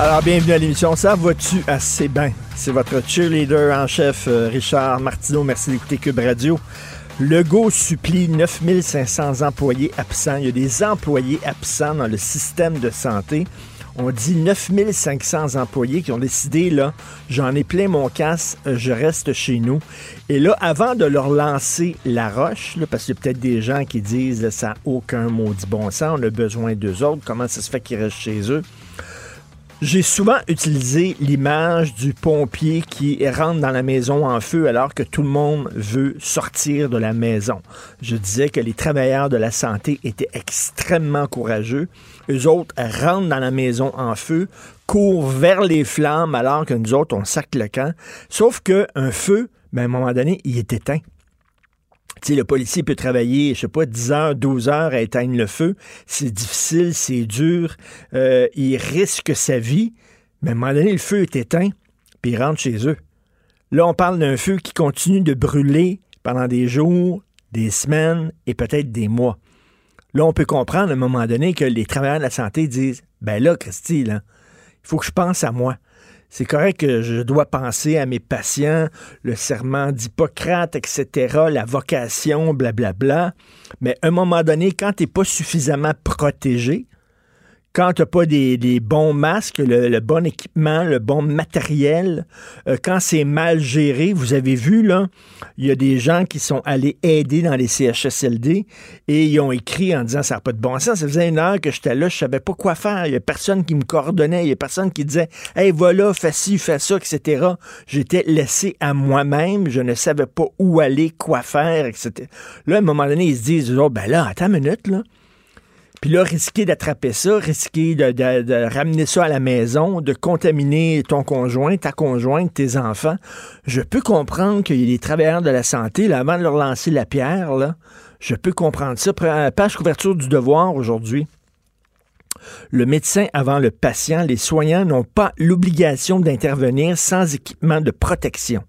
Alors, bienvenue à l'émission. Ça va-tu assez bien? C'est votre cheerleader en chef, euh, Richard Martineau. Merci d'écouter Cube Radio. Legault supplie 9500 employés absents. Il y a des employés absents dans le système de santé. On dit 9500 employés qui ont décidé, là, j'en ai plein mon casse, je reste chez nous. Et là, avant de leur lancer la roche, là, parce qu'il y a peut-être des gens qui disent, ça n'a aucun maudit bon sens, on a besoin d'eux autres, comment ça se fait qu'ils restent chez eux? J'ai souvent utilisé l'image du pompier qui rentre dans la maison en feu alors que tout le monde veut sortir de la maison. Je disais que les travailleurs de la santé étaient extrêmement courageux. Eux autres rentrent dans la maison en feu, courent vers les flammes alors que nous autres, on sac le camp. Sauf qu'un feu, ben, à un moment donné, il est éteint. Le policier peut travailler, je sais pas, 10 heures, 12 heures à éteindre le feu. C'est difficile, c'est dur. Euh, il risque sa vie. Mais à un moment donné, le feu est éteint, puis il rentre chez eux. Là, on parle d'un feu qui continue de brûler pendant des jours, des semaines et peut-être des mois. Là, on peut comprendre à un moment donné que les travailleurs de la santé disent Ben là, Christy, il faut que je pense à moi. C'est correct que je dois penser à mes patients, le serment d'Hippocrate, etc., la vocation, blablabla. Mais à un moment donné, quand tu pas suffisamment protégé, quand tu n'as pas des, bons masques, le, bon équipement, le bon matériel, euh, quand c'est mal géré, vous avez vu, là, il y a des gens qui sont allés aider dans les CHSLD et ils ont écrit en disant ça n'a pas de bon sens. Ça faisait une heure que j'étais là, je savais pas quoi faire. Il y a personne qui me coordonnait, il y a personne qui disait Hey, voilà, fais ci, fais ça, etc. J'étais laissé à moi-même, je ne savais pas où aller, quoi faire, etc. Là, à un moment donné, ils se disent oh, ben là, attends une minute, là. Puis là, risquer d'attraper ça, risquer de, de, de, ramener ça à la maison, de contaminer ton conjoint, ta conjointe, tes enfants. Je peux comprendre qu'il y a des travailleurs de la santé, avant de leur lancer la pierre, là, je peux comprendre ça. Page couverture du devoir aujourd'hui. Le médecin avant le patient, les soignants n'ont pas l'obligation d'intervenir sans équipement de protection.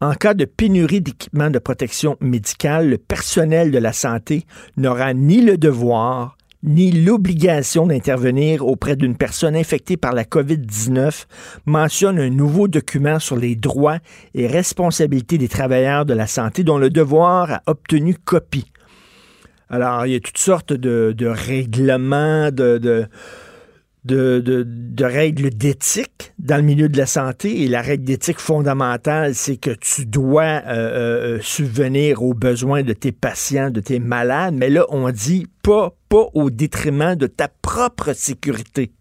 En cas de pénurie d'équipements de protection médicale, le personnel de la santé n'aura ni le devoir ni l'obligation d'intervenir auprès d'une personne infectée par la COVID-19 mentionne un nouveau document sur les droits et responsabilités des travailleurs de la santé dont le devoir a obtenu copie. Alors, il y a toutes sortes de, règlements, de, règles d'éthique dans le milieu de la santé. Et la règle d'éthique fondamentale, c'est que tu dois euh, euh, subvenir aux besoins de tes patients, de tes malades. Mais là, on dit pas, pas au détriment de ta propre sécurité.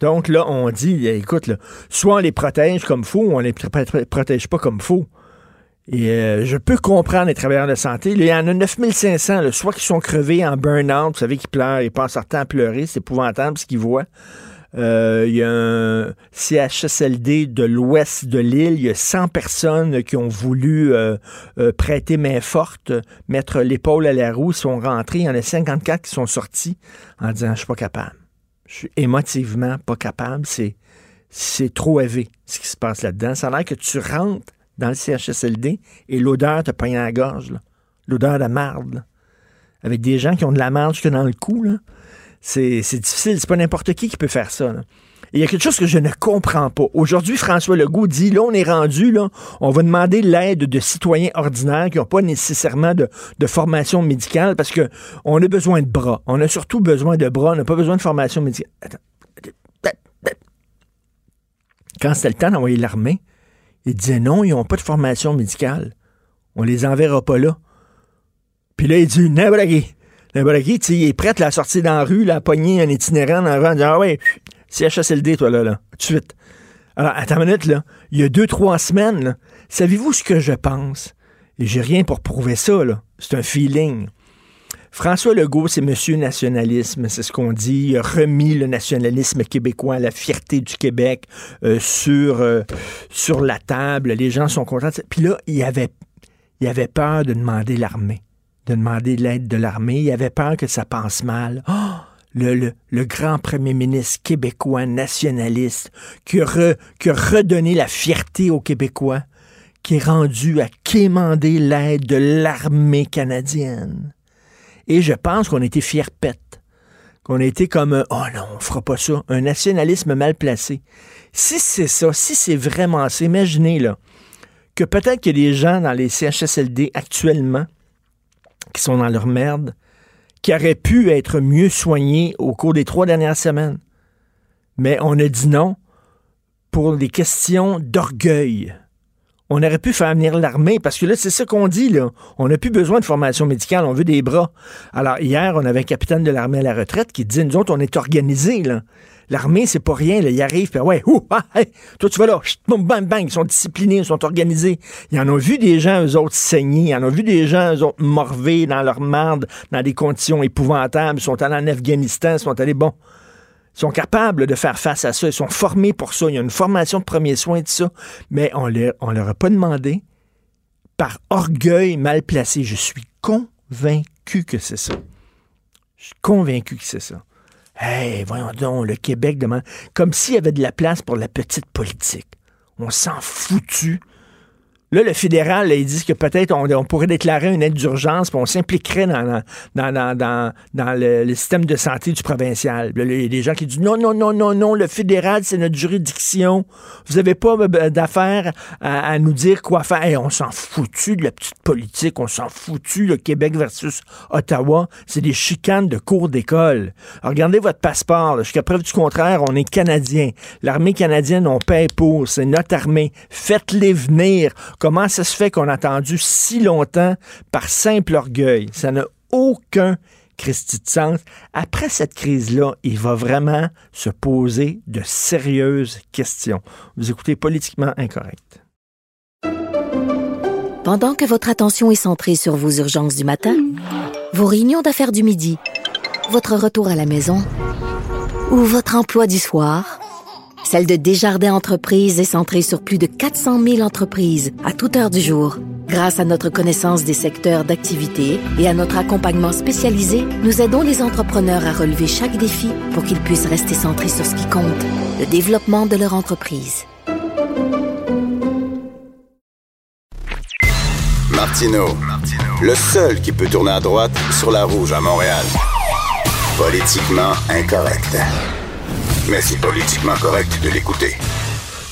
Donc là, on dit, écoute, soit on les protège comme faux, ou on les protège pas comme faux. Et euh, je peux comprendre les travailleurs de santé. il y en a 9500, là, soit qui sont crevés en burn-out, vous savez, qui pleurent, ils passent leur temps à pleurer, c'est épouvantable ce qu'ils voient. Euh, il y a un CHSLD de l'ouest de l'île. Il y a 100 personnes qui ont voulu euh, euh, prêter main forte, mettre l'épaule à la roue, sont rentrés. Il y en a 54 qui sont sortis en disant Je suis pas capable. Je suis émotivement pas capable. C'est, c'est trop élevé ce qui se passe là-dedans. Ça a l'air que tu rentres dans le CHSLD et l'odeur te pogne à la gorge. L'odeur de marde. Avec des gens qui ont de la marde jusque dans le cou. C'est, difficile. C'est pas n'importe qui qui peut faire ça. Là. il y a quelque chose que je ne comprends pas. Aujourd'hui, François Legault dit, là, on est rendu, là, on va demander l'aide de citoyens ordinaires qui n'ont pas nécessairement de, formation médicale parce que on a besoin de bras. On a surtout besoin de bras, on n'a pas besoin de formation médicale. Quand c'était le temps d'envoyer l'armée, il disait non, ils n'ont pas de formation médicale. On les enverra pas là. Puis là, il dit, Nabragui. Tu il est prêt à la sortir dans la rue, la pogner un itinérant dans la rue, en disant, ah ouais, CHSLD, toi, là, là, tout de suite. Alors, attends une minute, là. Il y a deux, trois semaines, savez-vous ce que je pense? Et j'ai rien pour prouver ça, là. C'est un feeling. François Legault, c'est monsieur nationalisme, c'est ce qu'on dit. Il a remis le nationalisme québécois, la fierté du Québec euh, sur, euh, sur la table. Les gens sont contents. Puis là, il avait, il avait peur de demander l'armée, de demander l'aide de l'armée. Il avait peur que ça pense mal. Oh! Le, le, grand premier ministre québécois nationaliste qui a, a redonné la fierté aux Québécois, qui est rendu à quémander l'aide de l'armée canadienne. Et je pense qu'on été fiers pète. Qu'on a été comme Oh non, on fera pas ça. Un nationalisme mal placé. Si c'est ça, si c'est vraiment ça, imaginez là, que peut-être qu'il y a des gens dans les CHSLD actuellement qui sont dans leur merde, qui auraient pu être mieux soignés au cours des trois dernières semaines. Mais on a dit non pour des questions d'orgueil on aurait pu faire venir l'armée, parce que là, c'est ça qu'on dit, là. On n'a plus besoin de formation médicale, on veut des bras. Alors, hier, on avait un capitaine de l'armée à la retraite qui disait, nous autres, on est organisés, là. L'armée, c'est pas rien, là. Ils arrivent, puis ouais, ouh, ah, toi, tu vas là, bang, bang, ils sont disciplinés, ils sont organisés. Ils en ont vu des gens, eux autres, saigner. Ils en ont vu des gens, eux autres, morvés dans leur merde, dans des conditions épouvantables. Ils sont allés en Afghanistan, ils sont allés, bon, sont capables de faire face à ça. Ils sont formés pour ça. Il y a une formation de premiers soins, de ça. Mais on ne leur a pas demandé par orgueil mal placé. Je suis convaincu que c'est ça. Je suis convaincu que c'est ça. Hey, voyons donc, le Québec demande. Comme s'il y avait de la place pour la petite politique. On s'en foutu Là, le fédéral, ils disent que peut-être on, pourrait déclarer une aide d'urgence, puis on s'impliquerait dans, le, système de santé du provincial. il y a des gens qui disent non, non, non, non, non, le fédéral, c'est notre juridiction. Vous n'avez pas euh, d'affaires à, nous dire quoi faire. on s'en foutu de la petite politique, on s'en foutu le Québec versus Ottawa. C'est des chicanes de cours d'école. Regardez votre passeport. Jusqu'à preuve du contraire, on est Canadien. L'armée canadienne, on paye pour. C'est notre armée. Faites-les venir Comment ça se fait qu'on a attendu si longtemps par simple orgueil? Ça n'a aucun sens. Après cette crise-là, il va vraiment se poser de sérieuses questions. Vous écoutez politiquement incorrect. Pendant que votre attention est centrée sur vos urgences du matin, vos réunions d'affaires du midi, votre retour à la maison ou votre emploi du soir, celle de Desjardins Entreprises est centrée sur plus de 400 000 entreprises à toute heure du jour. Grâce à notre connaissance des secteurs d'activité et à notre accompagnement spécialisé, nous aidons les entrepreneurs à relever chaque défi pour qu'ils puissent rester centrés sur ce qui compte, le développement de leur entreprise. Martino, le seul qui peut tourner à droite sur la rouge à Montréal. Politiquement incorrect mais c'est politiquement correct de l'écouter.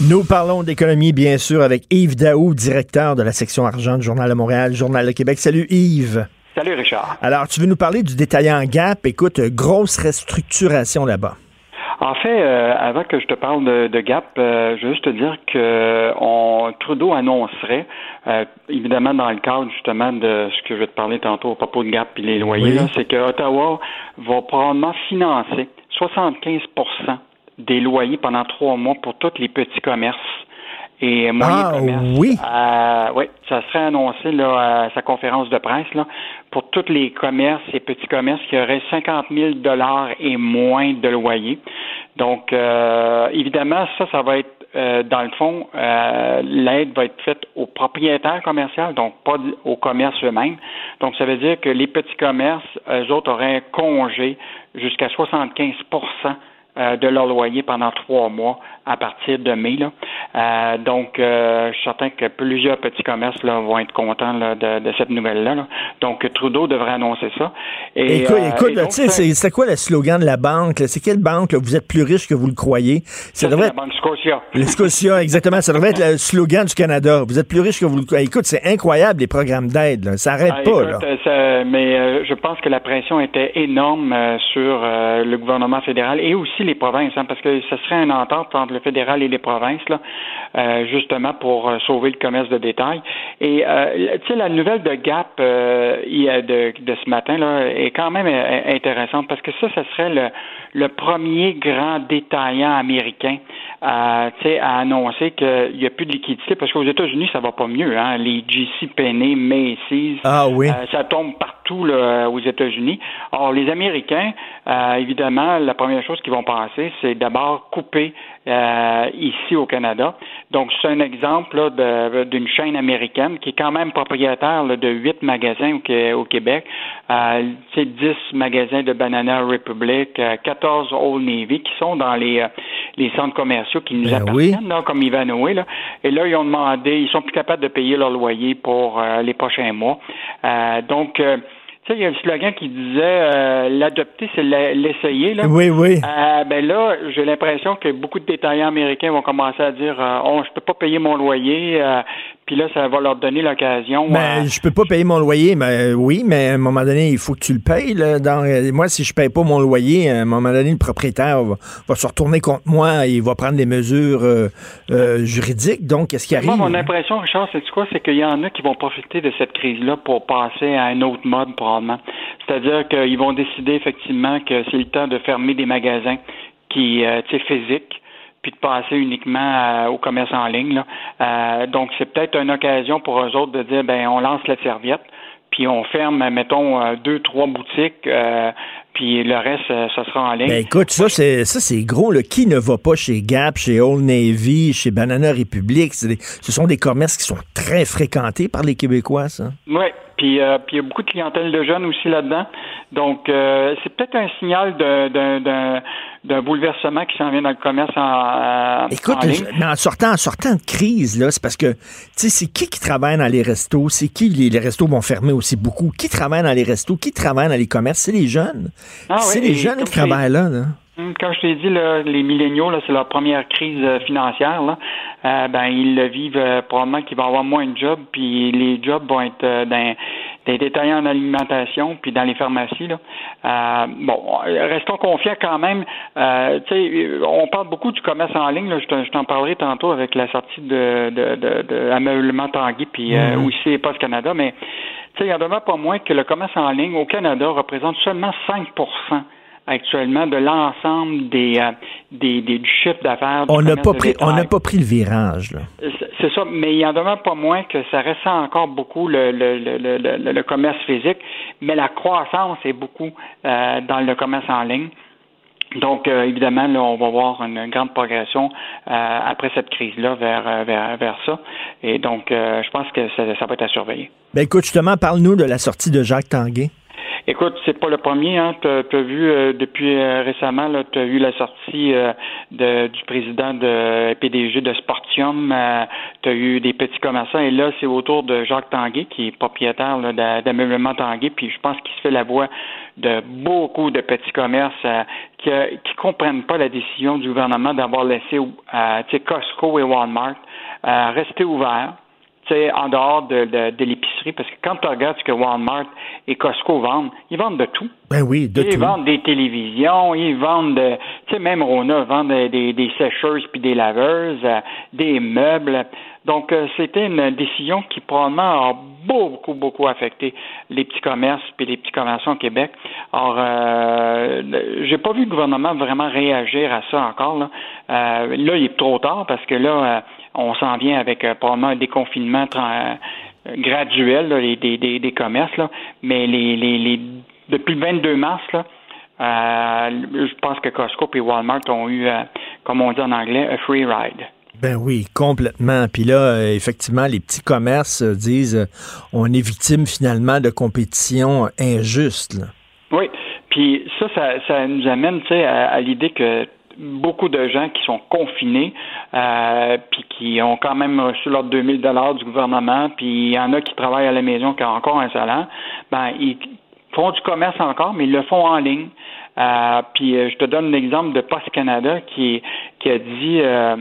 Nous parlons d'économie, bien sûr, avec Yves Daou, directeur de la section argent du Journal de Montréal, Journal de Québec. Salut Yves. Salut Richard. Alors, tu veux nous parler du détaillant Gap? Écoute, grosse restructuration là-bas. En fait, euh, avant que je te parle de, Gap, euh, je veux juste te dire que on, Trudeau annoncerait, euh, évidemment dans le cadre justement de ce que je vais te parler tantôt au propos de Gap et les loyers, c'est que Ottawa va probablement financer 75% des loyers pendant trois mois pour tous les petits commerces et moyens ah, commerces. Oui. Euh, oui, ça serait annoncé là, à sa conférence de presse là, pour tous les commerces et petits commerces qui auraient 50 000 dollars et moins de loyers. Donc, euh, évidemment, ça, ça va être euh, dans le fond, euh, l'aide va être faite aux propriétaires commerciaux, donc pas aux commerces eux-mêmes. Donc, ça veut dire que les petits commerces, eux autres, auraient un congé jusqu'à 75 euh, de leur loyer pendant trois mois à partir de mai. Là. Euh, donc, euh, je suis certain que plusieurs petits commerces là, vont être contents là, de, de, cette nouvelle-là. Là. Donc, Trudeau devrait annoncer ça. Et, écoute, euh, écoute tu sais, c'est, c'est quoi le slogan de la banque? C'est quelle banque? Là? Vous êtes plus riche que vous le croyez. Ça, ça devrait être... la banque Scotia. Le Scotia, exactement. Ça devrait être le slogan du Canada. Vous êtes plus riche que vous le croyez. Écoute, c'est incroyable, les programmes d'aide. Là. Ça n'arrête ah, pas. Écoute, là. Ça, mais je pense que la pression était énorme sur le gouvernement fédéral et aussi les provinces, hein, parce que ce serait une entente entre le fédéral et les provinces, là, euh, justement pour euh, sauver le commerce de détail. Et euh, tu sais, la nouvelle de Gap euh, de, de ce matin là est quand même intéressante parce que ça, ce serait le, le premier grand détaillant américain à, à annoncer qu'il n'y a plus de liquidité parce qu'aux États-Unis, ça va pas mieux. Hein? Les JC Penney, Macy's, ah, oui. euh, ça tombe partout là, aux États-Unis. Or, les Américains, euh, évidemment, la première chose qu'ils vont penser, c'est d'abord couper euh, ici au Canada. Donc, c'est un exemple d'une chaîne américaine qui est quand même propriétaire là, de huit magasins au, au Québec. Euh, c'est 10 magasins de Banana Republic, 14 Old Navy qui sont dans les, euh, les centres commerciaux qui nous ben appartiennent, oui. là, comme Ivanhoe. Là. Et là, ils ont demandé, ils sont plus capables de payer leur loyer pour euh, les prochains mois. Euh, donc, euh, tu sais, il y a un slogan qui disait euh, l'adopter, c'est l'essayer. Là. Oui, oui. Euh, ben là, j'ai l'impression que beaucoup de détaillants américains vont commencer à dire euh, Oh, je peux pas payer mon loyer, euh, puis là, ça va leur donner l'occasion. Ben, je peux pas payer mon loyer, mais oui, mais à un moment donné, il faut que tu le payes. Là, dans, moi, si je paye pas mon loyer, à un moment donné, le propriétaire va, va se retourner contre moi et il va prendre des mesures juridiques. Donc, qu'est-ce qui arrive? Moi, mon impression, Richard, c'est quoi? C'est qu'il y en a qui vont profiter de cette crise-là pour passer à un autre mode, probablement. C'est-à-dire qu'ils vont décider effectivement que c'est le temps de fermer des magasins qui, euh, tu sais, physiques puis de passer uniquement euh, au commerce en ligne. Là. Euh, donc, c'est peut-être une occasion pour eux autres de dire, ben, on lance la serviette, puis on ferme, mettons, euh, deux, trois boutiques, euh, puis le reste, ça sera en ligne. Ben écoute, ça c'est ça c'est gros. Là. Qui ne va pas chez Gap, chez Old Navy, chez Banana Republic? Des, ce sont des commerces qui sont très fréquentés par les Québécois, ça. Oui, puis euh, il y a beaucoup de clientèle de jeunes aussi là-dedans. Donc, euh, c'est peut-être un signal d'un bouleversement qui s'en vient dans le commerce en, Écoute, en ligne. mais en sortant, en sortant de crise, là, c'est parce que, tu sais, c'est qui qui travaille dans les restos? C'est qui, les, les, restos vont fermer aussi beaucoup? Qui travaille dans les restos? Qui travaille dans les commerces? C'est les jeunes. Ah, c'est oui, les jeunes qui travaillent là, là. Comme je t'ai dit, là, les milléniaux, là, c'est leur première crise euh, financière. Là. Euh, ben, ils le vivent euh, probablement qu'ils vont avoir moins de jobs, puis les jobs vont être euh, dans des détaillants en alimentation, puis dans les pharmacies. Là. Euh, bon, restons confiants quand même. Euh, tu sais, on parle beaucoup du commerce en ligne. Là. Je, t'en parlerai tantôt avec la sortie de, de, de, de Ameublement Tanguy, puis euh, Mhm. aussi Post Canada, mais tu sais, il y en demeure pas moins que le commerce en ligne au Canada représente seulement 5 actuellement de l'ensemble des, euh, des, des du chiffre d'affaires. On n'a pas pris, on n'a pas pris le virage, là. C'est- ça, mais il en demeure pas moins que ça ressent encore beaucoup le, le, le, le, le- commerce physique, mais la croissance est beaucoup euh, dans le commerce en ligne. Donc, euh, évidemment, là, on va voir une grande progression euh, après cette crise-là vers, vers, vers ça. Et donc, euh, je pense que ça, ça va être à surveiller. Ben écoute, justement, parle-nous de la sortie de Jacques Tanguay. Écoute, c'est pas le premier. Hein. Tu as, vu euh, depuis euh, récemment, tu as vu la sortie euh, de, du président de PDG de Sportium. tu as eu des petits commerçants. Et là, c'est autour de Jacques Tanguay, qui est propriétaire d'ameublement Tanguay. Puis je pense qu'il se fait la voix de beaucoup de petits commerces euh, qui qui comprennent pas la décision du gouvernement d'avoir laissé euh, Costco et Walmart euh, rester ouverts sais, en dehors de, de, de l'épicerie, parce que quand tu regardes ce que Walmart et Costco vendent, ils vendent de tout. Ben oui, de ils tout. vendent des télévisions, ils vendent, de- tu sais, même Rona vend des, des, des sécheuses puis des laveuses, euh, des meubles. Donc, euh, c'était une décision qui probablement a beaucoup, beaucoup affecté les petits commerces puis les petits commerçants au Québec. Alors, euh, j'ai pas vu le gouvernement vraiment réagir à ça encore. Là, Euh, là il est trop tard parce que là, euh, on s'en vient avec euh, probablement un déconfinement euh, graduel là, les- des, des, des commerces, là. mais les, les, les, depuis le 22 mars, là, euh, je pense que Costco et Walmart ont eu, euh, comme on dit en anglais, a free ride. Ben oui, complètement. Puis là, euh, effectivement, les petits commerces disent on est victime finalement de compétition injuste. là. Oui, puis ça, ça, ça nous amène à l'idée que beaucoup de gens qui sont confinés, euh, puis qui ont quand même reçu leurs 2000 dollars du gouvernement, puis il y en a qui travaillent à la maison, qui ont encore un salaire, ben ils font du commerce encore, mais ils le font en ligne. Euh, puis euh, je te donne l'exemple de Post Canada qui, qui a dit euh,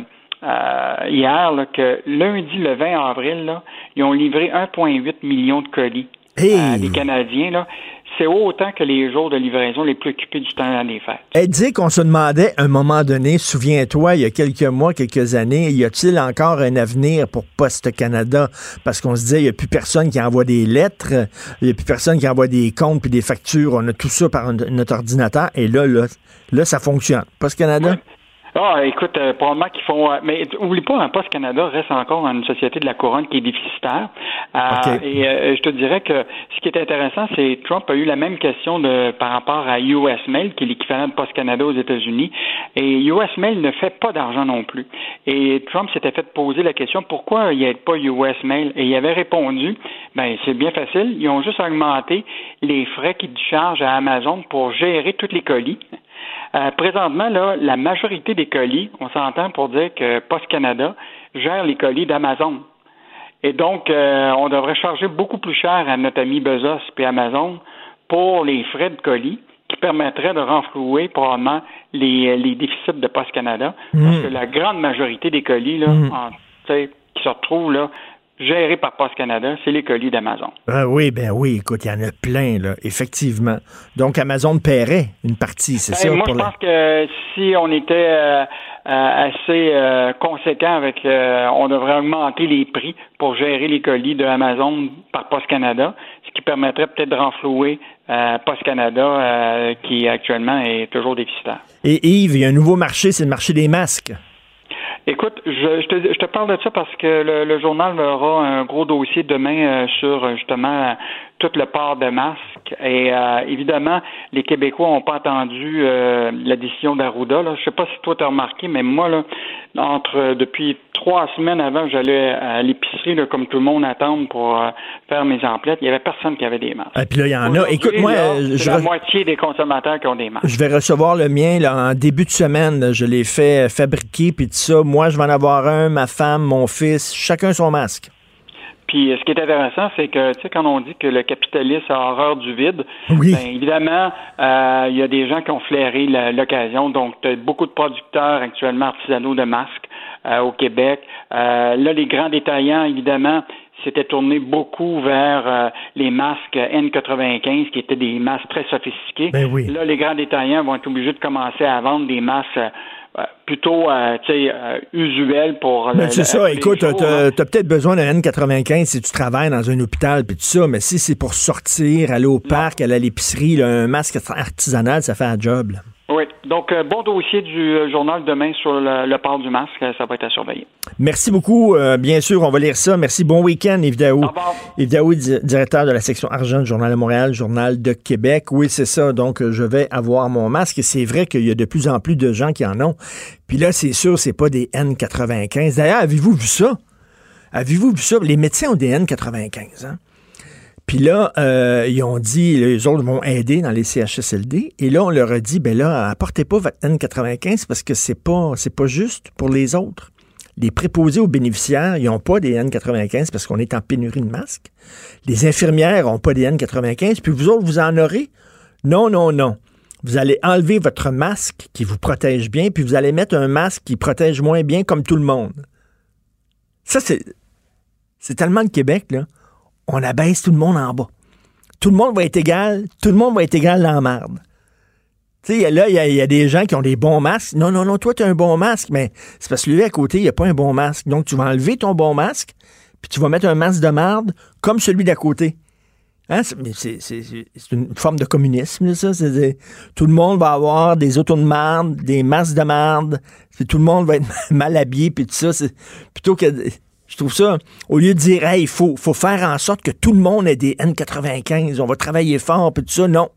hier là, que lundi le 20 avril, là, ils ont livré 1,8 million de colis Hey! des Canadiens. Là. C'est autant que les jours de livraison les plus occupés du temps des fêtes. Elle dit qu'on se demandait à un moment donné, souviens-toi, il y a quelques mois, quelques années, y a-t-il encore un avenir pour Poste Canada? Parce qu'on se disait, il n'y a plus personne qui envoie des lettres, il n'y a plus personne qui envoie des comptes puis des factures. On a tout ça par un- notre ordinateur. Et là, là, là ça fonctionne. Poste Canada? Ah, écoute, euh, probablement qu'ils font. euh, mais oublie pas, un Poste Canada reste encore une société de la couronne qui est déficitaire. Euh. Et euh, je te dirais que ce qui est intéressant, c'est que Trump a eu la même question de par rapport à US Mail, qui est l'équivalent de Poste Canada aux États-Unis. Et US Mail ne fait pas d'argent non plus. Et Trump s'était fait poser la question pourquoi il n'y a pas US Mail? Et il avait répondu ben c'est bien facile, ils ont juste augmenté les frais qu'ils chargent à Amazon pour gérer tous les colis. Euh, présentement, là, la majorité des colis, on s'entend pour dire que Post Canada gère les colis d'Amazon. Et donc, euh, on devrait charger beaucoup plus cher à notre ami Bezos et Amazon pour les frais de colis qui permettraient de renflouer probablement les, les déficits de Post Canada. Parce que la grande majorité des colis là, en- sais, qui se retrouvent là, gérés par Post Canada, c'est les colis d'Amazon. Ah oui, ben oui, écoute, il y en a plein, là, effectivement. Donc, Amazon paierait une partie, c'est Ben, ça? moi, je la- pense que si on était euh, euh, assez euh, conséquent avec, euh, on devrait augmenter les prix pour gérer les colis de Amazon par Post Canada, ce qui permettrait peut-être de renflouer euh, Post Canada, euh, qui actuellement est toujours déficitaire. Et Yves, il y a un nouveau marché, c'est le marché des masques. Écoute, je, je, te, je te parle de ça parce que le, le journal aura un gros dossier demain euh, sur euh, justement tout le port de masques. Et euh, évidemment, les Québécois n'ont pas attendu euh, la décision d'Arruda. Là. Je sais pas si toi tu as remarqué, mais moi, là, entre depuis trois semaines avant, j'allais à l'épicerie là, comme tout le monde attend pour euh, faire mes emplettes. Il y avait personne qui avait des masques. Et puis là, il y en a. Aujourd'hui, Écoute, moi, là, euh, je, la moitié des consommateurs qui ont des masques. je vais recevoir le mien là, en début de semaine. là. Je l'ai fait fabriquer, puis tout ça. Moi, je vais en avoir un, ma femme, mon fils, chacun son masque. Puis euh, ce qui est intéressant, c'est que tu sais quand on dit que le capitalisme a horreur du vide, Oui. ben, évidemment, euh, il y a des gens qui ont flairé la- l'occasion. Donc, tu as beaucoup de producteurs actuellement artisanaux de masques euh, au Québec. Euh, là, les grands détaillants, évidemment, s'étaient tournés beaucoup vers euh, les masques N95, qui étaient des masques très sophistiqués. Ben oui. Là, les grands détaillants vont être obligés de commencer à vendre des masques plutôt, euh, tu sais, euh, usuels pour. Mais le- c'est ça, écoute, t'as là. t'as peut-être besoin d'un N95 si tu travailles dans un hôpital, puis tout ça, mais si c'est pour sortir, aller au parc, aller à l'épicerie, un masque artisanal, ça fait un job. là. Oui. Donc, euh, bon dossier du euh, journal demain sur le, le port du masque. euh, Ça va être à surveiller. Merci beaucoup. euh, bien sûr, on va lire ça. Merci. Bon week-end, Yves Daou. Yves Daou, di- directeur de la section argent du Journal de Montréal, Journal de Québec. Oui, c'est ça. Donc, je vais avoir mon masque. Et c'est vrai qu'il y a de plus en plus de gens qui en ont. Puis là, c'est sûr, c'est pas des N95. D'ailleurs, avez-vous vu ça? Avez-vous vu ça? Les médecins ont des N95, hein? Puis là, euh, ils ont dit, les autres vont aider dans les CHSLD. Et là, on leur a dit, ben là, apportez pas votre N95 parce que c'est pas, c'est pas juste pour les autres. Les préposés aux bénéficiaires, ils n'ont pas des N95 parce qu'on est en pénurie de masques. Les infirmières n'ont pas des N95, puis vous autres, vous en aurez? Non, non, non. Vous allez enlever votre masque qui vous protège bien, puis vous allez mettre un masque qui protège moins bien comme tout le monde. Ça, c'est, c'est tellement le Québec, là. On abaisse tout le monde en bas. Tout le monde va être égal, tout le monde va être égal dans la merde. Tu sais, là, il y, a- des gens qui ont des bons masques. Non, non, non, toi, tu as un bon masque, mais c'est parce que lui à côté, il n'y a pas un bon masque. Donc, tu vas enlever ton bon masque, puis tu vas mettre un masque de merde comme celui d'à côté. Hein? C'est, une forme de communisme, ça. Tout le monde va avoir des autos de merde, des masques de merde, tout le monde va être mal habillé, puis tout ça. Plutôt que. Je trouve ça, au lieu de dire, hey, il faut, faire en sorte que tout le monde ait des N95, on va travailler fort, puis tout ça, non.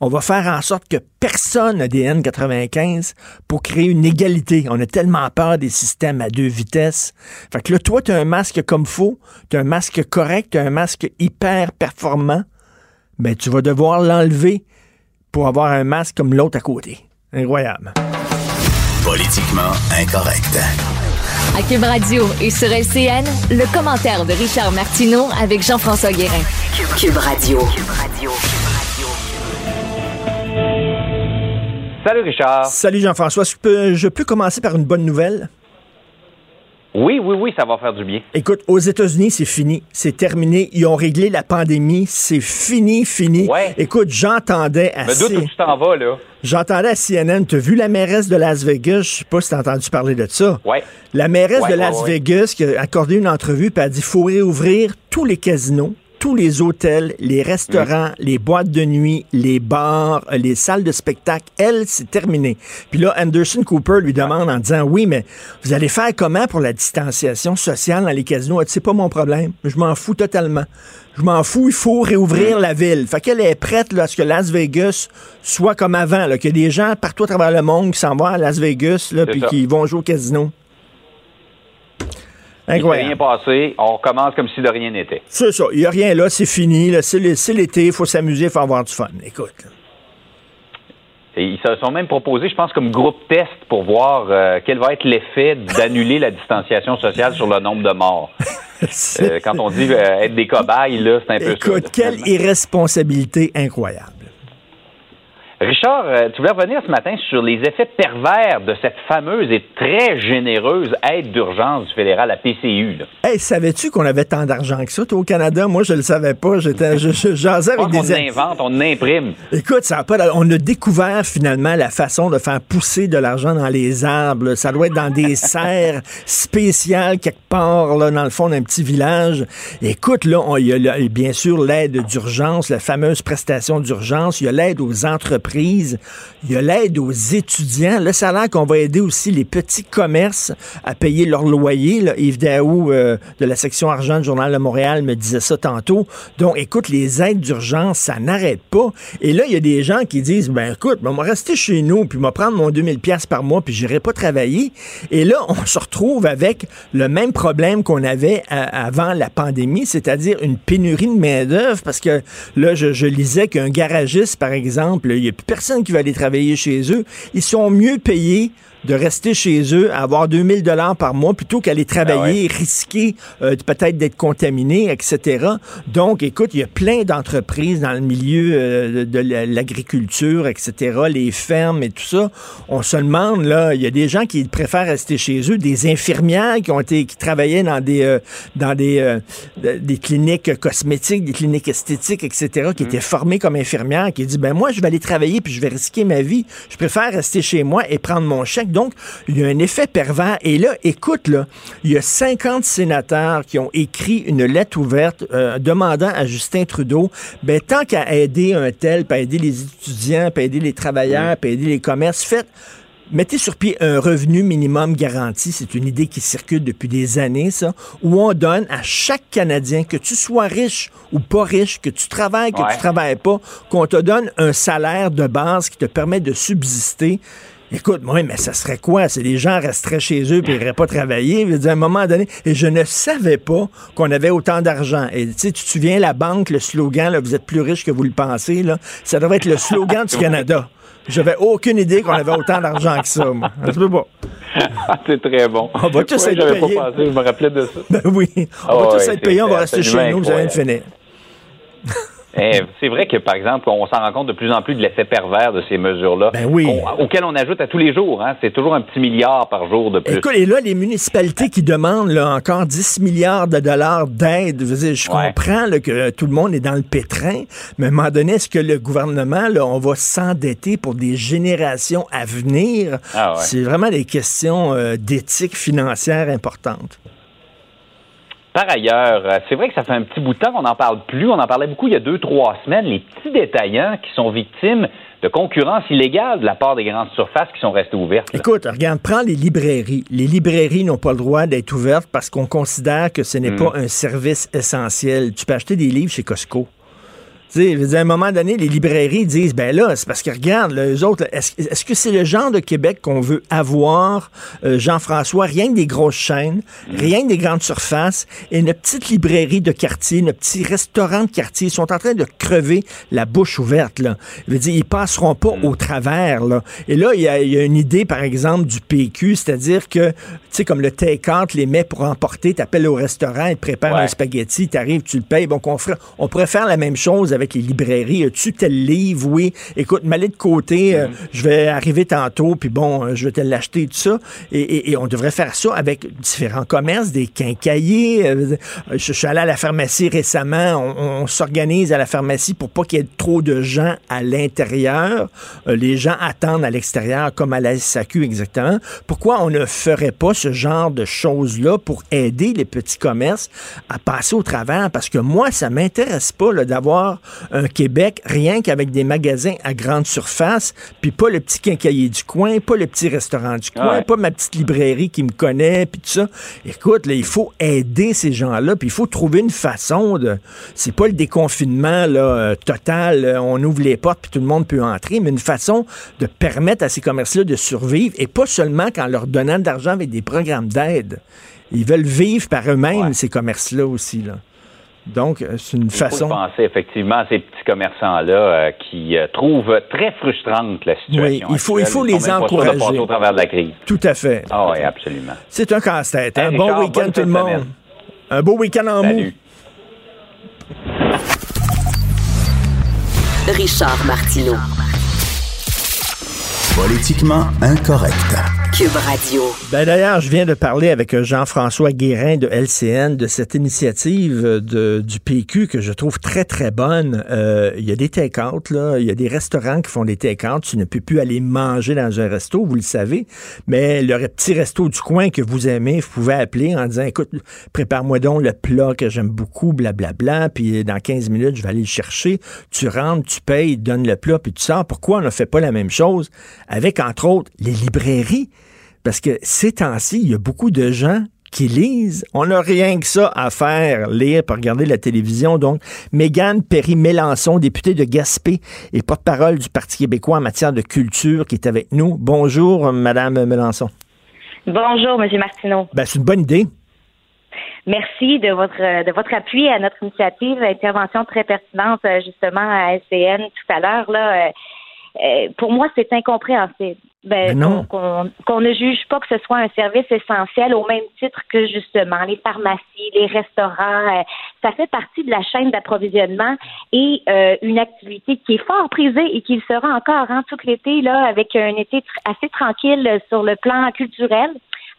On va faire en sorte que personne n'a des N95 pour créer une égalité. On a tellement peur des systèmes à deux vitesses. Fait que là, toi, tu as un masque comme faux, tu as un masque correct, tu as un masque hyper performant, mais tu vas devoir l'enlever pour avoir un masque comme l'autre à côté. Incroyable. Politiquement incorrect. À Cube Radio et sur LCN, le commentaire de Richard Martineau avec Jean-François Guérin. Cube Radio. Salut Richard. Salut Jean-François. Je peux, je peux commencer par une bonne nouvelle? Oui, oui, oui, ça va faire du bien. Écoute, aux États-Unis, c'est fini. C'est terminé. Ils ont réglé la pandémie. C'est fini, fini. Ouais. Écoute, j'entendais à Mais d'où tu t'en vas, là? J'entendais à CNN, t'as vu la mairesse de Las Vegas? Je sais pas si t'as entendu parler de ça. Ouais. La mairesse Ouais, de Las. Vegas qui a accordé une entrevue puis a dit faut réouvrir tous les casinos, tous les hôtels, les restaurants, les boîtes de nuit, les bars, euh, les salles de spectacle. Elle, c'est terminé. Puis là, Anderson Cooper lui demande en disant oui, mais vous allez faire comment pour la distanciation sociale dans les casinos? C'est pas mon problème. Je m'en fous totalement. Je m'en fous, il faut réouvrir la ville. Fait qu'elle est prête là, à ce que Las Vegas soit comme avant, là, qu'il y a des gens partout à travers le monde qui s'en vont à Las Vegas, là, puis qui vont jouer au casino. Il s'est rien Incroyable. passé. On recommence comme si de rien n'était. C'est ça. Il n'y a rien là, c'est fini. C'est l'é- c'est l'été, il faut s'amuser, il faut avoir du fun. Écoute. Et ils se sont même proposés, je pense, comme groupe test pour voir euh, quel va être l'effet d'annuler la distanciation sociale sur le nombre de morts. Euh, quand on dit euh, être des cobayes, là, c'est un peu ça. Écoute, quelle irresponsabilité incroyable. Richard, euh, tu voulais revenir ce matin sur les effets pervers de cette fameuse et très généreuse aide d'urgence du fédéral, la PCU. Là. Hey, savais-tu qu'on avait tant d'argent que ça, toi, au Canada? Moi, je le savais pas. J'étais, je, je jasais avec on des... invente, on imprime. Écoute, ça a pas on a découvert finalement la façon de faire pousser de l'argent dans les arbres. Ça doit être dans des serres spéciales quelque part là, dans le fond d'un petit village. Écoute, là, on- il y a là, bien sûr l'aide d'urgence, la fameuse prestation d'urgence. Il y a l'aide aux entreprises. Il y a l'aide aux étudiants. Là, ça a l'air qu'on va aider aussi les petits commerces à payer leur loyer. Là. Yves Daou euh, de la section argent du Journal de Montréal me disait ça tantôt. Donc, écoute, les aides d'urgence, ça n'arrête pas. Et là, il y a des gens qui disent, ben écoute, ben, on va rester chez nous, puis on va prendre mon 2000 pièces par mois, puis j'irai pas travailler. Et là, on se retrouve avec le même problème qu'on avait à- avant la pandémie, c'est-à-dire une pénurie de main-d'œuvre, parce que là, je, je lisais qu'un garagiste, par exemple, il personne qui va aller travailler chez eux. Ils sont mieux payés de rester chez eux, avoir 2000 dollars par mois, plutôt qu'aller travailler, risquer euh, peut-être d'être contaminé, etc. Donc, écoute, il y a plein d'entreprises dans le milieu euh, de, de la- l'agriculture, etc., les fermes et tout ça. On se demande, là, il y a des gens qui préfèrent rester chez eux, des infirmières qui ont été, qui travaillaient dans des, euh, dans des, euh, de- des cliniques cosmétiques, des cliniques esthétiques, etc., qui étaient formées comme infirmières, qui disent, ben moi, je vais aller travailler puis je vais risquer ma vie. Je préfère rester chez moi et prendre mon chèque. Donc, il y a un effet pervers. Et là, écoute, là, il y a 50 sénateurs qui ont écrit une lettre ouverte euh, demandant à Justin Trudeau, ben tant qu'à aider un tel, puis à aider les étudiants, puis à aider les travailleurs, puis à aider les commerces, faites Mettez sur pied un revenu minimum garanti. C'est une idée qui circule depuis des années, ça, où on donne à chaque Canadien, que tu sois riche ou pas riche, que tu travailles, que Ouais. tu travailles pas, qu'on te donne un salaire de base qui te permet de subsister. Écoute, moi, mais ça serait quoi? C'est les gens resteraient chez eux et n'iraient pas travailler. Je veux dire, à un moment donné, et je ne savais pas qu'on avait autant d'argent. Et tu sais, tu te souviens, la banque, le slogan, là, vous êtes plus riche que vous le pensez, là, ça devrait être le slogan du Canada. J'avais aucune idée qu'on avait autant d'argent que ça, moi. Pas. c'est très bon. On va tous être payés. pas pensé, je me rappelais de ça. Ben oui. On Ah va tous ouais, être payés, on va rester chez nous, vous allez finir. Eh, c'est vrai que, par exemple, on s'en rend compte de plus en plus de l'effet pervers de ces mesures-là, Ben oui. qu'on- auxquelles on ajoute à tous les jours. Hein. C'est toujours un petit milliard par jour de plus. Écoute, et là, les municipalités qui demandent là, encore 10 milliards de dollars d'aide, je, Ouais. comprends là, que tout le monde est dans le pétrin, mais à un moment donné, est-ce que le gouvernement, là, on va s'endetter pour des générations à venir? Ah ouais. C'est vraiment des questions euh, d'éthique financière importantes. Par ailleurs, euh, c'est vrai que ça fait un petit bout de temps qu'on n'en parle plus. On en parlait beaucoup il y a deux, trois semaines. Les petits détaillants qui sont victimes de concurrence illégale de la part des grandes surfaces qui sont restées ouvertes. là. Écoute, regarde, prends les librairies. Les librairies n'ont pas le droit d'être ouvertes parce qu'on considère que ce n'est Mm. pas un service essentiel. Tu peux acheter des livres chez Costco. Tu sais, je veux dire, à un moment donné, les librairies disent, ben là, c'est parce que regarde, là, eux autres, est-ce est-ce que c'est le genre de Québec qu'on veut avoir, euh, Jean-François, rien que des grosses chaînes, rien que des grandes surfaces, et une petite librairie de quartier, une petit restaurant de quartier, ils sont en train de crever la bouche ouverte, là. Je veux dire, ils passeront pas au travers, là. Et là, il y a, il y a une idée, par exemple, du PQ, c'est-à-dire que, tu sais, comme le take-out, les mets pour emporter, t'appelles au restaurant, ils te préparent Ouais. un spaghetti, t'arrives, tu le payes, bon, qu'on ferait, on pourrait faire la même chose avec les librairies. As-tu tel livre? Oui. Écoute, m'aller de côté, euh, je vais arriver tantôt, puis bon, euh, je vais te l'acheter, tout ça. Et, et- et on devrait faire ça avec différents commerces, des quincaillers. euh, je, je suis allé à la pharmacie récemment. On, on s'organise à la pharmacie pour pas qu'il y ait trop de gens à l'intérieur. Euh, les gens attendent à l'extérieur, comme à la SAQ exactement. Pourquoi on ne ferait pas ce genre de choses-là pour aider les petits commerces à passer au travers? Parce que moi, ça m'intéresse pas d'avoir un Québec rien qu'avec des magasins à grande surface, puis pas le petit quincailler du coin, pas le petit restaurant du coin, Ouais. pas ma petite librairie qui me connaît, puis tout ça. Écoute, là, il faut aider ces gens-là, puis il faut trouver une façon de... C'est pas le déconfinement là, euh, total, euh, on ouvre les portes, puis tout le monde peut entrer, mais une façon de permettre à ces commerces-là de survivre, et pas seulement qu'en leur donnant de l'argent avec des programmes d'aide. Ils veulent vivre par eux-mêmes, Ouais. ces commerces-là aussi. Là. Donc, euh, c'est une Il faut façon... penser effectivement à ces petits commerçants-là euh, qui euh, trouvent très frustrante la situation. Oui, il faut- il faut Ils les pas de encourager. au travers de la crise. Tout à fait. Ah oui, absolument. C'est un casse-tête. hein? Hey, bon Richard, week-end tout le de monde. semaine. Un beau week-end en mou. Salut. Richard Martineau. Politiquement incorrect. Cube Radio. Ben d'ailleurs, je viens de parler avec euh, Jean-François Guérin de LCN de cette initiative euh, du PQ que je trouve très, très bonne. Euh, il y a des take-out, là. Il y a des restaurants qui font des take-out. Tu ne peux plus aller manger dans un resto, vous le savez. Mais le petit resto du coin que vous aimez, vous pouvez appeler en disant, écoute, prépare-moi donc le plat que j'aime beaucoup, blablabla. Puis dans 15 minutes, je vais aller le chercher. Tu rentres, tu payes, donnes le plat, puis tu sors. Pourquoi on ne fait pas la même chose avec, entre autres, les librairies? Parce que ces temps-ci, il y a beaucoup de gens qui lisent. On n'a rien que ça à faire, lire, pour regarder la télévision. Donc, Mégane Perry-Mélançon, députée de Gaspé et porte-parole du Parti québécois en matière de culture, qui est avec nous. Bonjour, Madame Mélenchon. Bonjour, Monsieur Martineau. Ben, c'est une bonne idée. Merci de votre de votre appui à notre initiative, intervention très pertinente euh, justement à SCN tout à l'heure là. euh, euh, pour moi, c'est incompréhensible. Ben, non. qu'on ne juge pas que ce soit un service essentiel au même titre que justement les pharmacies, les restaurants. euh, ça fait partie de la chaîne d'approvisionnement et euh, une activité qui est fort prisée et qui le sera encore hein, tout l'été là, avec un été tr- assez tranquille sur le plan culturel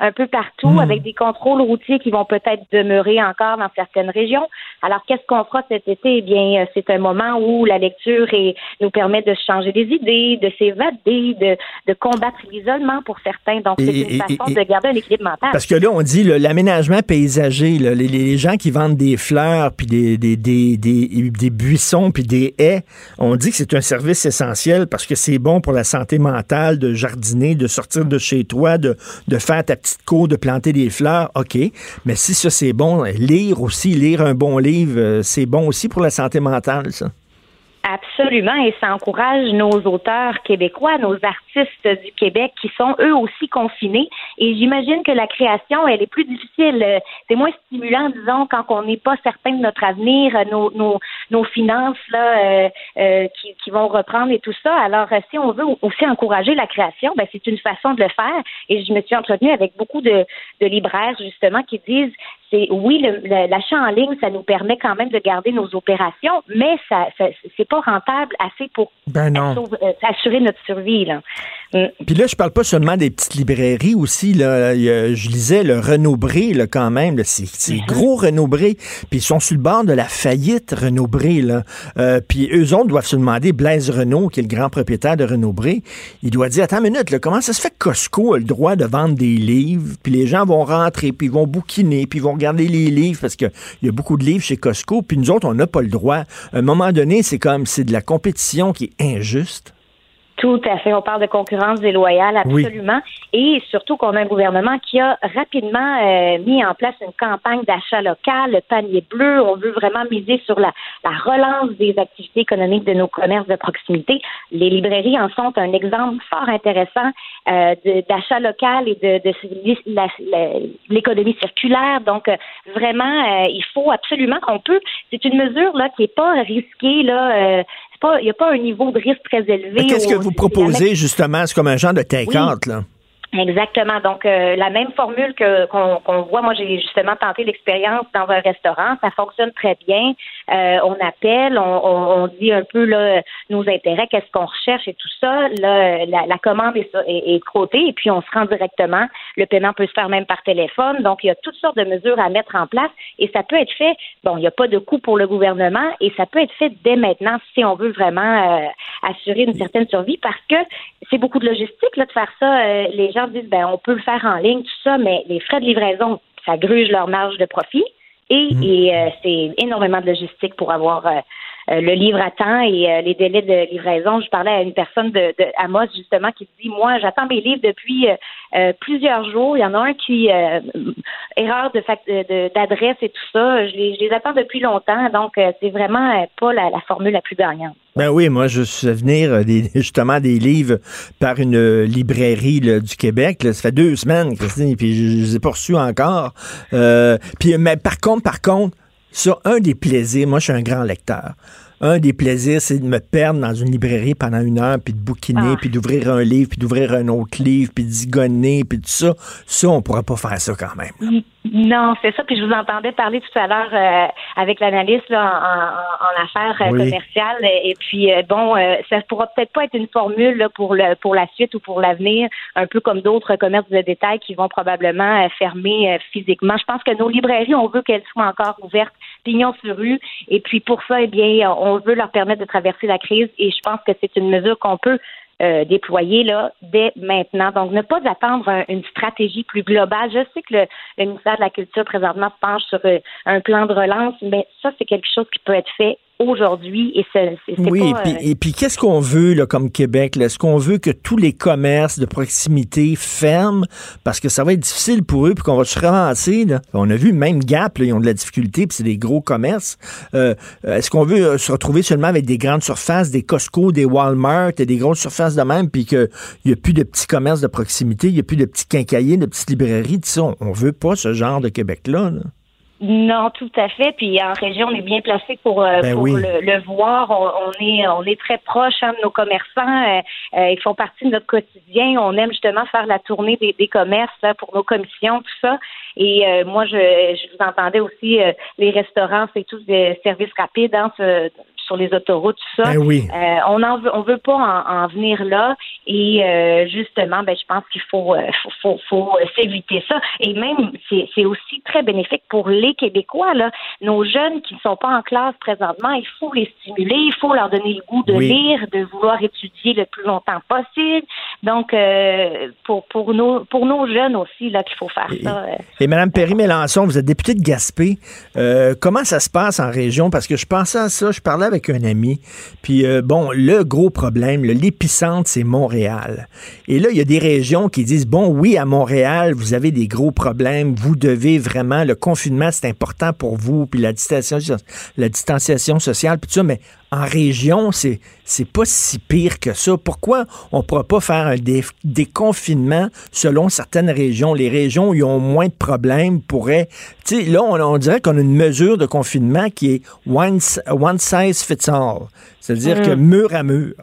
un peu partout, Hmm. avec des contrôles routiers qui vont peut-être demeurer encore dans certaines régions. Alors, qu'est-ce qu'on fera cet été? Eh bien, euh, c'est un moment où la lecture est- nous permet de changer des idées, de s'évader, de, de combattre l'isolement pour certains. Donc, c'est une et- façon et- de garder un équilibre mental. Parce que là, on dit l'aménagement paysager, là, les, les gens qui vendent des fleurs, puis des, des, des, des, des buissons, puis des haies, on dit que c'est un service essentiel parce que c'est bon pour la santé mentale de jardiner, de sortir de chez toi, de, de faire ta petite cour, de planter des fleurs, OK. Mais si ça, c'est bon, lire aussi, lire un bon livre, euh, c'est bon aussi pour la santé mentale, ça. Absolument, et ça encourage nos auteurs québécois, nos artistes du Québec qui sont eux aussi confinés. Et j'imagine que la création, elle est plus difficile. C'est moins stimulant, disons, quand on n'est pas certain de notre avenir, nos, finances là, euh, euh, qui, qui vont reprendre et tout ça. Alors, si on veut aussi encourager la création, ben, c'est une façon de le faire. Et je me suis entretenue avec beaucoup de, de libraires, justement, qui disent c'est oui, l'achat en ligne, ça nous permet quand même de garder nos opérations, mais ça, ça c'est pas rentable assez pour Ben euh, assurer notre survie. Là. Mm. Puis là, je parle pas seulement des petites librairies aussi. Là. Je lisais le Renaud-Bré, là, quand même. C'est c'est gros Renaud-Bré. Puis ils sont sur le bord de la faillite Renaud-Bré. Là. Euh, puis eux autres doivent se demander, Blaise Renaud, qui est le grand propriétaire de Renaud-Bré, il doit dire, attends une minute, là, comment ça se fait que Costco a le droit de vendre des livres? Puis les gens vont rentrer, puis ils vont bouquiner, puis ils vont regarder les livres, parce qu'il y a beaucoup de livres chez Costco. Puis nous autres, on n'a pas le droit. À un moment donné, c'est comme, c'est de la compétition qui est injuste. Tout à fait. On parle de concurrence déloyale, absolument. Et surtout qu'on a un gouvernement qui a rapidement euh, mis en place une campagne d'achat local, le panier bleu. On veut vraiment miser sur la, la relance des activités économiques de nos commerces de proximité. Les librairies en sont un exemple fort intéressant euh, d'achat local et de, de, l'économie circulaire. Donc, euh, vraiment, il faut absolument qu'on peut. C'est une mesure là qui est pas risquée là il n'y a pas un niveau de risque très élevé. Qu'est-ce que vous proposez, justement? C'est comme un genre de take là. Exactement. Donc, euh, la même formule que qu'on voit, moi, j'ai justement tenté l'expérience dans un restaurant. Ça fonctionne très bien. Euh, on appelle, on, on, dit un peu là, nos intérêts, qu'est-ce qu'on recherche et tout ça. Là, la, commande est, est, est et puis on se rend directement. Le paiement peut se faire même par téléphone. Donc, il y a toutes sortes de mesures à mettre en place et ça peut être fait. Bon, il n'y a pas de coût pour le gouvernement et ça peut être fait dès maintenant si on veut vraiment euh, assurer une certaine survie parce que c'est beaucoup de logistique là, de faire ça. les gens disent ben on peut le faire en ligne, tout ça, mais les frais de livraison, ça gruge leur marge de profit. Et, mhm. euh, c'est énormément de logistique pour avoir euh, le livre à temps et les délais de livraison. Je parlais à une personne de, de justement qui dit moi j'attends mes livres depuis plusieurs jours. Il y en a un qui erreur de d'adresse et tout ça. Je les, attends depuis longtemps. Donc c'est vraiment pas la, la formule la plus gagnante. Ben oui, moi, je suis venir euh, des, justement des livres par une euh, librairie du Québec. Ça fait deux semaines, Christine, puis je, je les ai pas reçus encore. Euh, puis, mais par contre, par contre, sur un des plaisirs, moi, je suis un grand lecteur un des plaisirs, c'est de me perdre dans une librairie pendant une heure, puis de bouquiner, ah. puis d'ouvrir un livre, puis d'ouvrir un autre livre, puis de zigonner, puis tout ça. Ça, on pourrait pas faire ça quand même. Non, c'est ça. Puis je vous entendais parler tout à l'heure euh, avec l'analyste en, en, affaires euh, commerciales. Et puis euh, bon, ça pourra peut-être pas être une formule pour le pour la suite ou pour l'avenir, un peu comme d'autres commerces de détail qui vont probablement fermer physiquement. Je pense que nos librairies, on veut qu'elles soient encore ouvertes, pignon sur rue. Et puis pour ça, eh bien, on veut leur permettre de traverser la crise. Et je pense que c'est une mesure qu'on peut euh, déployer là dès maintenant. Donc, ne pas attendre une stratégie plus globale. Je sais que le, ministère de la Culture présentement se penche sur euh, un plan de relance, mais ça, c'est quelque chose qui peut être fait aujourd'hui et c'est oui, pas, et puis, euh, qu'est-ce qu'on veut là, comme Québec? Est-ce qu'on veut que tous les commerces de proximité ferment? Parce que ça va être difficile pour eux puis qu'on va se ramasser? Là? On a vu même Gap, là, ils ont de la difficulté puis c'est des gros commerces. Euh, est-ce qu'on veut euh, se retrouver seulement avec des grandes surfaces, des Costco, des Walmart et des grosses surfaces de même puis qu'il n'y a plus de petits commerces de proximité, il n'y a plus de petits quincailliers, de petites librairies, tout ça? On, veut pas ce genre de Québec-là. là? Non, tout à fait. Puis en région, on est bien placé pour, euh, ben le, voir. On, est on est très proche hein, de nos commerçants. Euh, euh, ils font partie de notre quotidien. On aime justement faire la tournée des, des commerces pour nos commissions, tout ça. Et moi, je, je vous entendais aussi les restaurants, c'est tous des services rapides. Hein, sur les autoroutes, tout ça. Ben oui. euh, on en veut, on veut pas en, en venir là. Et euh, justement, ben, je pense qu'il faut, euh, faut, faut, faut s'éviter ça. Et même, c'est aussi très bénéfique pour les Québécois. Là. Nos jeunes qui ne sont pas en classe présentement, il faut les stimuler, il faut leur donner le goût de lire, de vouloir étudier le plus longtemps possible. Donc, pour, pour, nos, pour nos jeunes aussi, là, qu'il faut faire ça. Et Mme Perry-Mélançon, vous êtes députée de Gaspé. comment ça se passe en région? Parce que je pensais à ça, je parlais avec un ami. Puis euh, bon, le gros problème, l'épicentre, c'est Montréal. Et là, il y a des régions qui disent, bon, oui, à Montréal, vous avez des gros problèmes, vous devez vraiment, le confinement, c'est important pour vous, puis la distanciation, la distanciation sociale, puis tout ça, mais en région, c'est c'est pas si pire que ça. Pourquoi on pourra pas faire un déconfinement selon certaines régions? Les régions où ils ont moins de problèmes pourraient... Tu sais, là, on, dirait qu'on a une mesure de confinement qui est one, size fits all. C'est-à-dire que mm. mur à mur.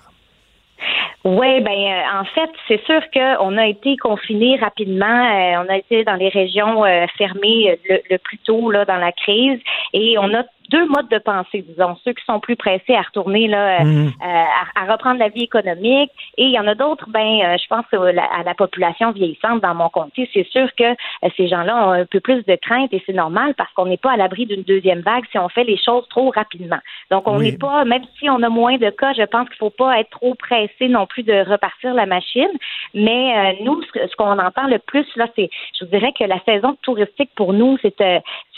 Oui, ben euh, en fait, c'est sûr qu'on a été confinés rapidement. Euh, on a été dans les régions euh, fermées le, le, plus tôt là dans la crise et on a deux modes de pensée, disons, ceux qui sont plus pressés à retourner là, euh, mhm. euh, à, reprendre la vie économique, et il y en a d'autres, ben, euh, je pense à la population vieillissante dans mon comté, c'est sûr que ces gens-là ont un peu plus de crainte et c'est normal parce qu'on n'est pas à l'abri d'une deuxième vague si on fait les choses trop rapidement. Donc on n'est pas, même si on a moins de cas, je pense qu'il faut pas être trop pressé non plus de repartir la machine. Mais nous, ce, qu'on entend le plus là, c'est, je vous dirais que la saison touristique pour nous, c'est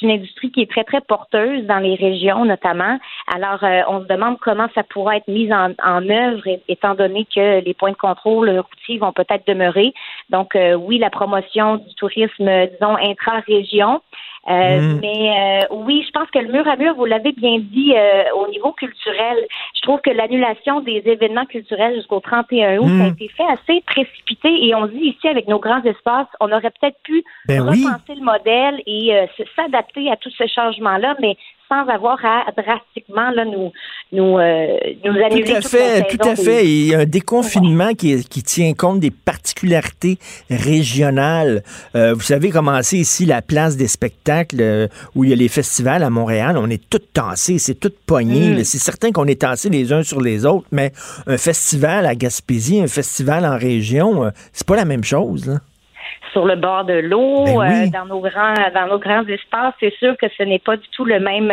une industrie qui est très très porteuse dans les régions notamment. Alors, euh, on se demande comment ça pourra être mis en, en œuvre, étant donné que les points de contrôle routiers vont peut-être demeurer. Donc, euh, oui, la promotion du tourisme, disons, intra-région. Euh, Mm. Mais euh, oui, je pense que le mur à mur, vous l'avez bien dit, euh, au niveau culturel, je trouve que l'annulation des événements culturels jusqu'au 31 août, ça a été fait assez précipité et on dit ici avec nos grands espaces, on aurait peut-être pu Ben oui. repenser le modèle et euh, s'adapter à tout ce changement-là, mais sans avoir à drastiquement là, nous, nous, euh, nous annuler Tout à fait, tout à fait. Il y a un déconfinement qui, qui tient compte des particularités régionales. Euh, vous savez, commencer ici la place des spectacles euh, où il y a les festivals à Montréal, on est tous tassés, c'est tout pogné. Mm. C'est certain qu'on est tassés les uns sur les autres, mais un festival à Gaspésie, un festival en région, c'est pas la même chose. là. Sur le bord de l'eau, Ben oui. euh, dans nos grands dans nos grands espaces, c'est sûr que ce n'est pas du tout le même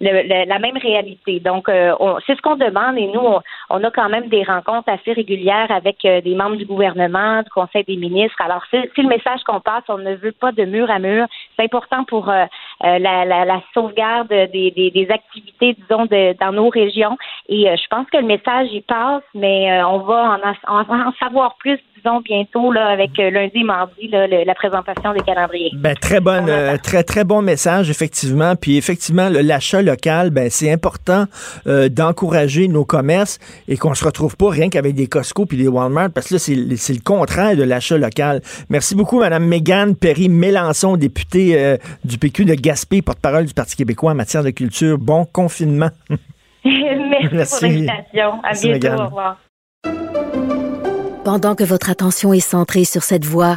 le- le- la même réalité. Donc euh, on- c'est ce qu'on demande et nous on, on a quand même des rencontres assez régulières avec euh, des membres du gouvernement, du Conseil des ministres. Alors c'est le message qu'on passe, on ne veut pas de mur à mur. C'est important pour euh, la, la, la sauvegarde des, des, des activités disons de, dans nos régions et euh, je pense que le message y passe, mais euh, on va en, en, en savoir plus disons bientôt là avec lundi et mardi là, le- la présentation des calendriers. Ben, très bonne, euh, très très bon message effectivement. Puis effectivement, le- l'achat local, ben c'est important euh, d'encourager nos commerces et qu'on se retrouve pas rien qu'avec des Costco puis des Walmart parce que là c'est le- c'est le contraire de l'achat local. Merci beaucoup Madame Mégane Perry Mélençon, députée euh, du PQ de Gaspé, porte-parole du Parti québécois en matière de culture. Bon confinement. Merci, Merci. pour l'invitation. À bientôt. Au revoir. Pendant que votre attention est centrée sur cette voix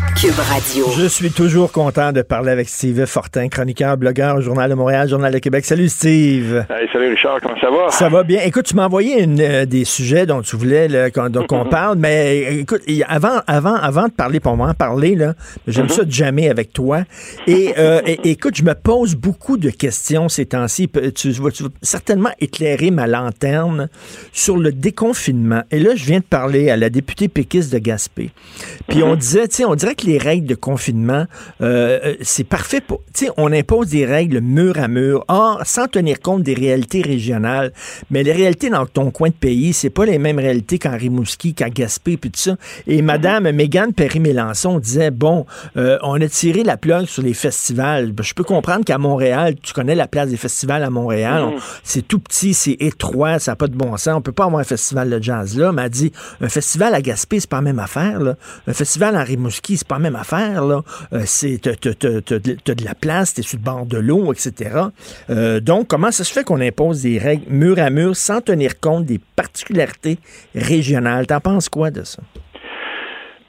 Cube Radio. Je suis toujours content de parler avec Steve Fortin, chroniqueur, blogueur au Journal de Montréal, Journal de Québec. Salut Steve. Hey, salut Richard, comment ça va? Ça va bien. Écoute, tu m'as envoyé une, euh, des sujets dont tu voulais qu'on dont qu'on parle, mais écoute, avant, avant, avant de parler pour moi, en parler, là, j'aime ça de jamais avec toi. Et, euh, et- écoute, je me pose beaucoup de questions ces temps-ci. Tu, vas- tu vas certainement éclairer ma lanterne sur le déconfinement. Et là, je viens de parler à la députée péquiste de Gaspé. Puis on disait, tu sais, on dirait que les règles de confinement, euh, euh, c'est parfait pour, tu sais, on impose des règles mur à mur, or, sans tenir compte des réalités régionales. Mais les réalités dans ton coin de pays, c'est pas les mêmes réalités qu'en Rimouski, qu'à Gaspé, puis tout ça. Et Madame Mégane Perry-Mélençon disait, bon, euh, on a tiré la plug sur les festivals. Ben, Je peux comprendre qu'à Montréal, tu connais la place des festivals à Montréal, on- c'est tout petit, c'est étroit, ça n'a pas de bon sens. On peut pas avoir un festival de jazz là. Mais elle dit, un festival à Gaspé, c'est pas la même affaire. Là. Un festival en Rimouski, c'est pas la même affaire. Là. Euh, c'est, t'as, de la place, t'es sur le bord de l'eau, etc. Euh, donc, comment ça se fait qu'on impose des règles mur à mur sans tenir compte des particularités régionales? T'en penses quoi de ça?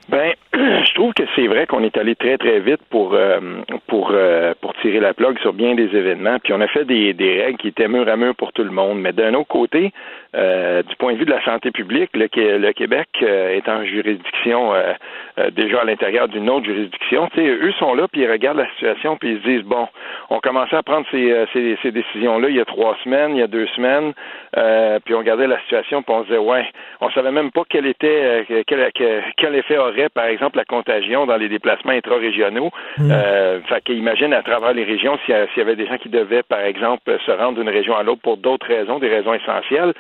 Ben, je trouve que c'est vrai qu'on est allé très très vite pour euh, pour euh, pour tirer la plug sur bien des événements. Puis on a fait des, des règles qui étaient mur à mur pour tout le monde. Mais d'un autre côté, euh, du point de vue de la santé publique, le, le Québec euh, est en juridiction euh, euh, déjà à l'intérieur d'une autre juridiction. Tu sais, eux sont là puis ils regardent la situation puis ils se disent bon, on commençait à prendre ces, ces, ces décisions-là il y a trois semaines, il y a deux semaines, puis on regardait la situation puis on se disait ouais, on savait même pas quel était quel, quel effet aurait par exemple la contagion dans les déplacements intra-régionaux. Euh, fait qu'imagine à travers les régions s'il y, avait des gens qui devaient par exemple se rendre d'une région à l'autre pour d'autres raisons, des raisons essentielles.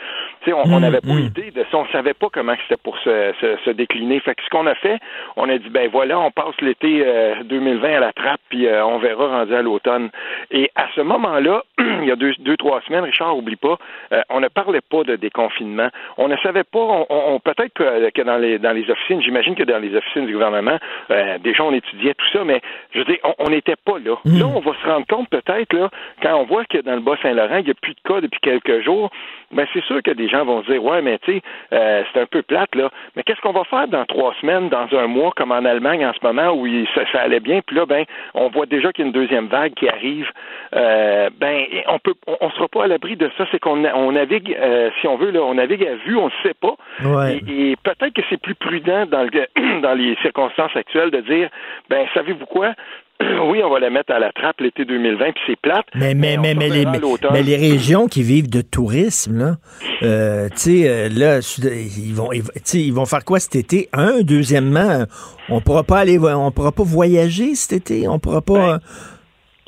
Tu sais, on n'avait pas idée de ça, on savait pas comment c'était pour se, se, se décliner. Fait que ce qu'on a fait, on a dit ben voilà, on passe l'été euh, 2020 à la trappe, puis euh, on verra rendu à l'automne. Et à ce moment-là, il y a deux, deux trois semaines, Richard, oublie pas, euh, on ne parlait pas de déconfinement. On ne savait pas, on, on- peut-être que, que dans les dans les officines, j'imagine que dans les officines du gouvernement, euh, déjà on étudiait tout ça, mais je veux dire, on n'était pas là. Là, on va se rendre compte peut-être, là, quand on voit que dans le Bas-Saint-Laurent, il n'y a plus de cas depuis quelques jours, ben c'est sûr que des gens vont se dire, ouais, mais tu sais, euh, c'est un peu plate, là. Mais qu'est-ce qu'on va faire dans trois semaines, dans un mois, comme en Allemagne en ce moment, où ça, ça allait bien, puis là, ben, on voit déjà qu'il y a une deuxième vague qui arrive. Euh, ben, on peut, on, sera pas à l'abri de ça. C'est qu'on on navigue, euh, si on veut, là, on navigue à vue, on ne sait pas. Et, peut-être que c'est plus prudent dans, le, dans les circonstances actuelles de dire, ben, savez-vous quoi? oui, on va la mettre à la trappe l'été 2020, puis c'est plate. Mais, mais, mais, mais, les, mais, les, régions qui vivent de tourisme, là, euh, tu sais, euh, là, ils vont, ils, ils vont faire quoi cet été? Un, deuxièmement, on pourra pas aller, on pourra pas voyager cet été, on pourra pas. Ben,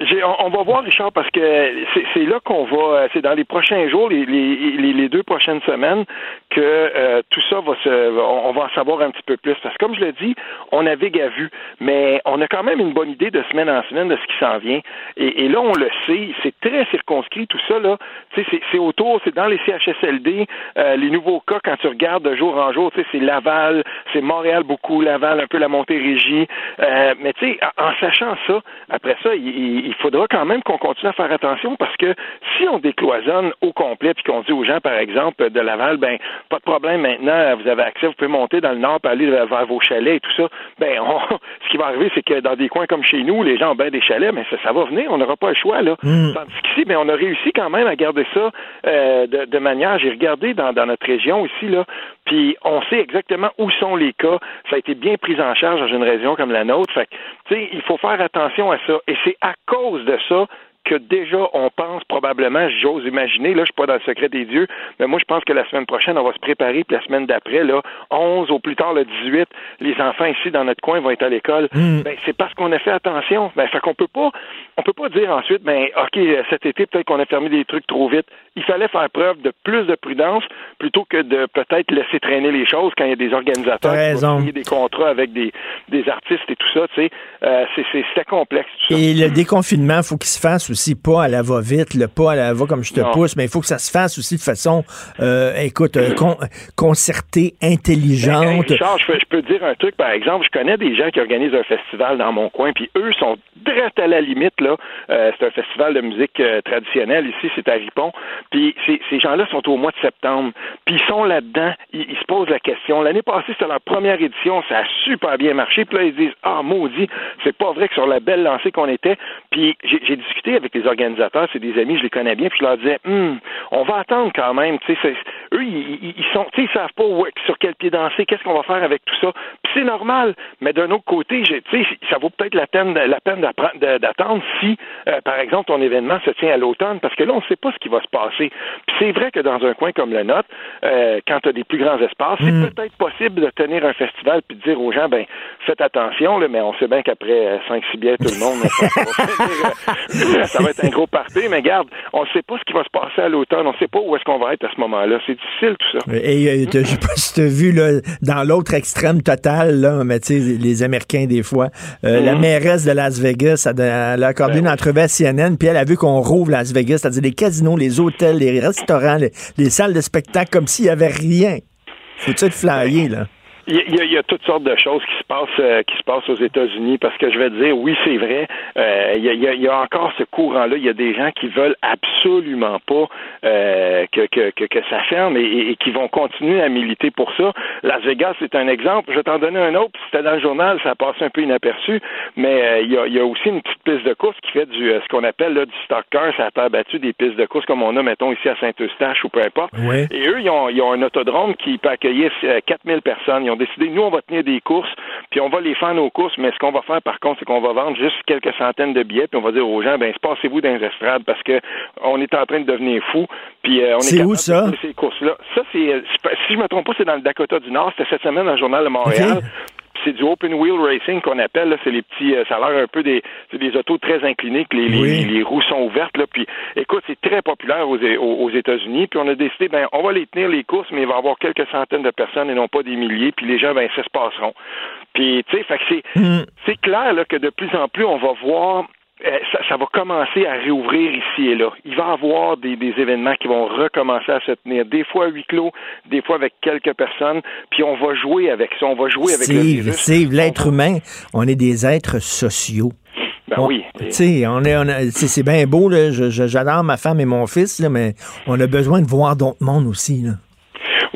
on, va voir, Richard, parce que c'est là qu'on va, c'est dans les prochains jours, les, deux prochaines semaines, que euh, tout ça va se, on, va en savoir un petit peu plus. Parce que comme je l'ai dit, on navigue à vue, mais on a quand même une bonne idée de semaine en semaine de ce qui s'en vient. Et, là, on le sait, c'est très circonscrit tout ça là. C'est autour, c'est dans les CHSLD, euh, les nouveaux cas quand tu regardes de jour en jour, c'est Laval, c'est Montréal beaucoup, Laval, un peu la Montérégie. Euh, mais tu sais, en, sachant ça, après ça, il faudra quand même qu'on continue à faire attention parce que si on décloisonne au complet puis qu'on dit aux gens, par exemple, de Laval, ben pas de problème maintenant, vous avez accès, vous pouvez monter dans le nord pour aller vers vos chalets et tout ça, ben ce qui va arriver, c'est que dans des coins comme chez nous, les gens ont bien des chalets, mais ça, va venir, on n'aura pas le choix là. Mm. Tandis qu'ici, ben on a réussi quand même à garder ça euh, de, manière, j'ai regardé dans, dans notre région ici là, puis on sait exactement où sont les cas. Ça a été bien pris en charge dans une région comme la nôtre. Fait sais, il faut faire attention à ça. Et c'est à cause de ça que déjà on pense probablement, j'ose imaginer, là je suis pas dans le secret des dieux, mais moi je pense que la semaine prochaine on va se préparer, puis la semaine d'après, là, 11 au plus tard le 18, les enfants ici dans notre coin vont être à l'école. Mm. Ben, c'est parce qu'on a fait attention. Ben, fait qu'on peut pas on peut pas dire ensuite, ben OK, cet été, peut-être qu'on a fermé des trucs trop vite. Il fallait faire preuve de plus de prudence plutôt que de peut-être laisser traîner les choses quand il y a des organisateurs qui ont des contrats avec des, des artistes ça, tu sais. Euh, c'est complexe. Tout ça. Et le déconfinement, faut qu'il se fasse aussi pas à la va-vite, le pas à la va comme je te pousse, mais il faut que ça se fasse aussi de façon, euh, écoute, euh, concertée, intelligente. je peux, dire un truc, par exemple, je connais des gens qui organisent un festival dans mon coin, puis eux sont direct à la limite, là. C'est un festival de musique traditionnelle, ici, c'est à Ripon, puis ces gens-là sont au mois de septembre, puis ils sont là-dedans, ils, se posent la question. L'année passée, c'était leur première édition, ça a super bien marché, puis là, ils disent, ah, maudit, c'est pas vrai que sur la belle lancée qu'on était, puis j'ai discuté avec les organisateurs, c'est des amis, je les connais bien, puis je leur disais, hum, on va attendre quand même. Tu sais, eux, ils, ils sont, ils savent pas sur quel pied danser, qu'est-ce qu'on va faire avec tout ça. Puis c'est normal, mais d'un autre côté, tu sais, ça vaut peut-être la peine, la peine d'attendre si, euh, par exemple, ton événement se tient à l'automne, parce que là, on ne sait pas ce qui va se passer. Puis c'est vrai que dans un coin comme le nôtre, euh, quand tu as des plus grands espaces, c'est hmm. peut-être possible de tenir un festival puis de dire aux gens, ben, faites attention, là, mais on sait bien qu'après 5-6 euh, billets, tout le monde, ça va être un gros party, mais garde, on ne sait pas ce qui va se passer à l'automne, on ne sait pas où est-ce qu'on va être à ce moment-là. C'est difficile tout ça. Et euh, je sais pas si tu as vu là, dans l'autre extrême total, là, mais tu sais, les Américains des fois, euh, la mm-hmm. mairesse de Las Vegas, elle, a accordé une ben entrevue à CNN, puis elle a vu qu'on rouvre Las Vegas, c'est-à-dire les casinos, les hôtels, les restaurants, les, salles de spectacle, comme s'il n'y avait rien. Faut-tu être flyé, là? Il y, a, toutes sortes de choses qui se passent euh, qui se passent aux États-Unis parce que je vais te dire oui c'est vrai euh, il, y a, encore ce courant-là. Il y a des gens qui veulent absolument pas euh, que, que, que, ça ferme et, qui vont continuer à militer pour ça. Las Vegas c'est un exemple. Je vais t'en donner un autre. C'était dans le journal ça passe un peu inaperçu. Mais il, y a, il y a aussi une petite piste de course qui fait du ce qu'on appelle là, du stock car. Ça a pas battu des pistes de course comme on a mettons ici à Saint-Eustache ou peu importe. Et eux ils ont, ils ont un autodrome qui peut accueillir 4000 personnes. Ont décidé, nous, on va tenir des courses, puis on va les faire nos courses, mais ce qu'on va faire, par contre, c'est qu'on va vendre juste quelques centaines de billets, puis on va dire aux gens, ben, passez-vous dans les estrades, parce que on est en train de devenir fou, puis euh, on est, où ça? ces courses-là. Ça, c'est, euh, si je me trompe pas, c'est dans le Dakota du Nord, c'était cette semaine dans le Journal de Montréal c'est du open wheel racing qu'on appelle. C'est les petits, euh, ça a l'air un peu des, des autos très inclinées, que les, les, roues sont ouvertes. Là, puis, écoute, c'est très populaire aux, aux, États-Unis. Puis on a décidé, ben, on va les tenir les courses, mais il va y avoir quelques centaines de personnes et non pas des milliers. Puis les gens, ben, ça se passeront. Puis, tu sais, c'est, mm. c'est clair là, que de plus en plus, on va voir euh, ça, va commencer à réouvrir ici et là. Il va y avoir des, événements qui vont recommencer à se tenir, des fois à huis clos, des fois avec quelques personnes, puis on va jouer avec ça, on va jouer avec le virus. Steve, l'être humain, on est des êtres sociaux. Ben oui. Tu sais, on est, c'est bien beau, là, j'adore ma femme et mon fils, là, mais on a besoin de voir d'autres mondes aussi. Là.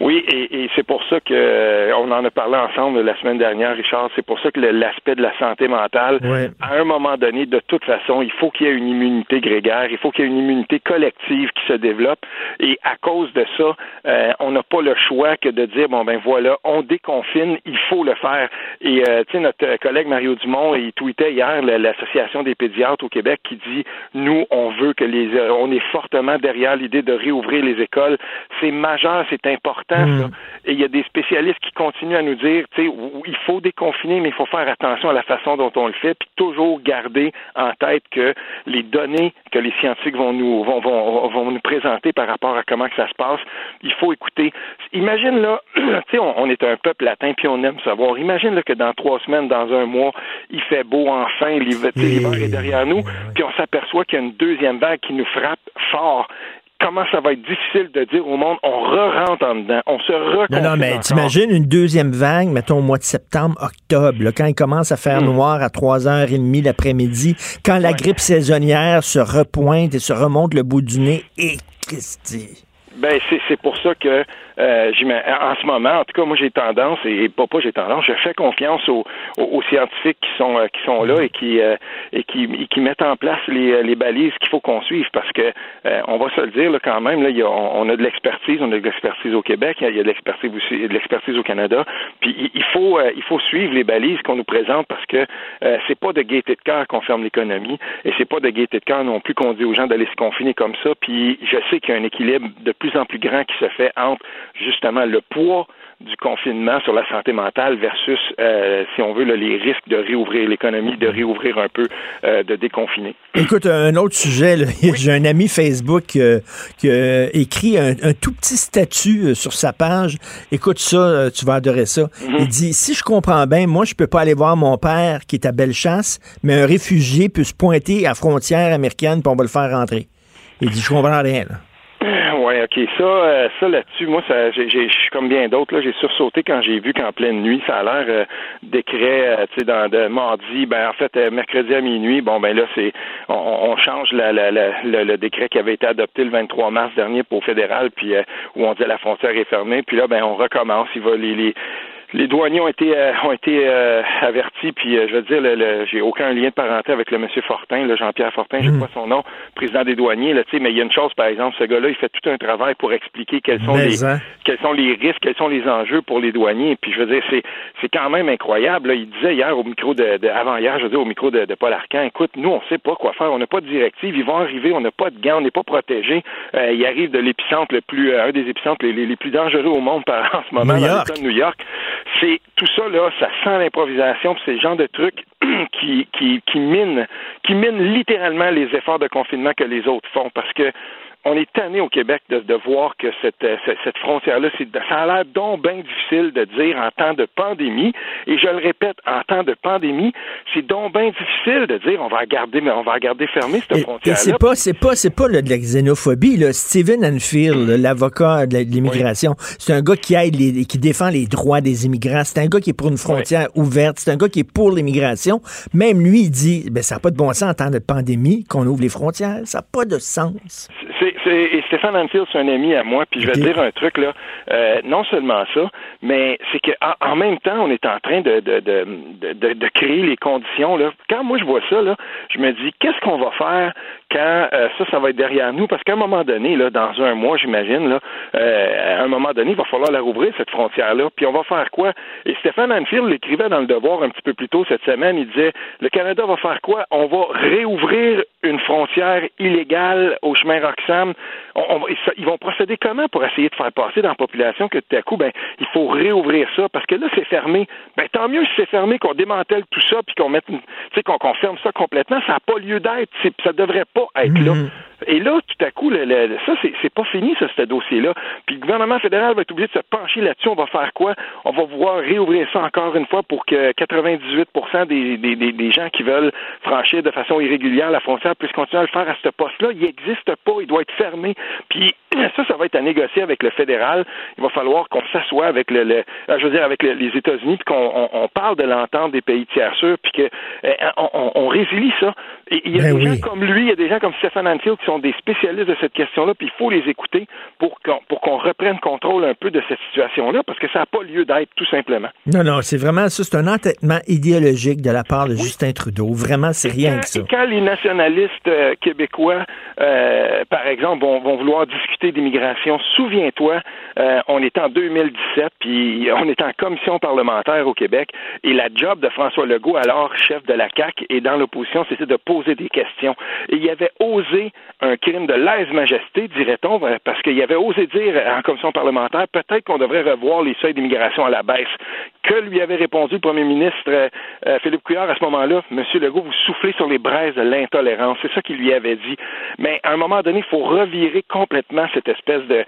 Oui, et, et c'est pour ça que euh, on en a parlé ensemble la semaine dernière, Richard. C'est pour ça que l'aspect de la santé mentale, à un moment donné, de toute façon, il faut qu'il y ait une immunité grégaire, il faut qu'il y ait une immunité collective qui se développe. Et à cause de ça, euh, on n'a pas le choix que de dire bon ben voilà, on déconfine, il faut le faire. Et euh, tu sais, notre collègue Mario Dumont, il tweetait hier l'association des pédiatres au Québec qui dit nous, on veut que les, on est fortement derrière l'idée de réouvrir les écoles. C'est majeur, c'est important Mm. Et il y a des spécialistes qui continuent à nous dire, tu sais, il faut déconfiner, mais il faut faire attention à la façon dont on le fait, puis toujours garder en tête que les données que les scientifiques vont nous vont, vont, vont nous présenter par rapport à comment que ça se passe, il faut écouter. Imagine là, tu sais, on, est un peuple latin puis on aime savoir. Imagine là, que dans trois semaines, dans un mois, il fait beau enfin, l'hiver est derrière nous, puis on s'aperçoit qu'il y a une deuxième vague qui nous frappe fort comment ça va être difficile de dire au monde, on re-rentre en dedans, on se reconfine Non, non, mais t'imagines une deuxième vague, mettons au mois de septembre, octobre, quand il commence à faire hmm. noir à 3h30 l'après-midi, quand la grippe saisonnière se repointe et se remonte le bout du nez, et Christy. Ben, c'est pour ça que euh, en ce moment, en tout cas, moi j'ai tendance, et, pas pas j'ai tendance, je fais confiance aux, aux, scientifiques qui sont euh, qui sont là et qui euh, et qui, qui mettent en place les, les balises qu'il faut qu'on suive parce que euh, on va se le dire là, quand même, là, y a, on, a de l'expertise, on a de l'expertise au Québec, il y a de l'expertise aussi de l'expertise au Canada. Puis il faut il faut suivre les balises qu'on nous présente parce que c'est pas de gaieté de cœur qu'on ferme l'économie et c'est pas de gaieté de cœur non plus qu'on dit aux gens d'aller se confiner comme ça. Puis je sais qu'il y a un équilibre de plus en plus grand qui se fait entre justement le poids du confinement sur la santé mentale versus, euh, si on veut, les risques de réouvrir l'économie, de réouvrir un peu, euh, de déconfiner. Écoute, un autre sujet, j'ai un ami Facebook euh, qui a écrit un, tout petit statut sur sa page. Écoute ça, tu vas adorer ça. Mm-hmm. Il dit, si je comprends bien, moi, je peux pas aller voir mon père qui est à Bellechasse, mais un réfugié peut se pointer à frontière américaine, puis on va le faire rentrer. Il dit, je comprends rien. Là. Oui, OK. Ça, euh, ça là-dessus, moi, ça, je suis comme bien d'autres. Là, j'ai sursauté quand j'ai vu qu'en pleine nuit, ça a l'air euh, décret, euh, tu sais, dans de mardi, ben en fait, mercredi à minuit, bon ben là, c'est on, change la, la, le, décret qui avait été adopté le 23 mars dernier pour fédéral, puis où on dit la frontière est fermée, puis là, ben on recommence. Il va les, les les douaniers ont été euh, ont été euh, avertis, puis euh, je veux dire, le, j'ai aucun lien de parenté avec le monsieur Fortin, le Jean-Pierre Fortin, je sais hmm. pas son nom, président des douaniers, là, mais il y a une chose, par exemple, ce gars-là, il fait tout un travail pour expliquer quels sont les hein. quels sont les risques, quels sont les enjeux pour les douaniers. Puis je veux dire, c'est c'est quand même incroyable. Là. Il disait hier au micro de, avant hier, je veux dire au micro de, de Paul Arcan, écoute, nous on sait pas quoi faire, on n'a pas de directive, ils vont arriver, on n'a pas de gants, on n'est pas protégé. Euh, il arrive de l'épicentre le plus, un des épicentres les, les, plus dangereux au monde par, en ce moment, New dans de New York. C'est tout ça là, ça sent l'improvisation, c'est le genre de truc qui, qui, qui mine, qui mine littéralement les efforts de confinement que les autres font, parce que on est tanné au Québec de, de voir que cette, euh, cette, frontière-là, ça a l'air donc bien difficile de dire en temps de pandémie. Et je le répète, en temps de pandémie, c'est donc bien difficile de dire on va garder, on va garder fermée cette frontière-là. c'est pas, c'est pas, c'est pas de la xénophobie. Là. Steven Anfield, l'avocat de l'immigration, c'est un gars qui aide, les, qui défend les droits des immigrants. C'est un gars qui est pour une frontière ouverte. C'est un gars qui est pour l'immigration. Même lui, il dit, ben ça n'a pas de bon sens en temps de pandémie qu'on ouvre les frontières. Ça n'a pas de sens. C'est et Stéphane Anfield, c'est un ami à moi, puis je vais te dire un truc là. Euh, non seulement ça, mais c'est que en, même temps, on est en train de de, de, de, créer les conditions là. Quand moi je vois ça là, je me dis qu'est-ce qu'on va faire quand euh, ça, ça va être derrière nous, parce qu'à un moment donné, là, dans un mois, j'imagine, là, euh, à un moment donné, il va falloir la rouvrir, cette frontière-là. Puis on va faire quoi? Et Stéphane Anfield l'écrivait dans le devoir un petit peu plus tôt cette semaine, il disait le Canada va faire quoi? On va réouvrir une frontière illégale au chemin Roxham ils vont procéder comment pour essayer de faire passer dans la population que tout à coup, ben, il faut réouvrir ça? Parce que là, c'est fermé. Ben, tant mieux si c'est fermé, qu'on démantèle tout ça puis qu'on mette, tu sais, qu'on ferme ça complètement. Ça n'a pas lieu d'être. Ça devrait pas être là. Mhm. Et là, tout à coup, le, le- ça, c'est, pas fini, ça, ce dossier-là. Puis le gouvernement fédéral va être obligé de se pencher là-dessus. On va faire quoi? On va vouloir réouvrir ça encore une fois pour que 98 des, des, des, gens qui veulent franchir de façon irrégulière la frontière puissent continuer à le faire à ce poste-là. Il n'existe pas. Il doit être fermé. Puis ça, ça va être à négocier avec le fédéral. Il va falloir qu'on s'assoie avec le, le- euh, je veux dire, avec le- les États-Unis, puis qu'on on, on parle de l'entente des pays tiers sûrs, puis que euh, on, on- on résilie ça. Et il y a Ben des oui. gens comme lui, il y a des gens comme Stéphane Anfield qui sont des spécialistes de cette question-là, puis il faut les écouter pour qu'on pour qu'on reprenne contrôle un peu de cette situation-là, parce que ça n'a pas lieu d'être, tout simplement. Non, non, c'est vraiment ça. C'est un entêtement idéologique de la part de Justin Trudeau. Vraiment, c'est rien quand, que ça. et quand les nationalistes euh, québécois, euh, par exemple, vont, vont vouloir discuter d'immigration, souviens-toi, euh, on est en 2017, puis on est en commission parlementaire au Québec, et la job de François Legault, alors chef de la CAQ et dans l'opposition, c'était de poser des questions. Et il avait osé un crime de lèse-majesté, dirait-on, euh, parce qu'il avait osé dire en commission parlementaire, peut-être qu'on devrait revoir les seuils d'immigration à la baisse. Que lui avait répondu le premier ministre euh, euh, Philippe Couillard à ce moment-là, Monsieur Legault, vous soufflez sur les braises de l'intolérance. C'est ça qu'il lui avait dit. Mais à un moment donné, il faut revirer complètement cette espèce de.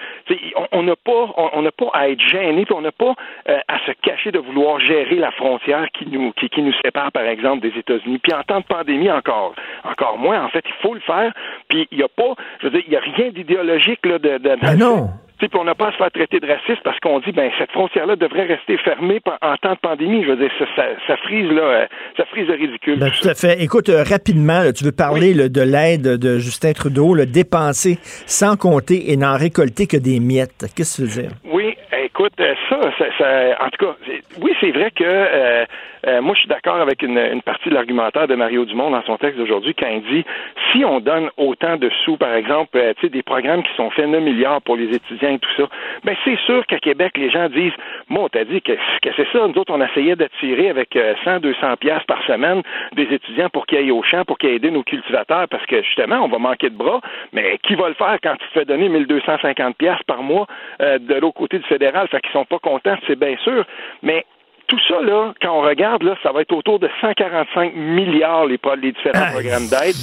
On n'a pas, on n'a pas à être gêné, on n'a pas à se cacher de vouloir gérer la frontière qui nous, qui nous sépare, par exemple, des États-Unis. Puis en temps de pandémie, encore, encore moins. En fait, il faut le faire. Puis il n'y a pas, je veux dire, il n'y a rien d'idéologique là de. de Ben non. puis on n'a pas à se faire traiter de raciste parce qu'on dit ben cette frontière-là devrait rester fermée en temps de pandémie. Je veux dire, ça, ça, ça frise là, euh, ça frise le ridicule. Ben, tout à fait. Écoute, euh, rapidement, là, tu veux parler là, de l'aide de Justin Trudeau, le dépenser sans compter et n'en récolter que des miettes. Qu'est-ce que tu veux dire? Oui, écoute, euh, ça, ça, en tout cas, oui, c'est vrai que euh, euh, moi, je suis d'accord avec une, partie de l'argumentaire de Mario Dumont dans son texte d'aujourd'hui quand il dit si on donne autant de sous, par exemple, tu sais, des programmes qui sont faits 9 milliards pour les étudiants et tout ça, ben c'est sûr qu'à Québec, les gens disent, moi, on t'a dit que, que c'est ça, nous autres, on essayait d'attirer avec euh, 100, 200 pièces par semaine des étudiants pour qu'ils aillent au champ, pour qu'ils aident nos cultivateurs, parce que justement, on va manquer de bras, mais qui va le faire quand tu te fais donner 1250 pièces par mois de l'autre côté du fédéral, fait qu'ils sont pas contents, c'est bien sûr, mais tout ça, là, quand on regarde, là, ça va être autour de 145 milliards les, les différents programmes d'aide.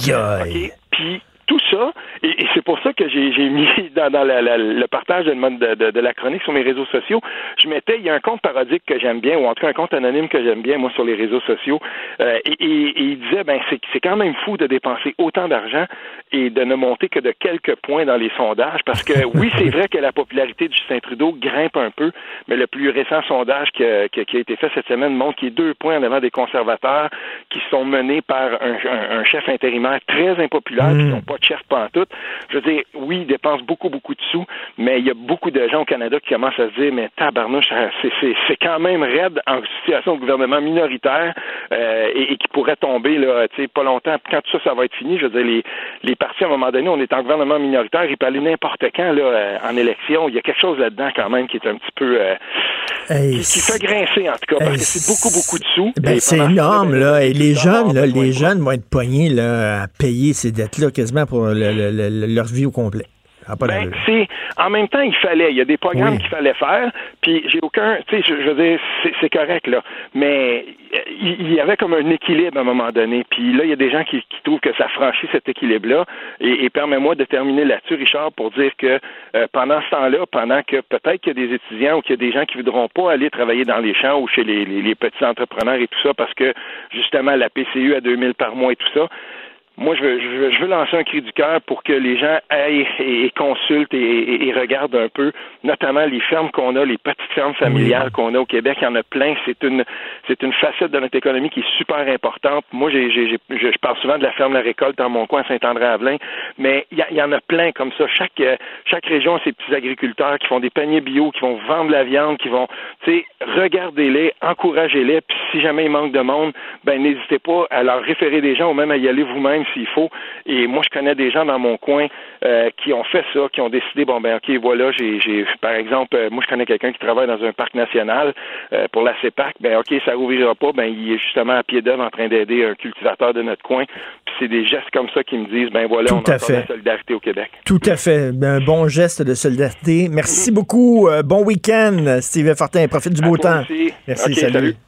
Puis tout ça, et, et c'est pour ça que j'ai mis dans, dans la- la- le partage de, de, de- de la chronique sur mes réseaux sociaux, je mettais, il y a un compte parodique que j'aime bien, ou en tout cas un compte anonyme que j'aime bien, moi, sur les réseaux sociaux, euh, et, et- et il disait, ben c'est c'est quand même fou de dépenser autant d'argent et de ne monter que de quelques points dans les sondages, parce que oui, c'est vrai que la popularité de Justin Trudeau grimpe un peu, mais le plus récent sondage qui a, qui a- été fait cette semaine montre qu'il est deux points en avant des conservateurs qui sont menés par un, un- un chef intérimaire très impopulaire, qui n'ont pas de chef pantoute. Je veux dire, oui, il dépense beaucoup, beaucoup de sous, mais il y a beaucoup de gens au Canada qui commencent à se dire, mais tabarnouche, c'est- c'est c'est quand même raide en situation de gouvernement minoritaire euh, et, et qui pourrait tomber là, tu sais, pas longtemps. Quand tout ça, ça va être fini, je veux dire, les, les partis, à un moment donné, on est en gouvernement minoritaire, il peut aller n'importe quand là, euh, en élection. Il y a quelque chose là-dedans quand même qui est un petit peu... euh, Hey, qui, qui fait grincer, en tout cas, parce que c'est beaucoup, beaucoup de sous. Ben, c'est énorme, temps-là, là. ben, Et les jeunes, là, les jeunes vont être poignés là, à payer ces dettes-là quasiment pour le- le- le- leur vie au complet. Ben, c'est en même temps il fallait, il y a des programmes Oui. qu'il fallait faire, puis j'ai aucun, tu sais, je, je veux dire, c'est, correct là, mais euh, il, y avait comme un équilibre à un moment donné, puis là il y a des gens qui, qui trouvent que ça franchit cet équilibre-là, et, et permets-moi de terminer là-dessus, Richard, pour dire que euh, pendant ce temps-là, pendant que peut-être qu'il y a des étudiants ou qu'il y a des gens qui voudront pas aller travailler dans les champs ou chez les, les- les petits entrepreneurs et tout ça, parce que justement la PCU à 2000 par mois et tout ça, moi, je veux, je, veux, je veux lancer un cri du cœur pour que les gens aillent et, et consultent et, et- et regardent un peu, notamment les fermes qu'on a, les petites fermes familiales qu'on a au Québec. Il y en a plein. C'est une, c'est une facette de notre économie qui est super importante. Moi, j'ai, j'ai, j'ai- je, parle souvent de la ferme La Récolte dans mon coin, Saint-André-Avelin, mais il y, y en a plein comme ça. Chaque, euh, chaque région a ses petits agriculteurs qui font des paniers bio, qui vont vendre la viande, qui vont, tu sais, regardez-les, encouragez-les. Puis si jamais il manque de monde, ben n'hésitez pas à leur référer des gens ou même à y aller vous-même s'il faut. Et moi, je connais des gens dans mon coin euh, qui ont fait ça, qui ont décidé, bon ben ok, voilà, j'ai, j'ai par exemple, euh, moi je connais quelqu'un qui travaille dans un parc national euh, pour la CEPAC, ben ok, ça rouvrira pas, ben il est justement à pied d'œuvre en train d'aider un cultivateur de notre coin. Puis c'est des gestes comme ça qui me disent, ben voilà, Tout on a encore fait. la solidarité au Québec. Tout à fait. Un bon geste de solidarité. Merci beaucoup. Bon week-end, Steve Fortin. Profite du beau À temps. aussi. Merci, salut.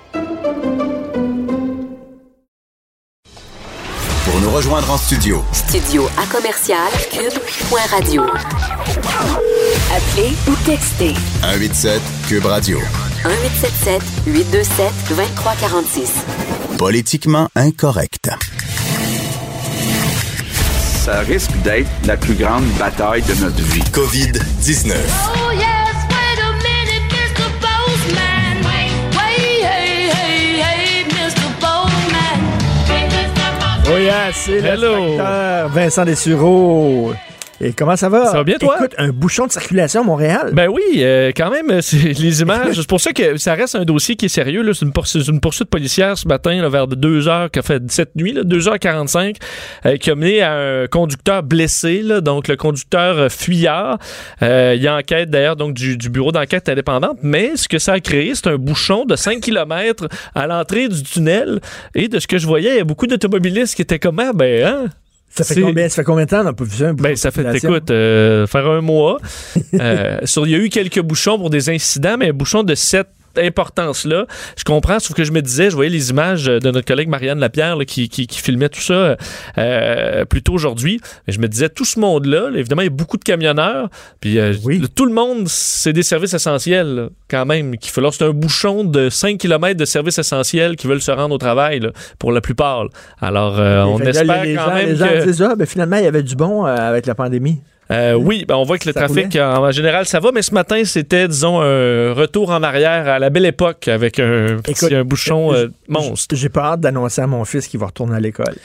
Nous rejoindre en studio, Studio à commercial cube.radio. Appelez ou textez 187 Cube Radio. 1877 827 2346. Politiquement incorrect. Ça risque d'être la plus grande bataille de notre vie. COVID-19. Oh yes, Postman. Oh c'est le Hello. facteur Vincent Dessureau. Et comment ça va? Ça va bien, toi? Écoute, un bouchon de circulation à Montréal. Ben oui, euh, quand même, euh, c'est les images. c'est pour ça que ça reste un dossier qui est sérieux. là. C'est une, poursuite, une poursuite policière ce matin, là, vers 2 heures, qui a fait cette nuit, là, 2h45, euh, qui a mené à un conducteur blessé, là, donc le conducteur euh, fuyard. Euh, il y a enquête d'ailleurs donc du, du bureau d'enquête indépendante, mais ce que ça a créé, c'est un bouchon de 5 km à l'entrée du tunnel. Et de ce que je voyais, il y a beaucoup d'automobilistes qui étaient comme, ah, ben, hein, ça, fait combien, ça fait combien de temps qu'on n'a pas vu ça? Ben, ça fait, écoute, euh, faire un mois. Euh, sur- Il y a eu quelques bouchons pour des incidents, mais un bouchon de cette importance-là, je comprends, sauf que je me disais, je voyais les images de notre collègue Marianne Lapierre là, qui, qui, qui filmait tout ça euh, plus tôt aujourd'hui. Mais je me disais, tout ce monde-là, là, évidemment, il y a beaucoup de camionneurs, puis euh, le- tout le monde, c'est des services essentiels, là, quand même. C'est un bouchon de 5 km de services essentiels qui veulent se rendre au travail, là, pour la plupart. Alors, euh, on espère les quand gens, même les gens que... disent, ah, ben, finalement, il y avait du bon avec la pandémie. Euh, oui, ben on voit que le Ça trafic, en, en général, ça va, mais ce matin, c'était, disons, un retour en arrière à la belle époque avec un, petit- Écoute, un bouchon euh, monstre. J'ai pas hâte d'annoncer à mon fils qu'il va retourner à l'école.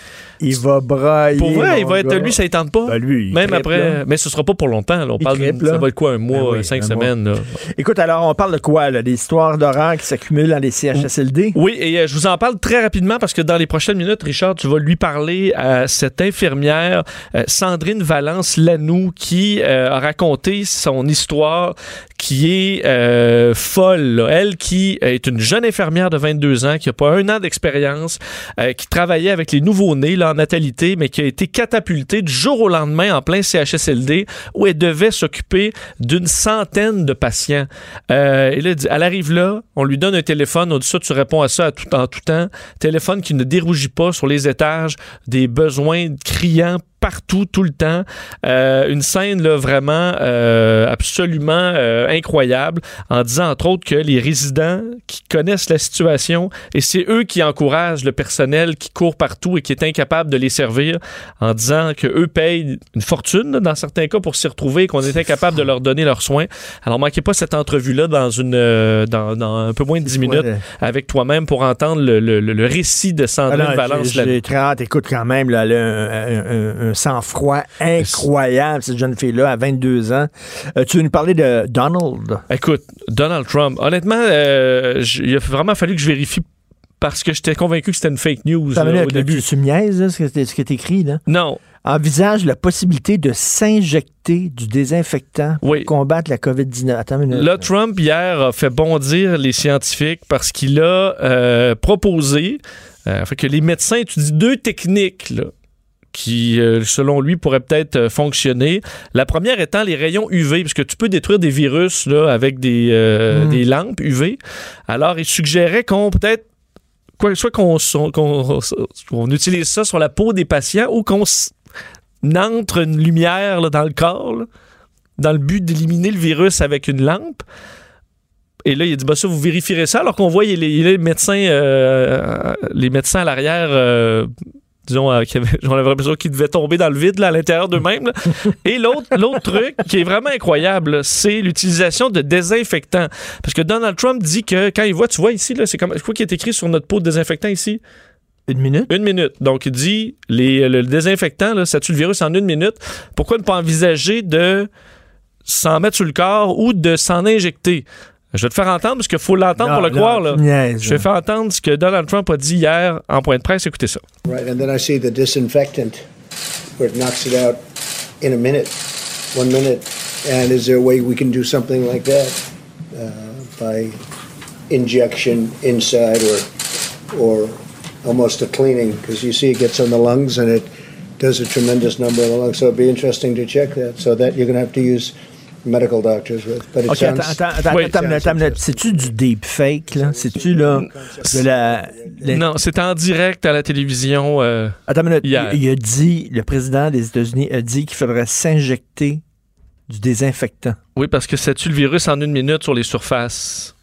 Il va brailler. Pour vrai, il va être, gars. lui, ça ne tente pas? Ben, lui, il Même après, là. mais ce sera pas pour longtemps. là. On Il parle, ça là. va être quoi, un mois, Ben oui, euh, cinq un semaines. là? Écoute, alors, on parle de quoi, là? Des histoires d'horreur qui s'accumulent dans les CHSLD? Oui, et euh, je vous en parle très rapidement parce que dans les prochaines minutes, Richard, tu vas lui parler à cette infirmière, euh, Sandrine Valence-Lanou, qui euh, a raconté son histoire qui est euh, folle. Elle qui est une jeune infirmière de 22 ans, qui n'a pas un an d'expérience, euh, qui travaillait avec les nouveaux-nés en natalité, mais qui a été catapultée du jour au lendemain en plein CHSLD où elle devait s'occuper d'une centaine de patients. Euh, elle arrive là, on lui donne un téléphone, on dit ça, tu réponds à ça à tout, en tout temps. Téléphone qui ne dérougit pas sur les étages, des besoins criants partout, tout le temps. Euh, une scène là, vraiment euh, absolument euh, incroyable en disant entre autres que les résidents qui connaissent la situation et c'est eux qui encouragent le personnel qui court partout et qui est incapable de les servir en disant que eux payent une fortune là, dans certains cas pour s'y retrouver et qu'on est incapable de leur donner leurs soins. Alors manquez pas cette entrevue-là dans, une, euh, dans, dans un peu moins de 10 minutes Ouais. avec toi-même pour entendre le, le- le- récit de Sandrine Ah non, Valence. j'ai- J'ai très hâte. Écoute, quand même, là, elle a un, un- un- un sang-froid incroyable, cette jeune fille-là, à 22 ans. Euh, tu veux nous parler de Donald? Écoute, Donald Trump, honnêtement, euh, il a vraiment fallu que je vérifie parce que j'étais convaincu que c'était une fake news là, au début. Tu, tu là, ce que- est écrit, là? Non. Envisage la possibilité de s'injecter du désinfectant pour combattre la COVID-19. Attends une minute. Là, Trump, hier, a fait bondir les scientifiques parce qu'il a euh, proposé euh, fait que les médecins étudient deux techniques là, qui, euh, selon lui, pourraient peut-être euh, fonctionner. La première étant les rayons UV, parce que tu peux détruire des virus là, avec des, euh, Mm. des lampes UV. Alors, il suggérait qu'on peut-être quoi, soit qu'on utilise ça sur la peau des patients ou qu'on entre une lumière là, dans le corps là, dans le but d'éliminer le virus avec une lampe. Et là, il a dit, bah ça, vous vérifierez ça, alors qu'on voit les, les médecins, euh, les médecins à l'arrière, euh, disons, euh, qui avaient- j'en avais l'impression qu'ils devaient tomber dans le vide là, à l'intérieur d'eux-mêmes. là. Et l'autre, l'autre truc qui est vraiment incroyable, c'est l'utilisation de désinfectants. Parce que Donald Trump dit que quand il voit, tu vois ici, là, c'est comme, quoi qui est écrit sur notre pot de désinfectant ici? Une minute? Une minute. Donc, il dit, les, le désinfectant, là, ça tue le virus en une minute. Pourquoi ne pas envisager de s'en mettre sur le corps ou de s'en injecter? Je vais te faire entendre parce qu'il faut l'entendre pour le non, croire. Là. tu Je vais là. faire entendre ce que Donald Trump a dit hier en point de presse. Écoutez ça. Right, and then I see the disinfectant where it knocks it out in a minute, one minute. And is there a way we can do something like that uh, by injection inside or or almost a cleaning? Because you see, it gets on the lungs and it does a tremendous number of the lungs. So it'd be interesting to check that. So that you're going to have to use medical doctors with. But it OK, sounds, attends, attends, attends, attends, attends. C'est-tu du deepfake, là? C'est-tu, là, de la... la- Non, c'est en direct à la télévision. euh, Attends une minute. hier. Il, il a dit, le président des États-Unis a dit qu'il faudrait s'injecter du désinfectant. Oui, parce que ça tue le virus en une minute sur les surfaces?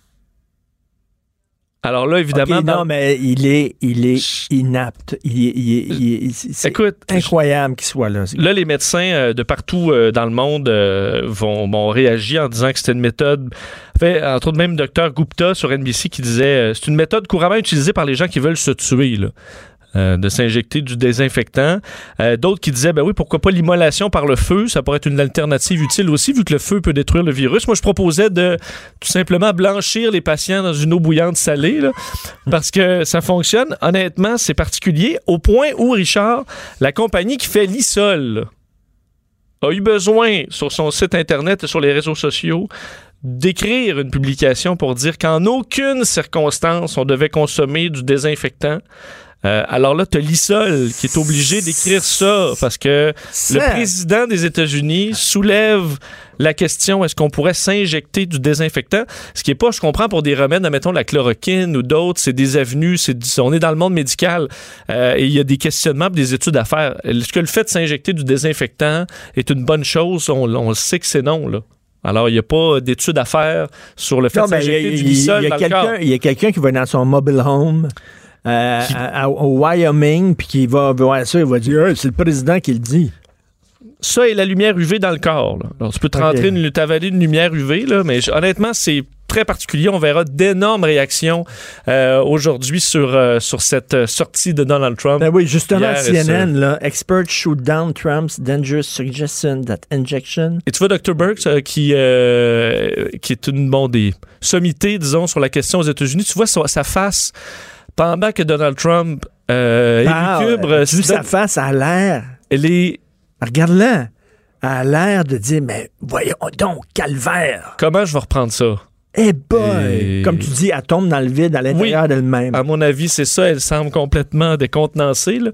Alors là, évidemment, OK, dans- non, mais il est, il est inapte. Il est, il est- il est- c'est Écoute, incroyable qu'il soit là. Là, les médecins euh, de partout euh, dans le monde euh, vont, vont réagir en disant que c'était une méthode. Fait, entre autres, même Dr Gupta sur NBC qui disait c'est une méthode couramment utilisée par les gens qui veulent se tuer. Là. Euh, de s'injecter du désinfectant. Euh, D'autres qui disaient, ben oui, pourquoi pas l'immolation par le feu, ça pourrait être une alternative utile aussi, vu que le feu peut détruire le virus. Moi, je proposais de tout simplement blanchir les patients dans une eau bouillante salée, parce que ça fonctionne. Honnêtement, c'est particulier, au point où, Richard, la compagnie qui fait l'ISOL, a eu besoin sur son site Internet et sur les réseaux sociaux d'écrire une publication pour dire qu'en aucune circonstance on devait consommer du désinfectant. Euh, alors là, tu as l'ISOL qui est obligé d'écrire ça parce que le président des États-Unis soulève la question est-ce qu'on pourrait s'injecter du désinfectant? Ce qui est pas, je comprends, pour des remèdes, mettons la chloroquine ou d'autres, c'est des avenues, c'est on est dans le monde médical euh, et il y a des questionnements, des études à faire. Est-ce que le fait de s'injecter du désinfectant est une bonne chose? On, on sait que c'est non là. Alors, il n'y a pas d'études à faire sur le fait Non, de ben, s'injecter du il y a- quelqu'un- a quelqu'un qui va dans son mobile home euh, à- à- au Wyoming, puis qui va voir ça, il va dire Hey, c'est le président qui le dit. Ça et la lumière UV dans le corps. là. Alors, tu peux te Ok. rentrer une t'avaler une lumière UV, là, mais honnêtement, c'est très particulier. On verra d'énormes réactions euh, aujourd'hui sur, euh, sur cette sortie de Donald Trump. Ben oui, justement, CNN, là, experts shoot down Trump's dangerous suggestion that injection. Et tu vois Dr. Burks, euh, qui, qui est une bon, des sommités, disons, sur la question aux États-Unis, tu vois sa, sa face pendant que Donald Trump euh, Ah, élucubre. tu vois sa face à l'air. Elle est. Regarde-la. Elle a l'air de dire Mais voyons donc, calvaire. Comment je vais reprendre ça? Eh boy! Et- Comme tu dis, elle tombe dans le vide à l'intérieur d'elle-même. À mon avis, c'est ça. Elle semble complètement décontenancée. là.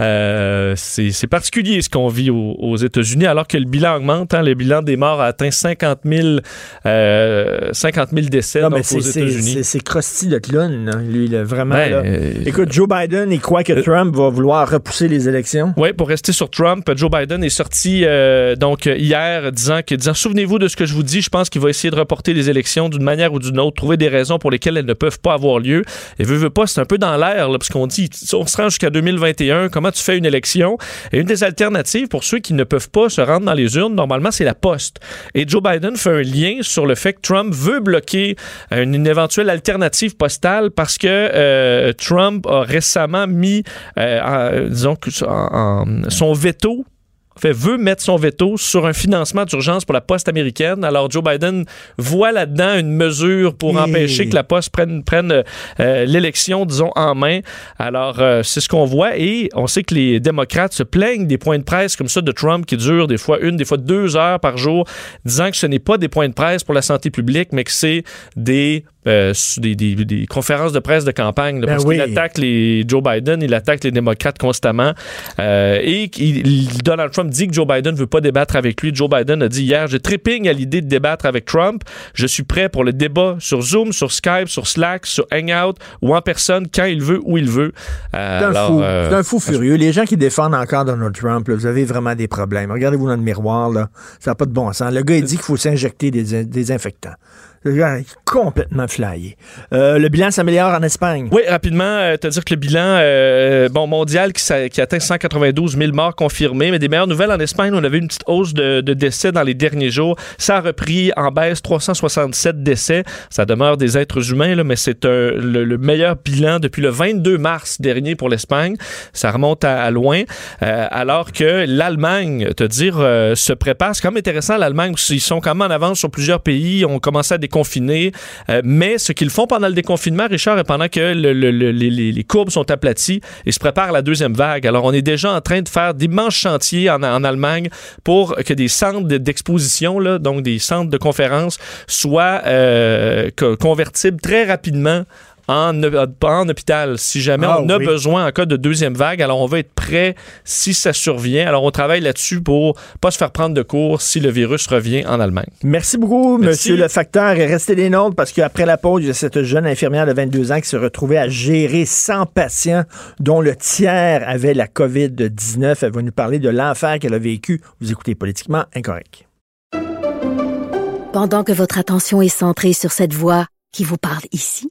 Euh, c'est particulier ce qu'on vit aux, aux États-Unis, alors que le bilan augmente. hein. Le bilan des morts a atteint 50 000, euh, 50 000 décès Non, donc, aux États-Unis. c'est- Krusty le clown, là, lui, là, vraiment. Ben, là. euh, Écoute, Joe Biden, il croit que Trump va vouloir repousser les élections. Oui, pour rester sur Trump, Joe Biden est sorti euh, donc euh, hier disant que disant souvenez-vous de ce que je vous dis, je pense qu'il va essayer de reporter les élections d'une manière ou d'une autre, trouver des raisons pour lesquelles elles ne peuvent pas avoir lieu. Et veut, veut pas, c'est un peu dans l'air parce qu'on dit on se rend jusqu'à 2021, comment tu fais une élection? Et une des alternatives pour ceux qui ne peuvent pas se rendre dans les urnes, normalement, c'est la poste. Et Joe Biden fait un lien sur le fait que Trump veut bloquer une, éventuelle alternative postale parce que euh, Trump a récemment mis, euh, disons, en- son veto fait, veut mettre son veto sur un financement d'urgence pour la poste américaine. Alors, Joe Biden voit là-dedans une mesure pour Et- empêcher que la poste prenne, prenne euh, l'élection, disons, en main. Alors, euh, c'est ce qu'on voit. Et on sait que les démocrates se plaignent des points de presse comme ça de Trump qui durent des fois une, des fois deux heures par jour, disant que ce n'est pas des points de presse pour la santé publique, mais que c'est des euh, des, des- des conférences de presse de campagne. là, Ben parce oui. qu'il attaque les Joe Biden, il attaque les démocrates constamment. Euh, et il- Donald Trump dit que Joe Biden ne veut pas débattre avec lui. Joe Biden a dit hier, je trépigne à l'idée de débattre avec Trump. Je suis prêt pour le débat sur Zoom, sur Skype, sur Slack, sur Hangout ou en personne quand il veut, où il veut. Euh, C'est un, alors, fou. euh, C'est un fou furieux. Les gens qui défendent encore Donald Trump, là, vous avez vraiment des problèmes. Regardez-vous dans le miroir, là. ça n'a pas de bon sens. Le gars, il dit qu'il faut s'injecter des, des complètement flyé. Euh, le bilan s'améliore en Espagne. Oui, rapidement, euh, te dire que le bilan euh, bon, mondial qui, atteint 192 000 morts confirmés, mais des meilleures nouvelles en Espagne, on avait une petite hausse de, décès dans les derniers jours. Ça a repris en baisse 367 décès. Ça demeure des êtres humains, là, mais c'est le, le meilleur bilan depuis le 22 mars dernier pour l'Espagne. Ça remonte à, loin. Euh, alors que l'Allemagne, te dire, euh, se prépare. C'est quand même intéressant, l'Allemagne, qu'ils sont quand même en avance sur plusieurs pays. On commence à Euh, mais ce qu'ils font pendant le déconfinement, Richard, et pendant que le- le- le- les, courbes sont aplaties, ils se préparent à la deuxième vague. Alors, on est déjà en train de faire d'immenses chantiers en, Allemagne pour que des centres de- d'exposition, donc des centres de conférences, soient euh, co- convertibles très rapidement en, en hôpital, si jamais Ah, on a oui. besoin en cas de deuxième vague. Alors, on va être prêt si ça survient. Alors, on travaille là-dessus pour pas se faire prendre de cours si le virus revient en Allemagne. Merci beaucoup, Merci. Monsieur le facteur. Et restez des nôtres parce qu'après la pause, il y a cette jeune infirmière de 22 ans qui se retrouvait à gérer 100 patients dont le tiers avait la COVID-19. Elle va nous parler de l'enfer qu'elle a vécu. Vous écoutez Politiquement Incorrect. Pendant que votre attention est centrée sur cette voix qui vous parle ici,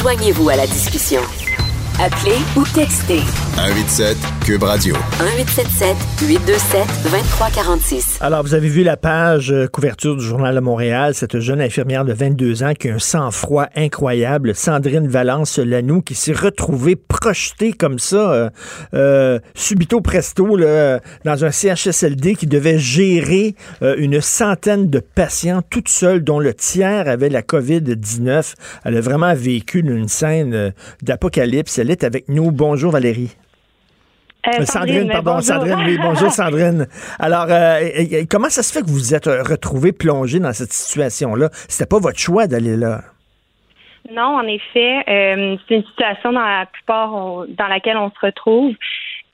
Joignez-vous à la discussion. Appelez ou textez 187 Cube Radio. 1877 827 2346. Alors, vous avez vu la page euh, couverture du Journal de Montréal, cette jeune infirmière de 22 ans qui a un sang-froid incroyable, Sandrine Valence-Lanou, qui s'est retrouvée projetée comme ça, euh, euh, subito presto, là, dans un CHSLD qui devait gérer euh, une centaine de patients toute seule, dont le tiers avait la COVID-19. Elle a vraiment vécu une scène d'apocalypse. Elle avec nous. Bonjour Valérie. Euh, Euh, Sandrine, pardon, bonjour. Sandrine, oui, bonjour Sandrine. Alors, euh, comment ça se fait que vous vous êtes retrouvée plongée dans cette situation-là? C'était pas votre choix d'aller là. Non, en effet, euh, c'est une situation dans la plupart on- dans laquelle on se retrouve.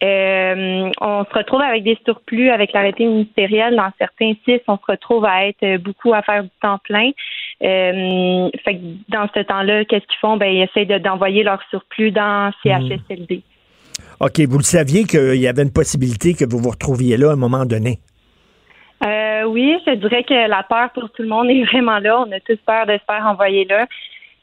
Euh, on se retrouve avec des surplus avec l'arrêté ministériel. Dans certains sites, on se retrouve à être beaucoup à faire du temps plein. Euh, fait que dans ce temps-là, qu'est-ce qu'ils font? Ben, ils essaient de- d'envoyer leur surplus dans CHSLD. OK, vous le saviez qu'il y avait une possibilité que vous vous retrouviez là à un moment donné? Euh, oui, je dirais que la peur pour tout le monde est vraiment là. On a tous peur de se faire envoyer là.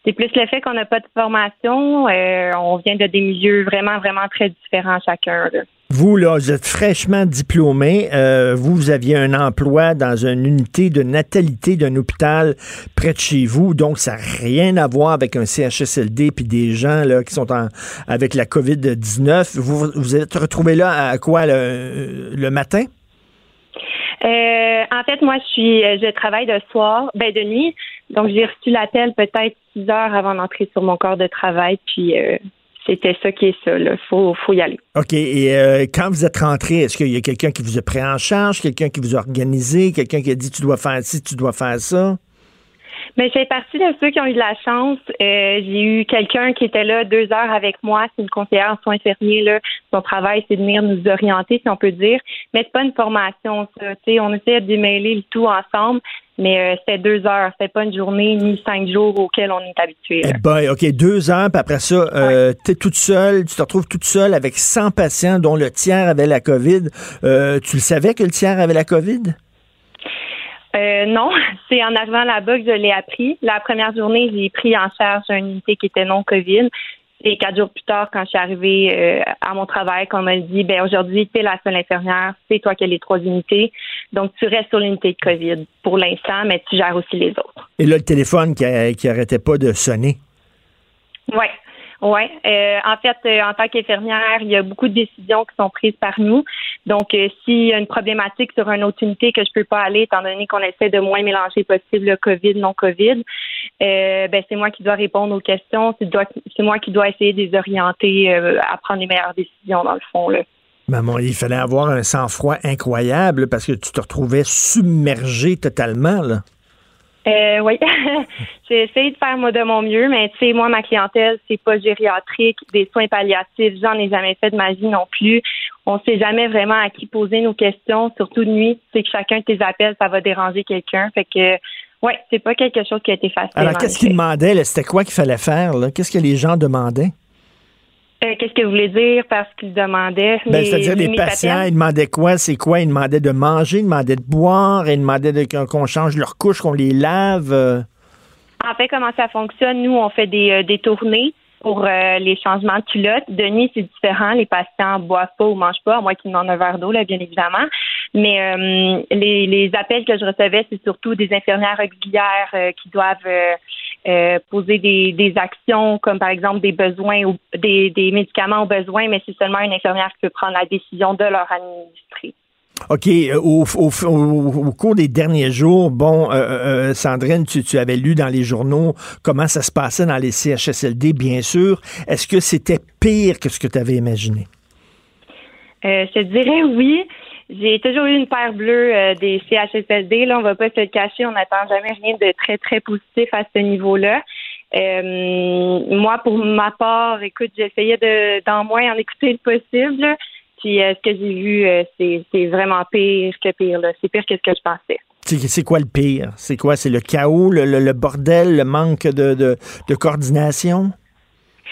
C'est plus le fait qu'on n'a pas de formation. Euh, on vient de des milieux vraiment, vraiment très différents chacun. là. Vous, là, vous êtes fraîchement diplômé. Euh, vous, aviez un emploi dans une unité de natalité d'un hôpital près de chez vous. Donc, ça n'a rien à voir avec un CHSLD puis des gens là, qui sont en, avec la COVID-19. Vous vous êtes retrouvé là à quoi, le, matin? Euh, en fait, moi, je suis, je travaille de soir, ben de nuit. Donc, j'ai reçu l'appel peut-être six heures avant d'entrer sur mon corps de travail. Puis, euh, c'était ça qui est ça. Là, faut, faut y aller. OK. Et euh, quand vous êtes rentré, est-ce qu'il y a quelqu'un qui vous a pris en charge, quelqu'un qui vous a organisé, quelqu'un qui a dit tu dois faire ci, tu dois faire ça? Mais j'ai partie de ceux qui ont eu de la chance. Euh, j'ai eu quelqu'un qui était là deux heures avec moi. C'est une conseillère en soins infirmiers. Là. Son travail, c'est de venir nous orienter, si on peut dire. Mais c'est pas une formation, ça. Tu sais, on essaie de démêler le tout ensemble. Mais euh, c'était deux heures. C'était pas une journée ni cinq jours auxquels on est habitué. Eh ben, OK, deux heures, puis après ça, euh, tu es toute seule, tu te retrouves toute seule avec 100 patients dont le tiers avait la COVID. Euh, tu le savais que le tiers avait la COVID? Euh, non, c'est en arrivant là-bas que je l'ai appris. La première journée, j'ai pris en charge une unité qui était non COVID. Et quatre jours plus tard, quand je suis arrivée euh, à mon travail, qu'on m'a dit, ben aujourd'hui, tu es la seule infirmière, c'est toi qui as les trois unités. Donc, tu restes sur l'unité de COVID pour l'instant, mais tu gères aussi les autres. Et là, le téléphone qui, qui arrêtait pas de sonner? Ouais. Ouais. Euh, en fait, euh, en tant qu'infirmière, il y a beaucoup de décisions qui sont prises par nous. Donc, euh, s'il y a une problématique sur une autre unité que je peux pas aller, étant donné qu'on essaie de moins mélanger possible le COVID, non COVID, euh, ben c'est moi qui dois répondre aux questions. C'est moi qui dois essayer de les orienter euh, à prendre les meilleures décisions dans le fond. Là. Maman, il fallait avoir un sang-froid incroyable parce que tu te retrouvais submergé totalement, là. Euh, oui, j'ai essayé de faire moi de mon mieux, mais tu sais, moi, ma clientèle, c'est pas gériatrique, des soins palliatifs, j'en ai jamais fait de ma vie non plus. On sait jamais vraiment à qui poser nos questions, surtout de nuit. Tu sais que chacun de tes appels, ça va déranger quelqu'un. Fait que, ouais, c'est pas quelque chose qui a été facile. Alors, qu'est-ce qu'ils demandaient? C'était quoi qu'il fallait faire? Qu'est-ce que les gens demandaient? Euh, Qu'est-ce que vous voulez dire parce qu'ils demandaient? Ben, C'est-à-dire, les patients, ils demandaient quoi? C'est quoi? Ils demandaient de manger, ils demandaient de boire, ils demandaient de- qu'on change leur couche, qu'on les lave. euh. En fait, comment ça fonctionne? Nous, on fait des, euh, des tournées pour les changements de culottes. Denis, c'est différent. Les patients boivent pas ou mangent pas, à moins qu'ils demandent un verre d'eau, là, bien évidemment. Mais les, les appels que je recevais, c'est surtout des infirmières auxiliaires euh, qui doivent euh, poser des, des actions, comme par exemple des besoins ou des, des médicaments aux besoins, mais c'est seulement une infirmière qui peut prendre la décision de leur administrer. OK, euh, au, au- au- au cours des derniers jours, bon, euh, euh, Sandrine, tu, tu avais lu dans les journaux comment ça se passait dans les CHSLD, bien sûr. Est-ce que c'était pire que ce que tu avais imaginé? Euh, je te dirais oui. J'ai toujours eu une paire bleue euh, des CHSLD. Là, on va pas se le cacher, on n'attend jamais rien de très, très positif à ce niveau-là. Euh, moi, pour ma part, écoute, j'essayais de d'en moins en écouter le possible. Puis euh, ce que j'ai vu, c'est vraiment pire que pire. C'est pire que ce que je pensais. C'est quoi le pire? C'est quoi? C'est le chaos, le, bordel, le manque de coordination?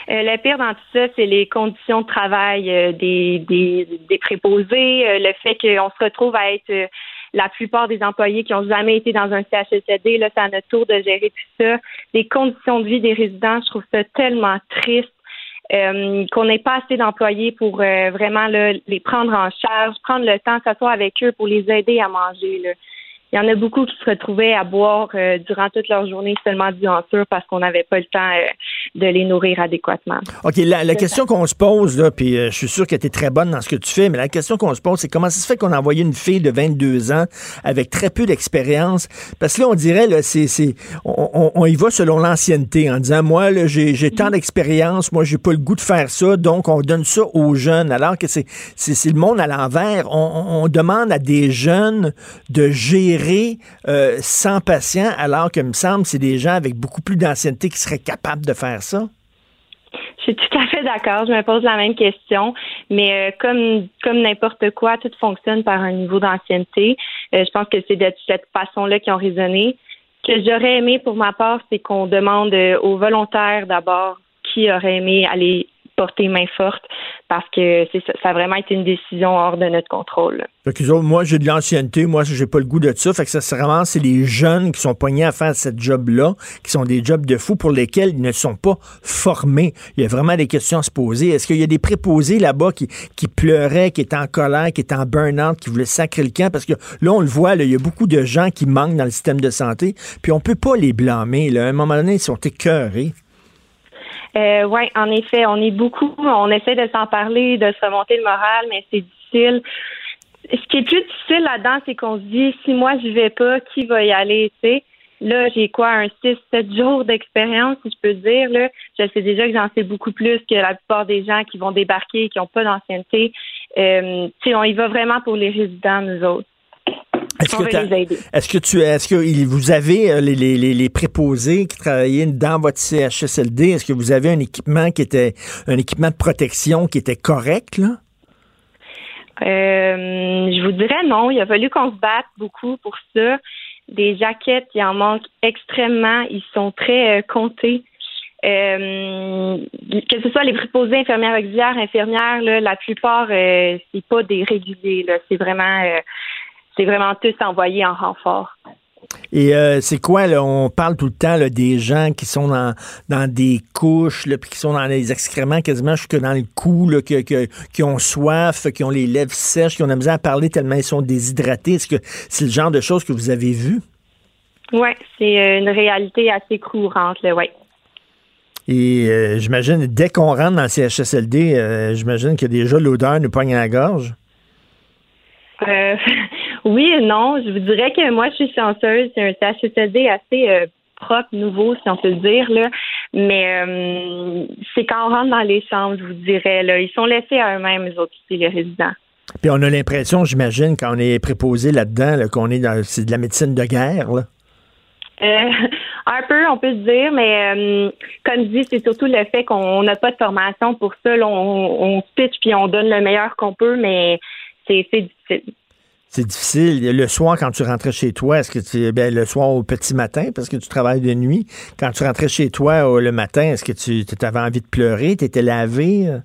Euh, le pire dans tout ça, c'est les conditions de travail euh, des, des, des préposés, euh, le fait qu'on se retrouve à être la plupart des employés qui ont jamais été dans un CHSLD, là, c'est à notre tour de gérer tout ça. Les conditions de vie des résidents, je trouve ça tellement triste. qu'on n'ait pas assez d'employés pour vraiment là, les prendre en charge, prendre le temps, s'asseoir avec eux pour les aider à manger. Là. Il y en a beaucoup qui se retrouvaient à boire euh, durant toute leur journée seulement du sûr parce qu'on n'avait pas le temps euh, de les nourrir adéquatement. OK, la, la question qu'on se pose, là, puis euh, je suis sûr que tu es très bonne dans ce que tu fais, mais la question qu'on se pose, c'est comment ça se fait qu'on a envoyé une fille de 22 ans avec très peu d'expérience? Parce que là, on dirait, là, c'est, on, on- on y va selon l'ancienneté, en disant, moi, là, j'ai, j'ai tant d'expérience, moi, j'ai pas le goût de faire ça, donc on donne ça aux jeunes, alors que c'est, le monde à l'envers. On- on demande à des jeunes de gérer euh, sans patients, alors que, me semble, c'est des gens avec beaucoup plus d'ancienneté qui seraient capables de faire ça? Je suis tout à fait d'accord. Je me pose la même question. Mais euh, comme comme n'importe quoi, tout fonctionne par un niveau d'ancienneté. Euh, je pense que c'est de cette façon-là qu'ils ont raisonné. Ce que j'aurais aimé pour ma part, c'est qu'on demande euh, aux volontaires d'abord qui aurait aimé aller porter main forte parce que ça, a vraiment été une décision hors de notre contrôle. Moi, j'ai de l'ancienneté, moi, j'ai pas le goût de ça. Fait que ça, c'est vraiment, c'est les jeunes qui sont poignés à faire cette job-là, qui sont des jobs de fous pour lesquels ils ne sont pas formés. Il y a vraiment des questions à se poser. Est-ce qu'il y a des préposés là-bas qui, qui pleuraient, qui étaient en colère, qui étaient en burn-out, qui voulaient sacrer le camp? Parce que là, on le voit, là, il y a beaucoup de gens qui manquent dans le système de santé, puis on peut pas les blâmer. À un moment donné, ils sont écœurés. Euh, oui, en effet, on est beaucoup, on essaie de s'en parler, de se remonter le moral, mais c'est difficile. Ce qui est plus difficile là-dedans, c'est qu'on se dit, si moi je vais pas, qui va y aller, tu sais? Là, j'ai quoi, un 6-7 jours d'expérience, si je peux dire, là? Je sais déjà que j'en sais beaucoup plus que la plupart des gens qui vont débarquer et qui n'ont pas d'ancienneté. Euh, on y va vraiment pour les résidents, nous autres. Est-ce que, est-ce tu est-ce que vous avez euh, les, les, les, préposés qui travaillaient dans votre CHSLD, est-ce que vous avez un équipement qui était un équipement de protection qui était correct là? Euh, je vous dirais non. Il a fallu qu'on se batte beaucoup pour ça. Des jaquettes, il en manque extrêmement. Ils sont très euh, comptés. Euh, que ce soit les préposés, infirmières auxiliaires, infirmières, là, la plupart, c'est pas des réguliers. Là. C'est vraiment, c'est vraiment tous envoyés en renfort. Et euh, c'est quoi, là, on parle tout le temps là, des gens qui sont dans, dans des couches, là, puis qui sont dans les excréments quasiment jusque dans le cou, là, que- que- qui ont soif, qui ont les lèvres sèches, qui ont de la misère à parler tellement ils sont déshydratés. Est-ce que c'est le genre de choses que vous avez vu? Oui, c'est euh, une réalité assez courante. Là, ouais. Et euh, j'imagine, dès qu'on rentre dans le CHSLD, euh, j'imagine que déjà l'odeur nous pogne à la gorge. Oui et non. Je vous dirais que moi, je suis chanceuse. C'est un CHSLD assez euh, propre, nouveau, si on peut le dire. Là. Mais euh, c'est quand on rentre dans les chambres, je vous dirais. Là, ils sont laissés à eux-mêmes, les autres les résidents. Puis on a l'impression, j'imagine, quand on est préposé là-dedans, là, qu'on est dans c'est de la médecine de guerre. Là. Euh, un peu, on peut se dire, mais euh, comme dit, c'est surtout le fait qu'on n'a pas de formation pour ça. Là, on, on pitch puis on donne le meilleur qu'on peut, mais c'est c'est difficile. C'est difficile. Le soir, quand tu rentrais chez toi, est-ce que tu ben, le soir au petit matin, parce que tu travailles de nuit, quand tu rentrais chez toi euh, le matin, est-ce que tu avais envie de pleurer? Tu étais lavé? euh?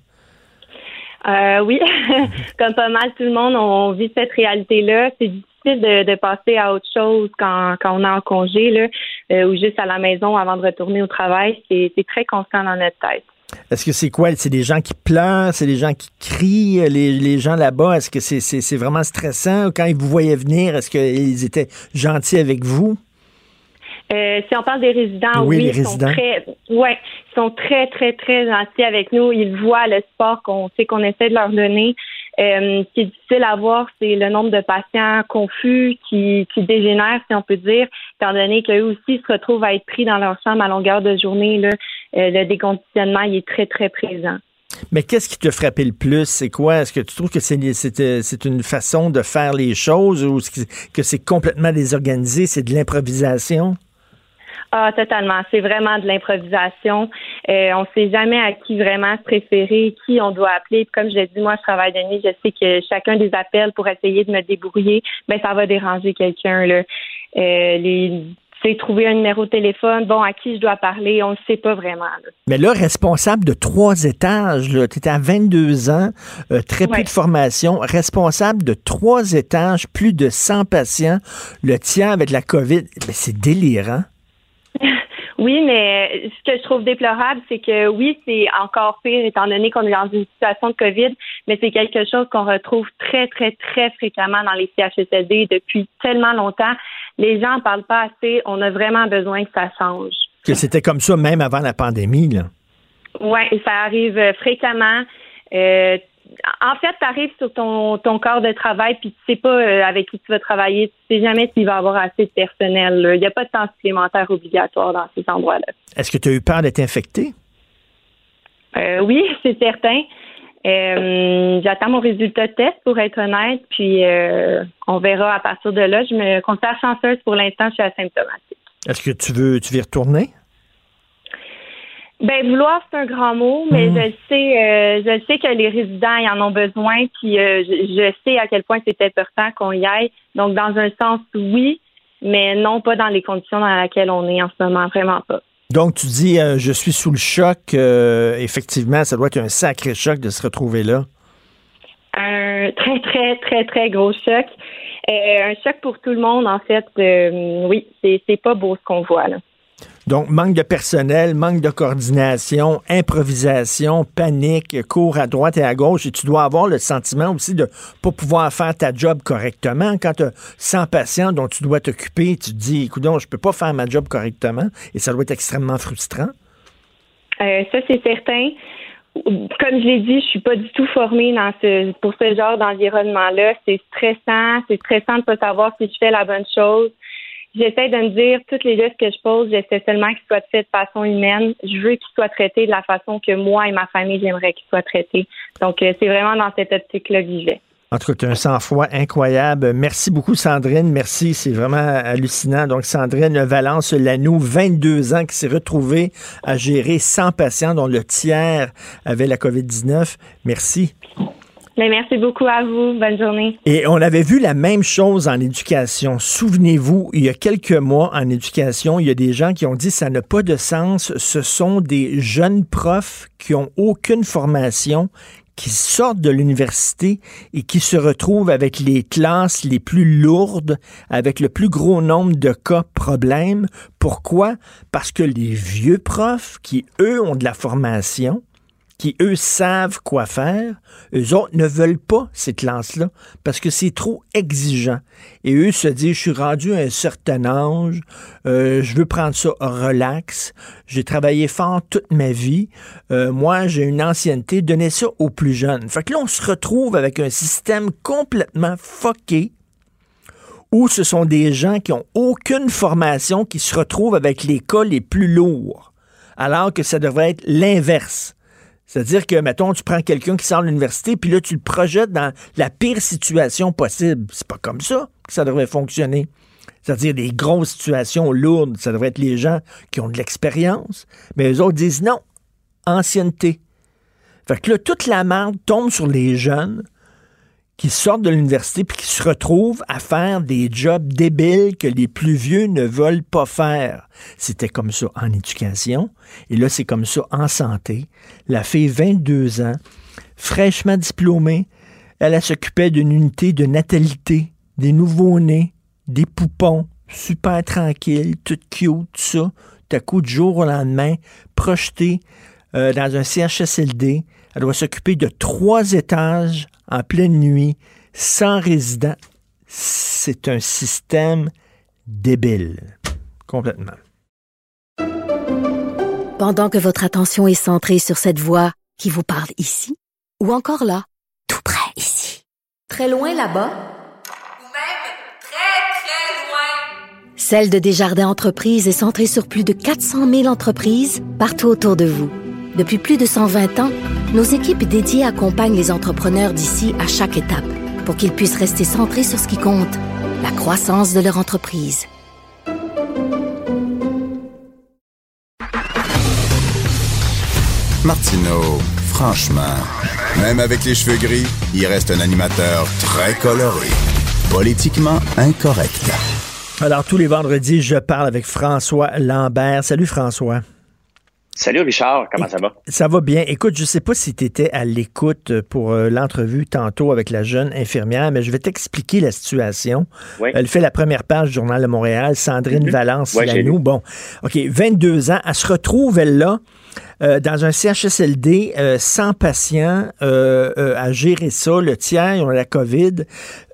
Euh, oui, comme pas mal tout le monde, on vit cette réalité-là. C'est difficile de, passer à autre chose quand, quand on est en congé là, ou juste à la maison avant de retourner au travail. C'est très constant dans notre tête. Est-ce que c'est quoi? C'est des gens qui pleurent, c'est des gens qui crient, les, les gens là-bas? Est-ce que c'est vraiment stressant? Quand ils vous voyaient venir, est-ce qu'ils étaient gentils avec vous? Euh, si on parle des résidents, Oui, oui, les ils sont résidents. très, ouais, ils sont très, très, très gentils avec nous. Ils voient le sport qu'on sait qu'on essaie de leur donner. Euh, ce qui est difficile à voir, c'est le nombre de patients confus qui, qui dégénèrent, si on peut dire, étant donné qu'eux aussi se retrouvent à être pris dans leur chambre à longueur de journée. Là, le déconditionnement, il est très, très présent. Mais qu'est-ce qui te frappait le plus? C'est quoi? Est-ce que tu trouves que c'est euh, une façon de faire les choses ou que- c'est complètement désorganisé? C'est de l'improvisation? Ah, totalement. C'est vraiment de l'improvisation. Euh, on ne sait jamais à qui vraiment se préférer, qui on doit appeler. Puis Comme je l'ai dit, moi, je travaille de nuit. Je sais que chacun des appels pour essayer de me débrouiller, ben ça va déranger quelqu'un. Là. Euh, les, sais, trouver un numéro de téléphone, bon, à qui je dois parler, on ne sait pas vraiment. là. Mais là, responsable de trois étages, tu étais à 22 ans, euh, très peu de formation, responsable de trois étages, plus de 100 patients, le tiers avec la COVID. C'est délirant. Oui, mais ce que je trouve déplorable, c'est que oui, c'est encore pire étant donné qu'on est dans une situation de COVID, mais c'est quelque chose qu'on retrouve très, très, très fréquemment dans les CHSLD depuis tellement longtemps. Les gens en parlent pas assez. On a vraiment besoin que ça change. Que c'était comme ça même avant la pandémie. Là. Oui, ça arrive euh, fréquemment. Euh, en fait, tu arrives sur ton, ton corps de travail puis tu sais pas euh, avec qui tu vas travailler. Tu sais jamais s'il va y avoir assez de personnel. là. Il n'y a pas de temps supplémentaire obligatoire dans ces endroits-là. Est-ce que tu as eu peur d'être infecté? Euh, oui, c'est certain. Euh, J'attends mon résultat de test pour être honnête, puis euh, on verra à partir de là. Je me considère chanceuse pour l'instant, je suis asymptomatique. Est-ce que tu veux, tu veux y retourner? Ben vouloir c'est un grand mot, mais je sais, euh, je sais que les résidents y en ont besoin, puis euh, je, je sais à quel point c'est important qu'on y aille. Donc dans un sens oui, mais non pas dans les conditions dans lesquelles on est en ce moment, vraiment pas. Donc, tu dis, euh, je suis sous le choc. euh, effectivement, ça doit être un sacré choc de se retrouver là. un très, très, très, très gros choc. Euh, un choc pour tout le monde, en fait. Euh, oui, c'est c'est pas beau ce qu'on voit, là. Donc, manque de personnel, manque de coordination, improvisation, panique, cours à droite et à gauche. Et tu dois avoir le sentiment aussi de pas pouvoir faire ta job correctement. Quand tu as 100 patients dont tu dois t'occuper, tu te dis, écoute, je peux pas faire ma job correctement. Et ça doit être extrêmement frustrant. Euh, ça, c'est certain. Comme je l'ai dit, je suis pas du tout formée dans ce, pour ce genre d'environnement-là. C'est stressant. C'est stressant de pas savoir si je fais la bonne chose. J'essaie de me dire, toutes les gestes que je pose, j'essaie seulement qu'ils soient faits de façon humaine. Je veux qu'ils soient traités de la façon que moi et ma famille, j'aimerais qu'ils soient traités. Donc, euh, c'est vraiment dans cette optique-là que j'y vais. En tout cas, un sang-froid incroyable. Merci beaucoup, Sandrine. Merci, c'est vraiment hallucinant. Donc, Sandrine Valence Lanou, 22 ans, qui s'est retrouvée à gérer 100 patients, dont le tiers avait la COVID-19. Merci. Mais merci beaucoup à vous. Bonne journée. Et on avait vu la même chose en éducation. Souvenez-vous, il y a quelques mois en éducation, il y a des gens qui ont dit ça n'a pas de sens. Ce sont des jeunes profs qui ont aucune formation, qui sortent de l'université et qui se retrouvent avec les classes les plus lourdes, avec le plus gros nombre de cas problèmes. Pourquoi? Parce que les vieux profs qui, eux, ont de la formation, qui, eux, savent quoi faire, eux autres ne veulent pas ces classes-là parce que c'est trop exigeant. Et eux se disent, je suis rendu à un certain âge, euh, je veux prendre ça relax, j'ai travaillé fort toute ma vie, euh, moi, j'ai une ancienneté, donnez ça aux plus jeunes. Fait que là, on se retrouve avec un système complètement fucké où ce sont des gens qui ont aucune formation qui se retrouvent avec les cas les plus lourds, alors que ça devrait être l'inverse. C'est-à-dire que, mettons, tu prends quelqu'un qui sort de l'université, puis là, tu le projettes dans la pire situation possible. C'est pas comme ça que ça devrait fonctionner. C'est-à-dire des grosses situations lourdes, ça devrait être les gens qui ont de l'expérience. Mais les autres disent non, ancienneté. Fait que là, toute la merde tombe sur les jeunes qui sortent de l'université puis qui se retrouvent à faire des jobs débiles que les plus vieux ne veulent pas faire. C'était comme ça en éducation et là c'est comme ça en santé. La fille 22 ans, fraîchement diplômée, elle, s'occupait d'une unité de natalité des nouveaux-nés, des poupons, super tranquilles, tout cute, tout ça, tout à coup, du jour au lendemain, projetés euh, dans un CHSLD. Elle doit s'occuper de trois étages en pleine nuit, sans résident. C'est un système débile. Complètement. Pendant que votre attention est centrée sur cette voix qui vous parle ici, ou encore là, tout près ici, très loin là-bas, Celle de Desjardins Entreprises est centrée sur plus de 400 000 entreprises partout autour de vous. Depuis plus de 120 ans, nos équipes dédiées accompagnent les entrepreneurs d'ici à chaque étape pour qu'ils puissent rester centrés sur ce qui compte, la croissance de leur entreprise. Martineau, franchement, même avec les cheveux gris, il reste un animateur très coloré, politiquement incorrect. Alors, tous les vendredis, je parle avec François Lambert. Salut François. Salut Richard, comment ça va? Ça va bien. Écoute, je sais pas si tu étais à l'écoute pour euh, l'entrevue tantôt avec la jeune infirmière, mais je vais t'expliquer la situation. Oui. Elle fait la première page du Journal de Montréal, Sandrine Mhm. Valence Lanou. lu. Bon, OK, 22 ans. Elle se retrouve, elle, là, euh, dans un CHSLD, euh, sans patients, euh, euh, à gérer ça. Le tiers, ils ont la COVID,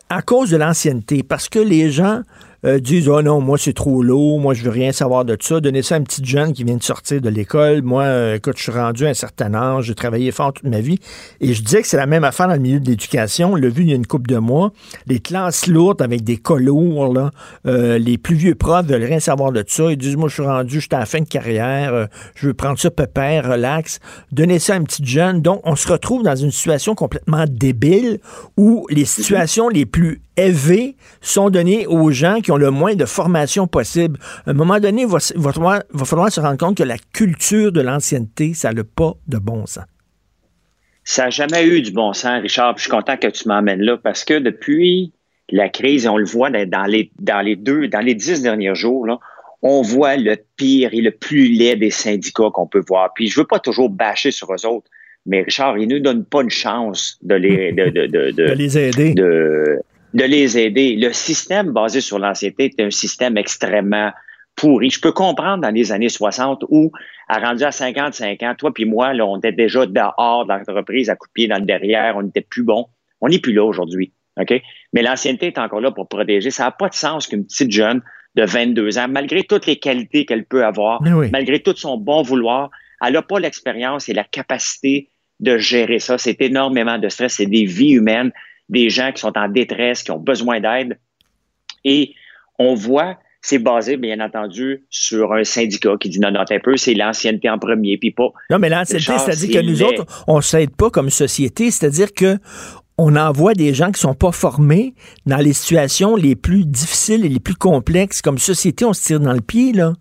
à cause de l'ancienneté. Parce que les gens euh, disent Oh non, moi c'est trop lourd, moi je veux rien savoir de ça. Donnez ça à une petite jeune qui vient de sortir de l'école. Moi, euh, écoute, je suis rendu à un certain âge, j'ai travaillé fort toute ma vie. Et je disais que c'est la même affaire dans le milieu de l'éducation. On l'a vu il y a une couple de mois. Les classes lourdes avec des cas lourds, là, euh, les plus vieux profs veulent rien savoir de ça. Ils disent Moi, je suis rendu, je suis à la fin de carrière, euh, je veux prendre ça pépère, relax. Donnez ça à une petite jeune. Donc, on se retrouve dans une situation complètement débile où les situations les plus élevées sont données aux gens qui ont le moins de formation possible. À un moment donné, il va, va falloir, va falloir se rendre compte que la culture de l'ancienneté, ça n'a pas de bon sens. Ça n'a jamais eu du bon sens, Richard. Puis je suis content que tu m'emmènes là parce que depuis la crise, on le voit dans les, dans les deux, dans les dix derniers jours, là, on voit le pire et le plus laid des syndicats qu'on peut voir. Puis je veux pas toujours bâcher sur eux autres, mais Richard, ils nous donnent pas une chance de les, de, de, de, De les aider. de, de les aider. Le système basé sur l'ancienneté est un système extrêmement pourri. Je peux comprendre dans les années 60 où, à rendu à 55 ans, toi puis moi, là, on était déjà dehors de l'entreprise, à coup de pied dans le derrière, on n'était plus bon. On n'est plus là aujourd'hui. OK? Mais l'ancienneté est encore là pour protéger. Ça n'a pas de sens qu'une petite jeune de 22 ans, malgré toutes les qualités qu'elle peut avoir, oui. malgré tout son bon vouloir, elle n'a pas l'expérience et la capacité de gérer ça. C'est énormément de stress. C'est des vies humaines, des gens qui sont en détresse, qui ont besoin d'aide. Et on voit, c'est basé, bien entendu, sur un syndicat qui dit non, non, un peu, c'est l'ancienneté en premier, puis pas. Non, mais l'ancienneté, c'est-à-dire que nous autres, on ne s'aide pas comme société, c'est-à-dire que on envoie des gens qui sont pas formés dans les situations les plus difficiles et les plus complexes. Comme société, on se tire dans le pied, là.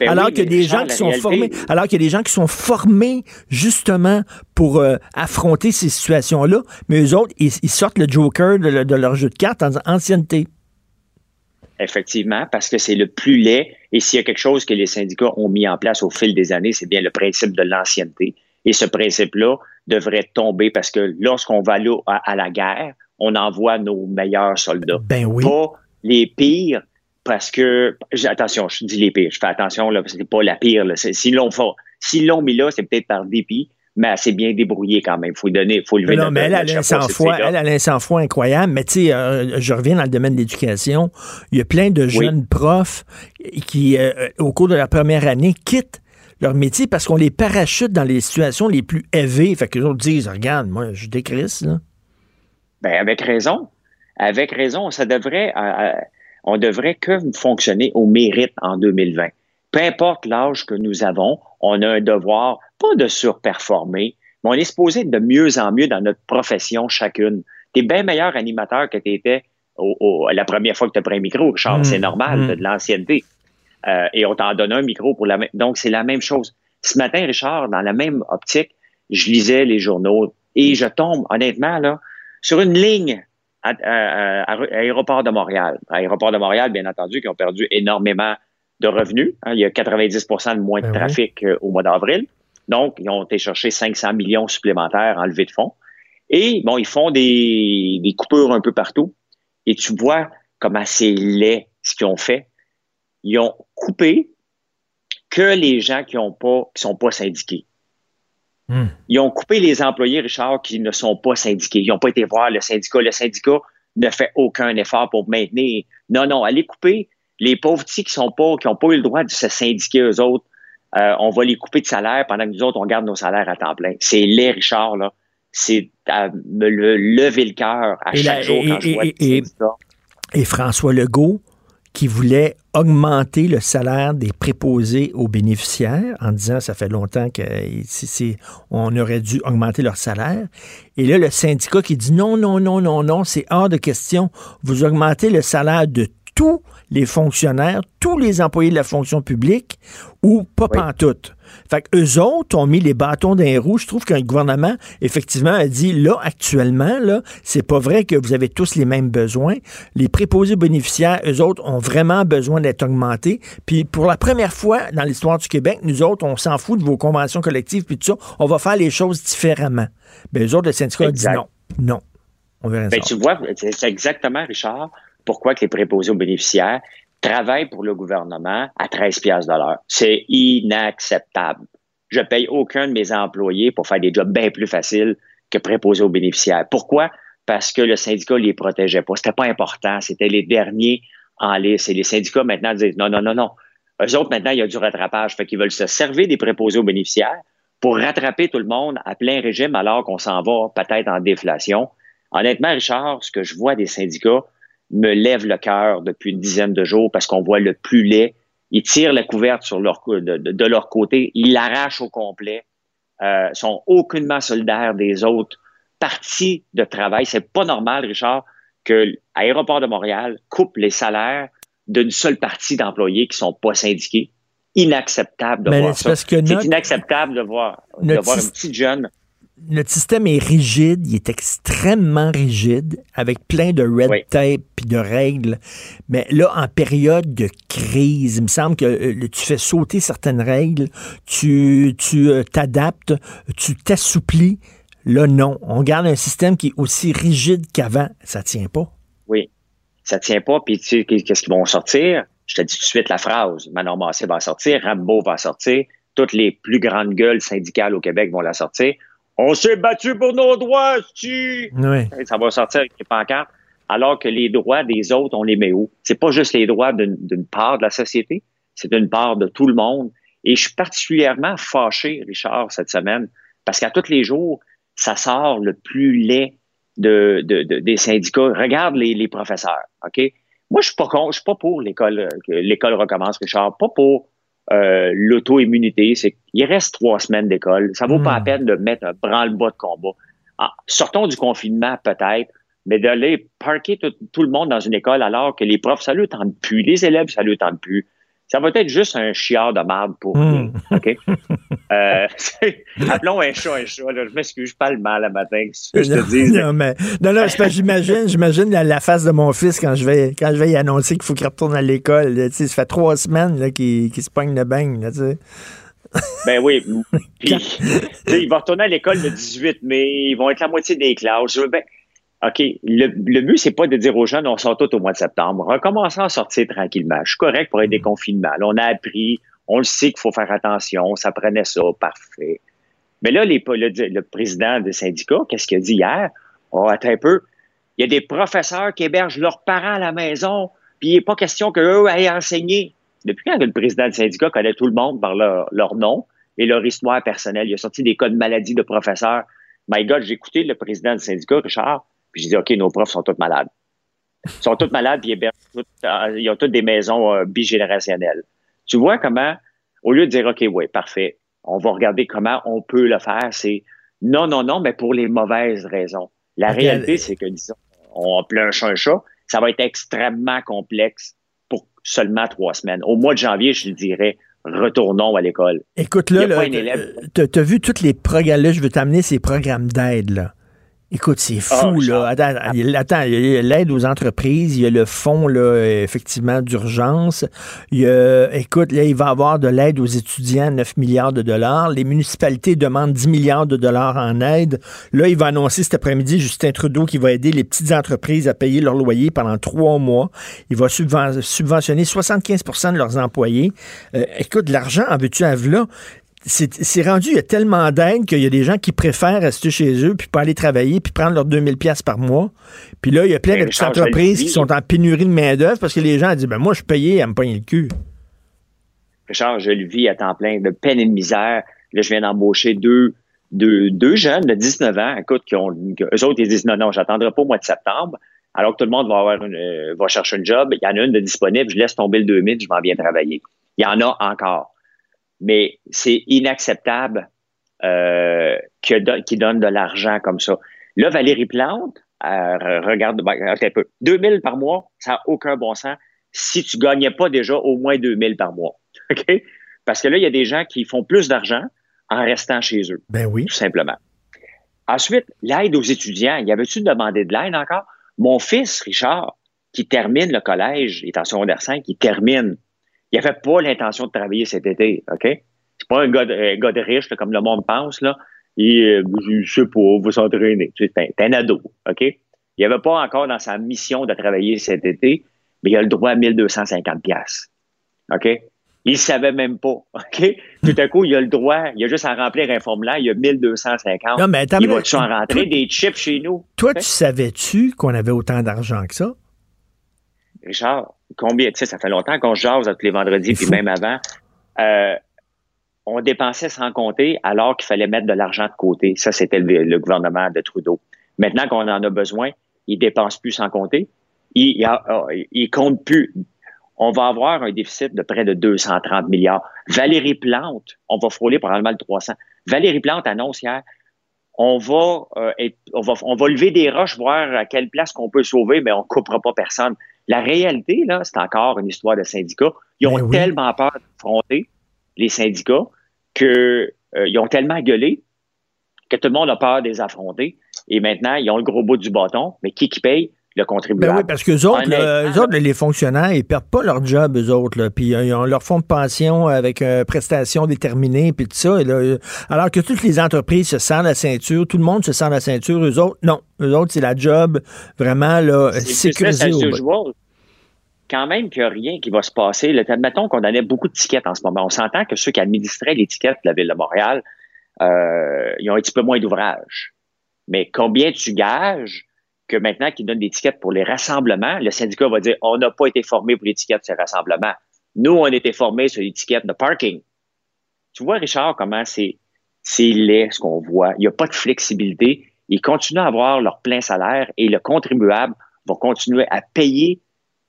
Ben alors oui, qu'il y a mais des gens qui sont réalité- formés, alors qu'il y a des gens qui sont formés justement pour euh, affronter ces situations-là, mais eux autres, ils, ils sortent le joker de, le- de leur jeu de cartes en disant ancienneté. Effectivement, parce que c'est le plus laid. Et s'il y a quelque chose que les syndicats ont mis en place au fil des années, c'est bien le principe de l'ancienneté. Et ce principe-là devrait tomber parce que lorsqu'on va à, à la guerre, on envoie nos meilleurs soldats. Ben oui. Pas les pires, parce que, attention, je dis les pires, je fais attention, là, parce que c'est pas la pire. Là. C'est- S'ils l'ont mis là, c'est peut-être par dépit, mais elle s'est bien débrouillée quand même. Faut lui donner, faut lever non, notre- mais elle a à cette sang-froid, elle a un sang-froid incroyable. Mais tu sais, euh, je reviens dans le domaine de l'éducation. Il y a plein de jeunes profs qui, euh, au cours de la première année, quittent leur métier parce qu'on les parachute dans les situations les plus élevées. Fait que les autres disent, regarde, moi, je décrisse, là. Ben, avec raison. Avec raison, ça devrait, euh, euh, on devrait que fonctionner au mérite en 2020. Peu importe l'âge que nous avons, on a un devoir, pas de surperformer, mais on est supposé être de mieux en mieux dans notre profession chacune. Tu es bien meilleur animateur que tu étais au, au- la première fois que tu as pris un micro, Richard. Mm, C'est normal, mm. t'as de l'ancienneté. Euh, et on t'en donne un micro pour la même. Donc, c'est la même chose. Ce matin, Richard, dans la même optique, je lisais les journaux et je tombe, honnêtement, là, sur une ligne à, à- Aéroport de Montréal. À Aéroport de Montréal, bien entendu, qui ont perdu énormément de revenus. hein. il y a 90% de moins de Ben oui. trafic euh, au mois d'avril. Donc, ils ont été chercher 500 millions supplémentaires en levée de fonds. Et, bon, ils font des, des coupures un peu partout. Et tu vois comment c'est laid ce qu'ils ont fait. Ils ont coupé que les gens qui ont pas, qui sont pas syndiqués. Hmm. Ils ont coupé les employés, Richard, qui ne sont pas syndiqués. Ils n'ont pas été voir le syndicat. Le syndicat ne fait aucun effort pour maintenir. Non, non, allez couper les pauvres petits qui sont pas, qui n'ont pas eu le droit de se syndiquer eux autres. euh, on va les couper de salaire pendant que nous autres, on garde nos salaires à temps plein. C'est laid, Richard, là. C'est à me le lever le cœur à Et chaque la- jour quand je vois et-. Et François Legault, qui voulait augmenter le salaire des préposés aux bénéficiaires en disant ça fait longtemps qu'on aurait dû augmenter leur salaire. Et là, le syndicat qui dit non, non, non, non, non, c'est hors de question. Vous augmentez le salaire de tous les fonctionnaires, tous les employés de la fonction publique ou pas pantoute. Fait que eux autres ont mis les bâtons dans les roues. Je trouve qu'un gouvernement, effectivement, a dit là, actuellement, là, c'est pas vrai que vous avez tous les mêmes besoins. Les préposés bénéficiaires, eux autres, ont vraiment besoin d'être augmentés. Puis pour la première fois dans l'histoire du Québec, nous autres, on s'en fout de vos conventions collectives puis tout ça. On va faire les choses différemment. Ben, eux autres, le syndicat a dit non. Non. On verra Ben, ça. tu vois, c'est exactement, Richard, pourquoi que les préposés aux bénéficiaires travaillent pour le gouvernement à 13 piastres de l'heure. C'est inacceptable. Je paye aucun de mes employés pour faire des jobs bien plus faciles que préposés aux bénéficiaires. Pourquoi? Parce que le syndicat les protégeait pas. C'était pas important. C'était les derniers en liste. Et les syndicats maintenant disent non, non, non, non. Eux autres, maintenant, il y a du rattrapage. Fait qu'ils veulent se servir des préposés aux bénéficiaires pour rattraper tout le monde à plein régime alors qu'on s'en va peut-être en déflation. Honnêtement, Richard, ce que je vois des syndicats me lève le cœur depuis une dizaine de jours parce qu'on voit le plus laid. Ils tirent la couverte sur leur, de, leur côté, ils l'arrachent au complet, euh, sont aucunement solidaires des autres parties de travail. C'est pas normal, Richard, que l'aéroport de Montréal coupe les salaires d'une seule partie d'employés qui sont pas syndiqués. Inacceptable de Mais voir ça. C'est notre- inacceptable de voir, de voir une syst- petite jeune notre système est rigide, il est extrêmement rigide, avec plein de red tape puis de règles. Mais là, en période de crise, il me semble que euh, tu fais sauter certaines règles, tu tu euh, t'adaptes, tu t'assouplis. Là, non. On garde un système qui est aussi rigide qu'avant. Ça tient pas. Oui. Ça tient pas, puis tu sais, qu'est-ce qu'ils vont sortir? Je te dis tout de suite la phrase. Manon Massé va sortir, Rambo va sortir, toutes les plus grandes gueules syndicales au Québec vont la sortir. On s'est battu pour nos droits, tu. Oui. Ça va sortir avec les pancartes. Alors que les droits des autres, on les met où? C'est pas juste les droits d'une d'une part de la société, c'est une part de tout le monde. Et je suis particulièrement fâché, Richard, cette semaine, parce qu'à tous les jours, ça sort le plus laid de, de- de- des syndicats. Regarde les, les professeurs, OK? Moi, je suis pas contre, je suis pas pour l'école, que l'école recommence, Richard, pas pour euh, l'auto-immunité. C'est il reste trois semaines d'école. Ça vaut pas la peine de mettre un branle-bas de combat. Ah, sortons du confinement, peut-être, mais d'aller parquer tout, tout le monde dans une école alors que les profs, ça ne tente plus, les élèves, ça ne tente plus. Ça va être juste un chiard de marde pour rien, OK? Euh, appelons un chat un chat. Là. Je m'excuse, je parle mal le matin. que je te dis? non, mais, non, non, j'imagine, j'imagine la, la face de mon fils quand je vais, quand je vais y annoncer qu'il faut qu'il retourne à l'école. là. Tu sais, ça fait trois semaines qu'il, qu'il se pogne le bain. Là. Ben oui. Puis, il va retourner à l'école le 18 mai. Ils vont être la moitié des classes. Ben, OK. Le, le but, c'est pas de dire aux jeunes, on sort tout au mois de septembre. Recommençons à sortir tranquillement. Je suis correct pour être des confinements. Là, on a appris. On le sait qu'il faut faire attention. Ça prenait ça. Parfait. Mais là, les, le, le président des syndicats, qu'est-ce qu'il a dit hier? Oh, attends un peu. Il y a des professeurs qui hébergent leurs parents à la maison, puis il n'est pas question qu'eux aillent enseigner. Depuis quand le président du syndicat connaît tout le monde par leur, leur nom et leur histoire personnelle? Il a sorti des cas de maladie de professeurs. My God, j'ai écouté le président du syndicat, Richard, puis j'ai dit, OK, nos profs sont tous malades. Ils sont tous malades, puis ils, toutes- euh, ils ont toutes des maisons euh, bigénérationnelles. Tu vois comment, au lieu de dire, OK, oui, parfait, on va regarder comment on peut le faire, c'est non, non, non, mais pour les mauvaises raisons. La réalité, c'est que, disons, on appelle un chat un chat, ça va être extrêmement complexe pour seulement trois semaines. Au mois de janvier, je dirais, retournons à l'école. Écoute, là, a là, pas un élève. t'as, t'as vu tous les programmes, là, je veux t'amener ces programmes d'aide, là. Écoute, c'est Ah, fou, là. Attends, il y a- attends, il y a l'aide aux entreprises, il y a le fonds, là, effectivement, d'urgence. Il y a, écoute, là, il va y avoir de l'aide aux étudiants, 9 milliards de dollars. Les municipalités demandent 10 milliards de dollars en aide. Là, il va annoncer cet après-midi, Justin Trudeau, qui va aider les petites entreprises à payer leur loyer pendant trois mois. Il va subven- subventionner 75% de leurs employés. Euh, écoute, l'argent, en veux-tu là? C'est rendu, il y a tellement d'aide qu'il y a des gens qui préfèrent rester chez eux puis pas aller travailler puis prendre leurs 2000 pièces par mois. Puis là, il y a plein Ben, de petites entreprises qui sont en pénurie de main-d'œuvre parce que les gens disent ben moi je suis payé à me pogner le cul. Richard, je le vis à temps plein, de peine et de misère. Là, je viens d'embaucher deux, deux, deux jeunes de 19 ans, écoute, qui ont, que eux autres, ils disent non, non, j'attendrai pas au mois de septembre, alors que tout le monde va avoir une, euh, va chercher un job. Il y en a une de disponible, je laisse tomber le 2000, je m'en viens travailler. Il y en a encore. Mais c'est inacceptable euh, que don- qu'ils donnent de l'argent comme ça. Là, Valérie Plante, euh, regarde, ben, un peu, 2000 par mois, ça n'a aucun bon sens si tu gagnais pas déjà au moins 2000 par mois. OK? Parce que là, il y a des gens qui font plus d'argent en restant chez eux. Ben oui. Tout simplement. Ensuite, l'aide aux étudiants. Y avait-tu demandé de l'aide encore? Mon fils, Richard, qui termine le collège, il est en secondaire 5, il termine. Il n'avait pas l'intention de travailler cet été, OK? C'est pas un gars de, un gars de riche, là, comme le monde pense, là. Il, euh, je sais pas, va s'entraîner. Tu un- ado, OK? Il avait pas encore dans sa mission de travailler cet été, mais il a le droit à 1250 pièces. OK? Il savait même pas, OK? Tout à coup, il a le droit, il a juste à remplir un formulaire, il a 1250. Non, mais attends, il va-tu en rentrer des chips chez nous? Toi, tu savais-tu qu'on avait autant d'argent que ça? Richard, combien, tu sais, ça fait longtemps qu'on se jase tous les vendredis, puis même avant. Euh, on dépensait sans compter alors qu'il fallait mettre de l'argent de côté. Ça, c'était le, gouvernement de Trudeau. Maintenant qu'on en a besoin, il dépense plus sans compter. Il, il, a- compte plus. On va avoir un déficit de près de 230 milliards. Valérie Plante, on va frôler probablement le 300. Valérie Plante annonce hier, on va, euh, on va, on lever des roches, voir à quelle place qu'on peut sauver, mais on coupera pas personne. La réalité, là, c'est encore une histoire de syndicats. Ils ont tellement peur d'affronter les syndicats que euh, ils ont tellement gueulé que tout le monde a peur de les affronter. Et maintenant, ils ont le gros bout du bâton, mais qui qui paye? Le contribuable. Ben oui, parce que eux autres, là, eux autres, les fonctionnaires, ils perdent pas leur job, eux autres. Là, puis euh, ils ont leur fonds de pension avec euh, prestations déterminées, puis tout ça. là, euh, alors que toutes les entreprises se sentent la ceinture, tout le monde se sent la ceinture. Eux autres, non. Eux autres, c'est la job vraiment là, sécurisée. au. Quand même qu'il n'y a rien qui va se passer. Là, admettons qu'on donnait beaucoup de tickets en ce moment. On s'entend que ceux qui administraient les tickets de la Ville de Montréal, euh, ils ont un petit peu moins d'ouvrage. Mais combien tu gages que maintenant qu'ils donnent des tickets pour les rassemblements, le syndicat va dire on n'a pas été formé pour tickets de ces rassemblements. Nous, on a été formés sur tickets de parking. Tu vois, Richard, comment c'est c'est laid ce qu'on voit. Il n'y a pas de flexibilité. Ils continuent à avoir leur plein salaire et le contribuable va continuer à payer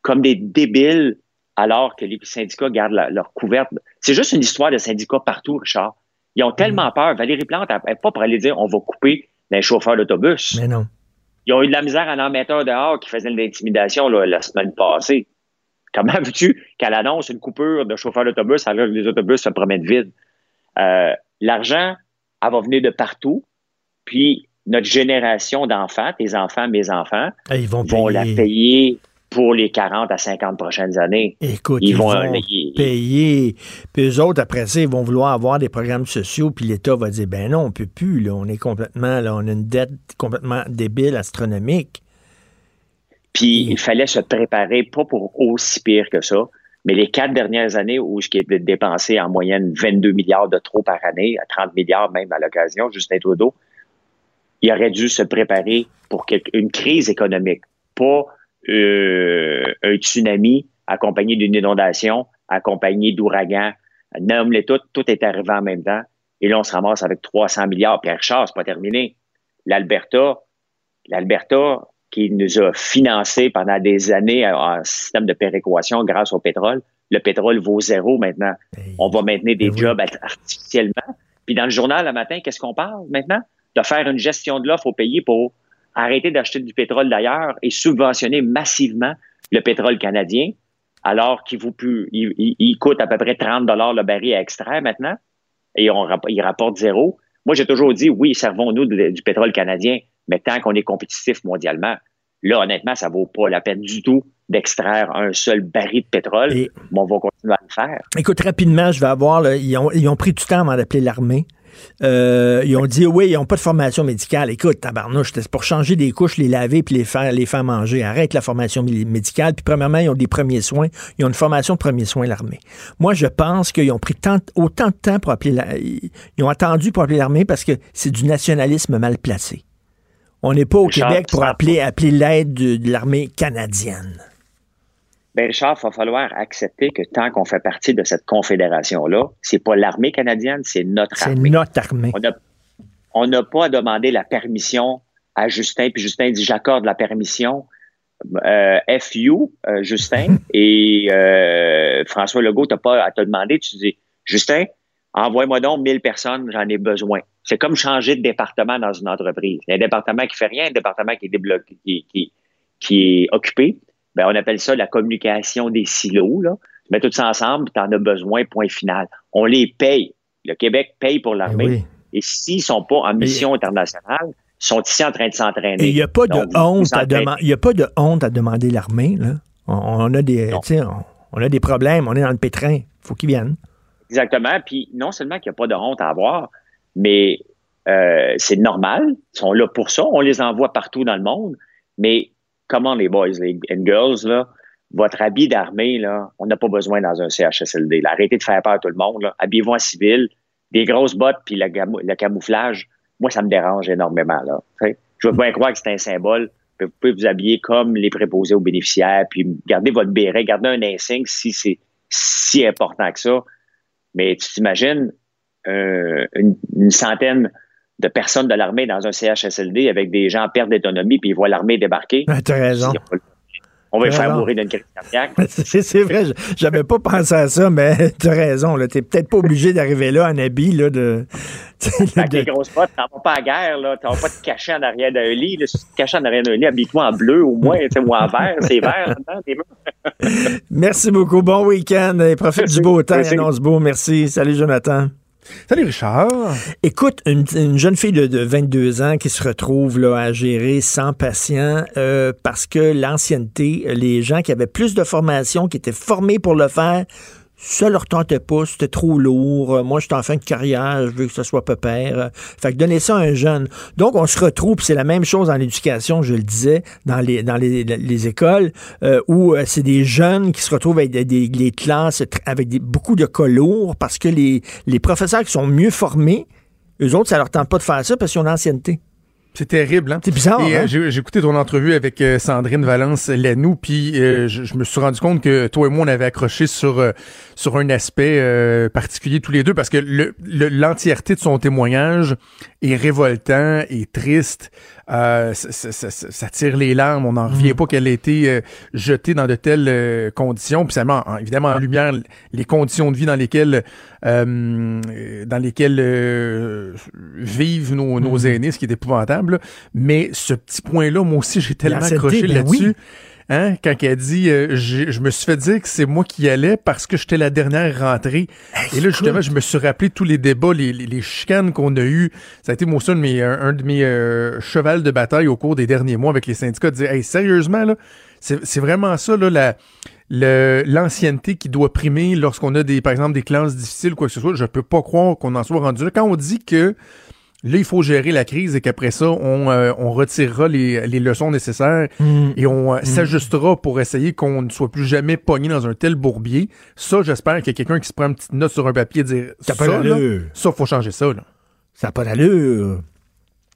comme des débiles alors que les syndicats gardent la- leur couverte. C'est juste une histoire de syndicats partout, Richard. Ils ont tellement peur. Valérie Plante n'est pas pour aller dire on va couper les chauffeurs d'autobus. Mais non. Ils ont eu de la misère à en mettre un dehors qui faisait de l'intimidation la semaine passée. Comment veux-tu qu'elle annonce une coupure de chauffeurs d'autobus alors que les autobus se promènent vides? Euh, L'argent, elle va venir de partout. Puis notre génération d'enfants, tes enfants, mes enfants, ils vont la payer. Pour les 40 à 50 prochaines années. Écoute, ils, ils vont, vont ils- payer. Puis eux autres, après ça, ils vont vouloir avoir des programmes sociaux, puis l'État va dire, ben non, on peut plus, là, on est complètement, là, on a une dette complètement débile, astronomique. Puis il fallait se préparer, pas pour aussi pire que ça, mais les quatre dernières années où ce qui est dépensé en moyenne 22 milliards de trop par année, à 30 milliards même à l'occasion, Justin Trudeau, il aurait dû se préparer pour une crise économique, pas un tsunami accompagné d'une inondation, accompagné d'ouragans. Nomme-les toutes, tout est arrivé en même temps. Et là, on se ramasse avec 300 milliards. Pierre Richard, c'est pas terminé. L'Alberta, l'Alberta, qui nous a financé pendant des années un système de péréquation grâce au pétrole. Le pétrole vaut zéro maintenant. On va maintenir des jobs art- artificiellement. Puis dans le journal le matin, qu'est-ce qu'on parle maintenant? De faire une gestion de l'offre au pays pour arrêter d'acheter du pétrole d'ailleurs et subventionner massivement le pétrole canadien, alors qu'il plus, il, il- il coûte à peu près 30 dollars le baril à extraire maintenant, et on, il rapporte zéro. Moi, j'ai toujours dit, oui, servons-nous du pétrole canadien, Mais tant qu'on est compétitif mondialement, là, honnêtement, ça vaut pas la peine du tout d'extraire un seul baril de pétrole. Mais on va continuer à le faire. Écoute, rapidement, je vais avoir, là, ils, ont, ils ont pris du temps avant d'appeler l'armée. Euh, ils ont dit, oui, ils n'ont pas de formation médicale. Écoute, tabarnouche, c'est pour changer des couches, les laver puis les faire, les faire manger. Arrête la formation médicale. Puis, premièrement, ils ont des premiers soins. Ils ont une formation de premiers soins, l'armée. Moi, je pense qu'ils ont pris tant- autant de temps pour appeler la- Ils ont attendu pour appeler l'armée parce que c'est du nationalisme mal placé. On n'est pas au Richard, Québec pour appeler, appeler l'aide de, de l'armée canadienne. Ben, Richard, il va falloir accepter que tant qu'on fait partie de cette confédération-là, c'est pas l'armée canadienne, c'est notre C'est armée. notre armée. On n'a pas à demander la permission à Justin, puis Justin dit j'accorde la permission. Euh, FU, euh, Justin, et euh, François Legault, t'as pas à te demander, tu dis Justin, envoie-moi donc 1000 personnes, j'en ai besoin. C'est comme changer de département dans une entreprise. Il y a un département qui fait rien, un département qui est débloqué, qui, qui, qui est occupé. Ben, on appelle ça la communication des silos. Là. Tu mets tout ça ensemble, tu en as besoin, point final. On les paye. Le Québec paye pour l'armée. oui. Et s'ils sont pas en mission internationale, ils sont ici en train de s'entraîner. Et il n'y a pas de Donc, honte à. Il y a pas de honte à demander l'armée. On, on a des, on, on a des problèmes. On est dans le pétrin. faut qu'ils viennent. Exactement. Puis non seulement qu'il n'y a pas de honte à avoir, mais euh, c'est normal. Ils sont là pour ça. On les envoie partout dans le monde. Mais comment les boys and girls, là, votre habit d'armée, là, on n'a pas besoin dans un CHSLD. Arrêtez de faire peur à tout le monde. Habillez-vous en civil, des grosses bottes puis le, camouflage. Moi, ça me dérange énormément. Là. Tu sais, Je veux bien croire que c'est un symbole. Vous pouvez vous habiller comme les préposés aux bénéficiaires, puis gardez votre béret, gardez un insigne si c'est si important que ça. Mais tu t'imagines euh, une, une centaine de personnes de l'armée dans un CHSLD avec des gens en perte d'autonomie, puis ils voient l'armée débarquer. Ah, T'as raison. On va les faire mourir d'une crise cardiaque. C'est vrai, j'avais pas pensé à ça, mais t'as raison. T'es peut-être pas obligé d'arriver là en habit là, de. Avec les grosses bottes, t'en vas pas à guerre. T'en vas pas te cacher en arrière d'un lit. Là. Si tu te caches en arrière d'un lit, habille-toi en bleu au moins, ou en vert. C'est vert, murs. Merci beaucoup. Bon week-end. Et profite du beau temps. Annonce beau. Merci. Salut, Jonathan. Salut, Richard. Écoute, une, une jeune fille de, de 22 ans qui se retrouve là, à gérer 100 patients euh, parce que l'ancienneté, les gens qui avaient plus de formation, qui étaient formés pour le faire, ça leur tentait pas, c'était trop lourd. Euh, Moi, je suis en fin de carrière, je veux que ce soit pépère. Euh, Fait que donner ça à un jeune. Donc, on se retrouve, c'est la même chose dans l'éducation, je le disais, dans les, écoles, euh, où c'est des jeunes qui se retrouvent avec des, classes avec beaucoup de cas lourds parce que les, les professeurs qui sont mieux formés, eux autres, ça leur tente pas de faire ça parce qu'ils ont l'ancienneté. C'est terrible, hein? C'est bizarre, Et, euh, hein? j'ai, j'ai écouté ton entrevue avec euh, Sandrine Valence Lanou, puis euh, je, je me suis rendu compte que toi et moi, on avait accroché sur euh, sur un aspect euh, particulier tous les deux, parce que le, le- l'entièreté de son témoignage est révoltant et triste. Euh, ça, ça- ça- ça- tire les larmes. On n'en revient Mm. pas qu'elle ait été euh, jetée dans de telles euh, conditions. Puis ça met en- évidemment en lumière les conditions de vie dans lesquelles euh, dans lesquelles euh, vivent nos, nos Mm. aînés, ce qui est épouvantable. là. Mais ce petit point-là, moi aussi, j'ai tellement accroché ben là-dessus. oui. Hein, quand elle dit euh, je me suis fait dire que c'est moi qui y allais parce que j'étais la dernière rentrée. Et là, justement, je me suis rappelé tous les débats, les, les, les chicanes qu'on a eues. Ça a été un de mes, un, un de mes euh, chevals de bataille au cours des derniers mois avec les syndicats de dire Hey, sérieusement, là, c'est vraiment ça, là, la l'ancienneté qui doit primer lorsqu'on a des par exemple des classes difficiles ou quoi que ce soit je peux pas croire qu'on en soit rendu là quand on dit que Là, il faut gérer la crise et qu'après ça, on, euh, on retirera les, les leçons nécessaires Mm. et on euh, Mm. s'ajustera pour essayer qu'on ne soit plus jamais pogné dans un tel bourbier. Ça, j'espère qu'il y a quelqu'un qui se prend une petite note sur un papier et dire Ça pas là, ça, faut changer ça. Là. Ça n'a pas d'allure.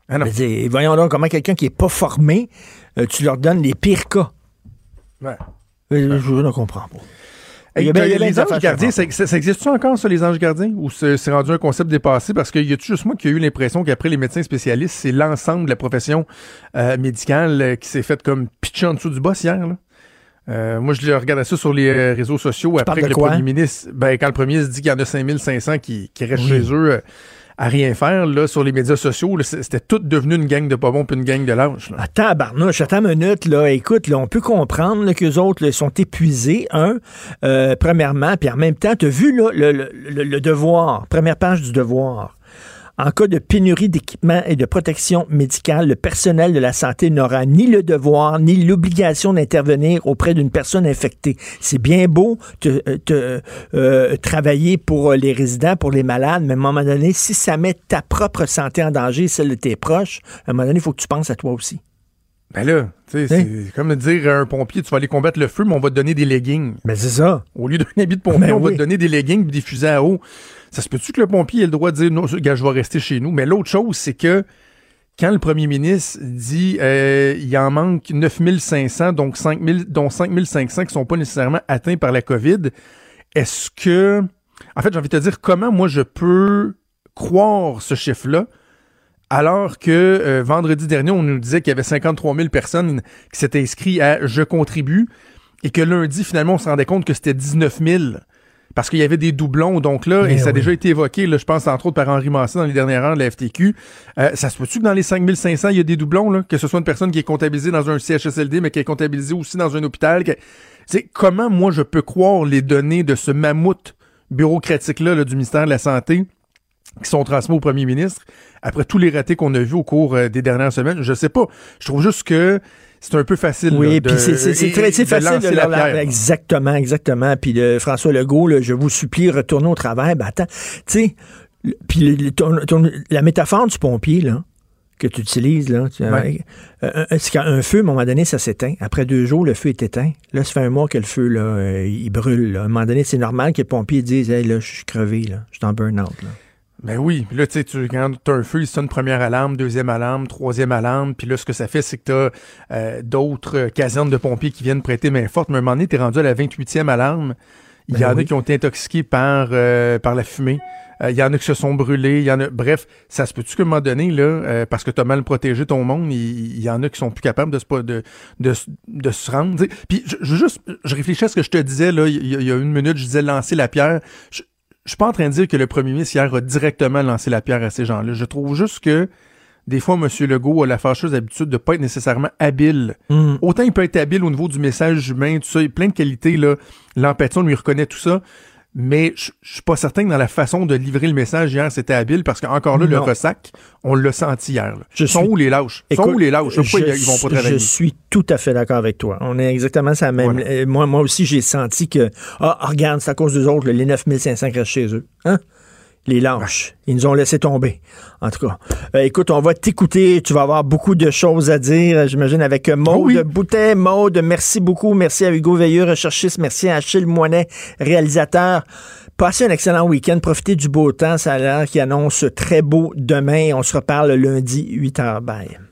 Ah non. Dire, voyons donc comment quelqu'un qui est pas formé, euh, tu leur donnes les pires cas. Ouais. Je ne comprends pas. Hey, Il y a bien- il y a que bien les anges gardiens, ça, ça, ça existe-tu encore, ça, les anges gardiens? Ou c'est rendu un concept dépassé? Parce qu'il y a juste moi qui a eu l'impression qu'après les médecins spécialistes, c'est l'ensemble de la profession euh, médicale euh, qui s'est fait comme pitcher en dessous du boss hier. Là? Euh, moi, je regardais ça sur les réseaux sociaux après que le premier ministre, ben, quand le premier ministre dit qu'il y en a 5500 qui, qui restent Oui. chez eux euh, à rien faire, là, sur les médias sociaux, c'était tout devenu une gang de pas bons puis une gang de lâches. Attends, Barnouche, attends une minute, là. Écoute, là, on peut comprendre là, qu'eux autres là, sont épuisés, un, euh, premièrement, puis en même temps, tu as vu là, le, le- le- le devoir, première page du devoir. En cas de pénurie d'équipements et de protection médicale, le personnel de la santé n'aura ni le devoir ni l'obligation d'intervenir auprès d'une personne infectée. C'est bien beau de te, euh, travailler pour les résidents, pour les malades, mais à un moment donné, si ça met ta propre santé en danger, celle de tes proches, à un moment donné, il faut que tu penses à toi aussi. Ben là, tu sais, c'est comme dire à un pompier, tu vas aller combattre le feu, mais on va te donner des leggings. Ben c'est ça. Au lieu d'un habit de pompier, Ben on va te donner des leggings et des fusées à eau. Ça se peut-tu que le pompier ait le droit de dire, non, gars, je vais rester chez nous? Mais l'autre chose, c'est que quand le premier ministre dit euh, il en manque 9500, donc 5000, dont 5500 qui sont pas nécessairement atteints par la COVID, est-ce que... En fait, j'ai envie de te dire, comment moi je peux croire ce chiffre-là alors que euh, vendredi dernier, on nous disait qu'il y avait 53 000 personnes qui s'étaient inscrites à Je contribue et que lundi, finalement, on se rendait compte que c'était 19 000 parce qu'il y avait des doublons. Donc là, Mais et ça a déjà été évoqué, là, je pense entre autres par Henri Massé dans les dernières heures de la FTQ, euh, ça se peut-tu que dans les 5500, il y a des doublons, là, que ce soit une personne qui est comptabilisée dans un CHSLD, mais qui est comptabilisée aussi dans un hôpital? que- comment moi je peux croire les données de ce mammouth bureaucratique-là là, du ministère de la Santé qui sont transmis au premier ministre après tous les ratés qu'on a vus au cours euh, des dernières semaines? Je sais pas. Je trouve juste que c'est un peu facile. Oui, puis c'est- très de facile de la leur- pierre. Exactement, exactement. Puis le- François Legault, là, je vous supplie, retournez au travail. Ben attends, tu sais, puis la métaphore du pompier, là, que tu utilises, là, Ouais. euh, euh, c'est qu'un feu, à un moment donné, ça s'éteint. Après deux jours, le feu est éteint. Là, ça fait un mois que le feu, là, euh, il brûle. là. À un moment donné, c'est normal que le pompier dise Hey, là, je suis crevé, là, je suis en burn-out. là. Ben oui, puis là, tu sais, tu, quand t'as un feu, il sonne première alarme, deuxième alarme, troisième alarme, puis là, ce que ça fait, c'est que t'as euh, d'autres euh, casernes de pompiers qui viennent prêter main forte, mais à un moment donné, t'es rendu à la 28e alarme. Il y Ben en oui. a qui ont été intoxiqués par, euh, par la fumée. Euh, Il y en a qui se sont brûlés. Il y en a. Bref, ça se peut-tu qu'à un moment donné, là, euh, parce que t'as mal protégé ton monde, il, y en a qui sont plus capables de se, de, de, de se rendre. tu. Puis je, je juste, je réfléchis à ce que je te disais là, il y, a- y une minute, je disais lancer la pierre. Je, je suis pas en train de dire que le premier ministre hier a directement lancé la pierre à ces gens-là. Je trouve juste que des fois, M. Legault a la fâcheuse habitude de pas être nécessairement habile. Mm. Autant il peut être habile au niveau du message humain, tout ça, il y a plein de qualités, là. L'empathie, on lui reconnaît tout ça. Mais je suis pas certain que dans la façon de livrer le message hier, c'était habile parce qu'encore là, le ressac, on l'a senti hier. là. Je sont suis- où les lâches? sont Écoute, où les lâches? Je ils, vont pas travailler? Je suis tout à fait d'accord avec toi. On est exactement la même. Voilà. Moi, moi aussi, j'ai senti que, ah, regarde, c'est à cause des autres, les 9500 restent chez eux. Hein? Les lâches. Ils nous ont laissé tomber. En tout cas. Euh, écoute, on va t'écouter. Tu vas avoir beaucoup de choses à dire, euh, j'imagine, avec euh, Maude Oh oui. Boutet. Maude, merci beaucoup. Merci à Hugo Veilleux, recherchiste. Merci à Achille Moinet, réalisateur. Passez un excellent week-end. Profitez du beau temps. Ça a l'air qui annonce très beau demain. On se reparle lundi, 8h. Bye.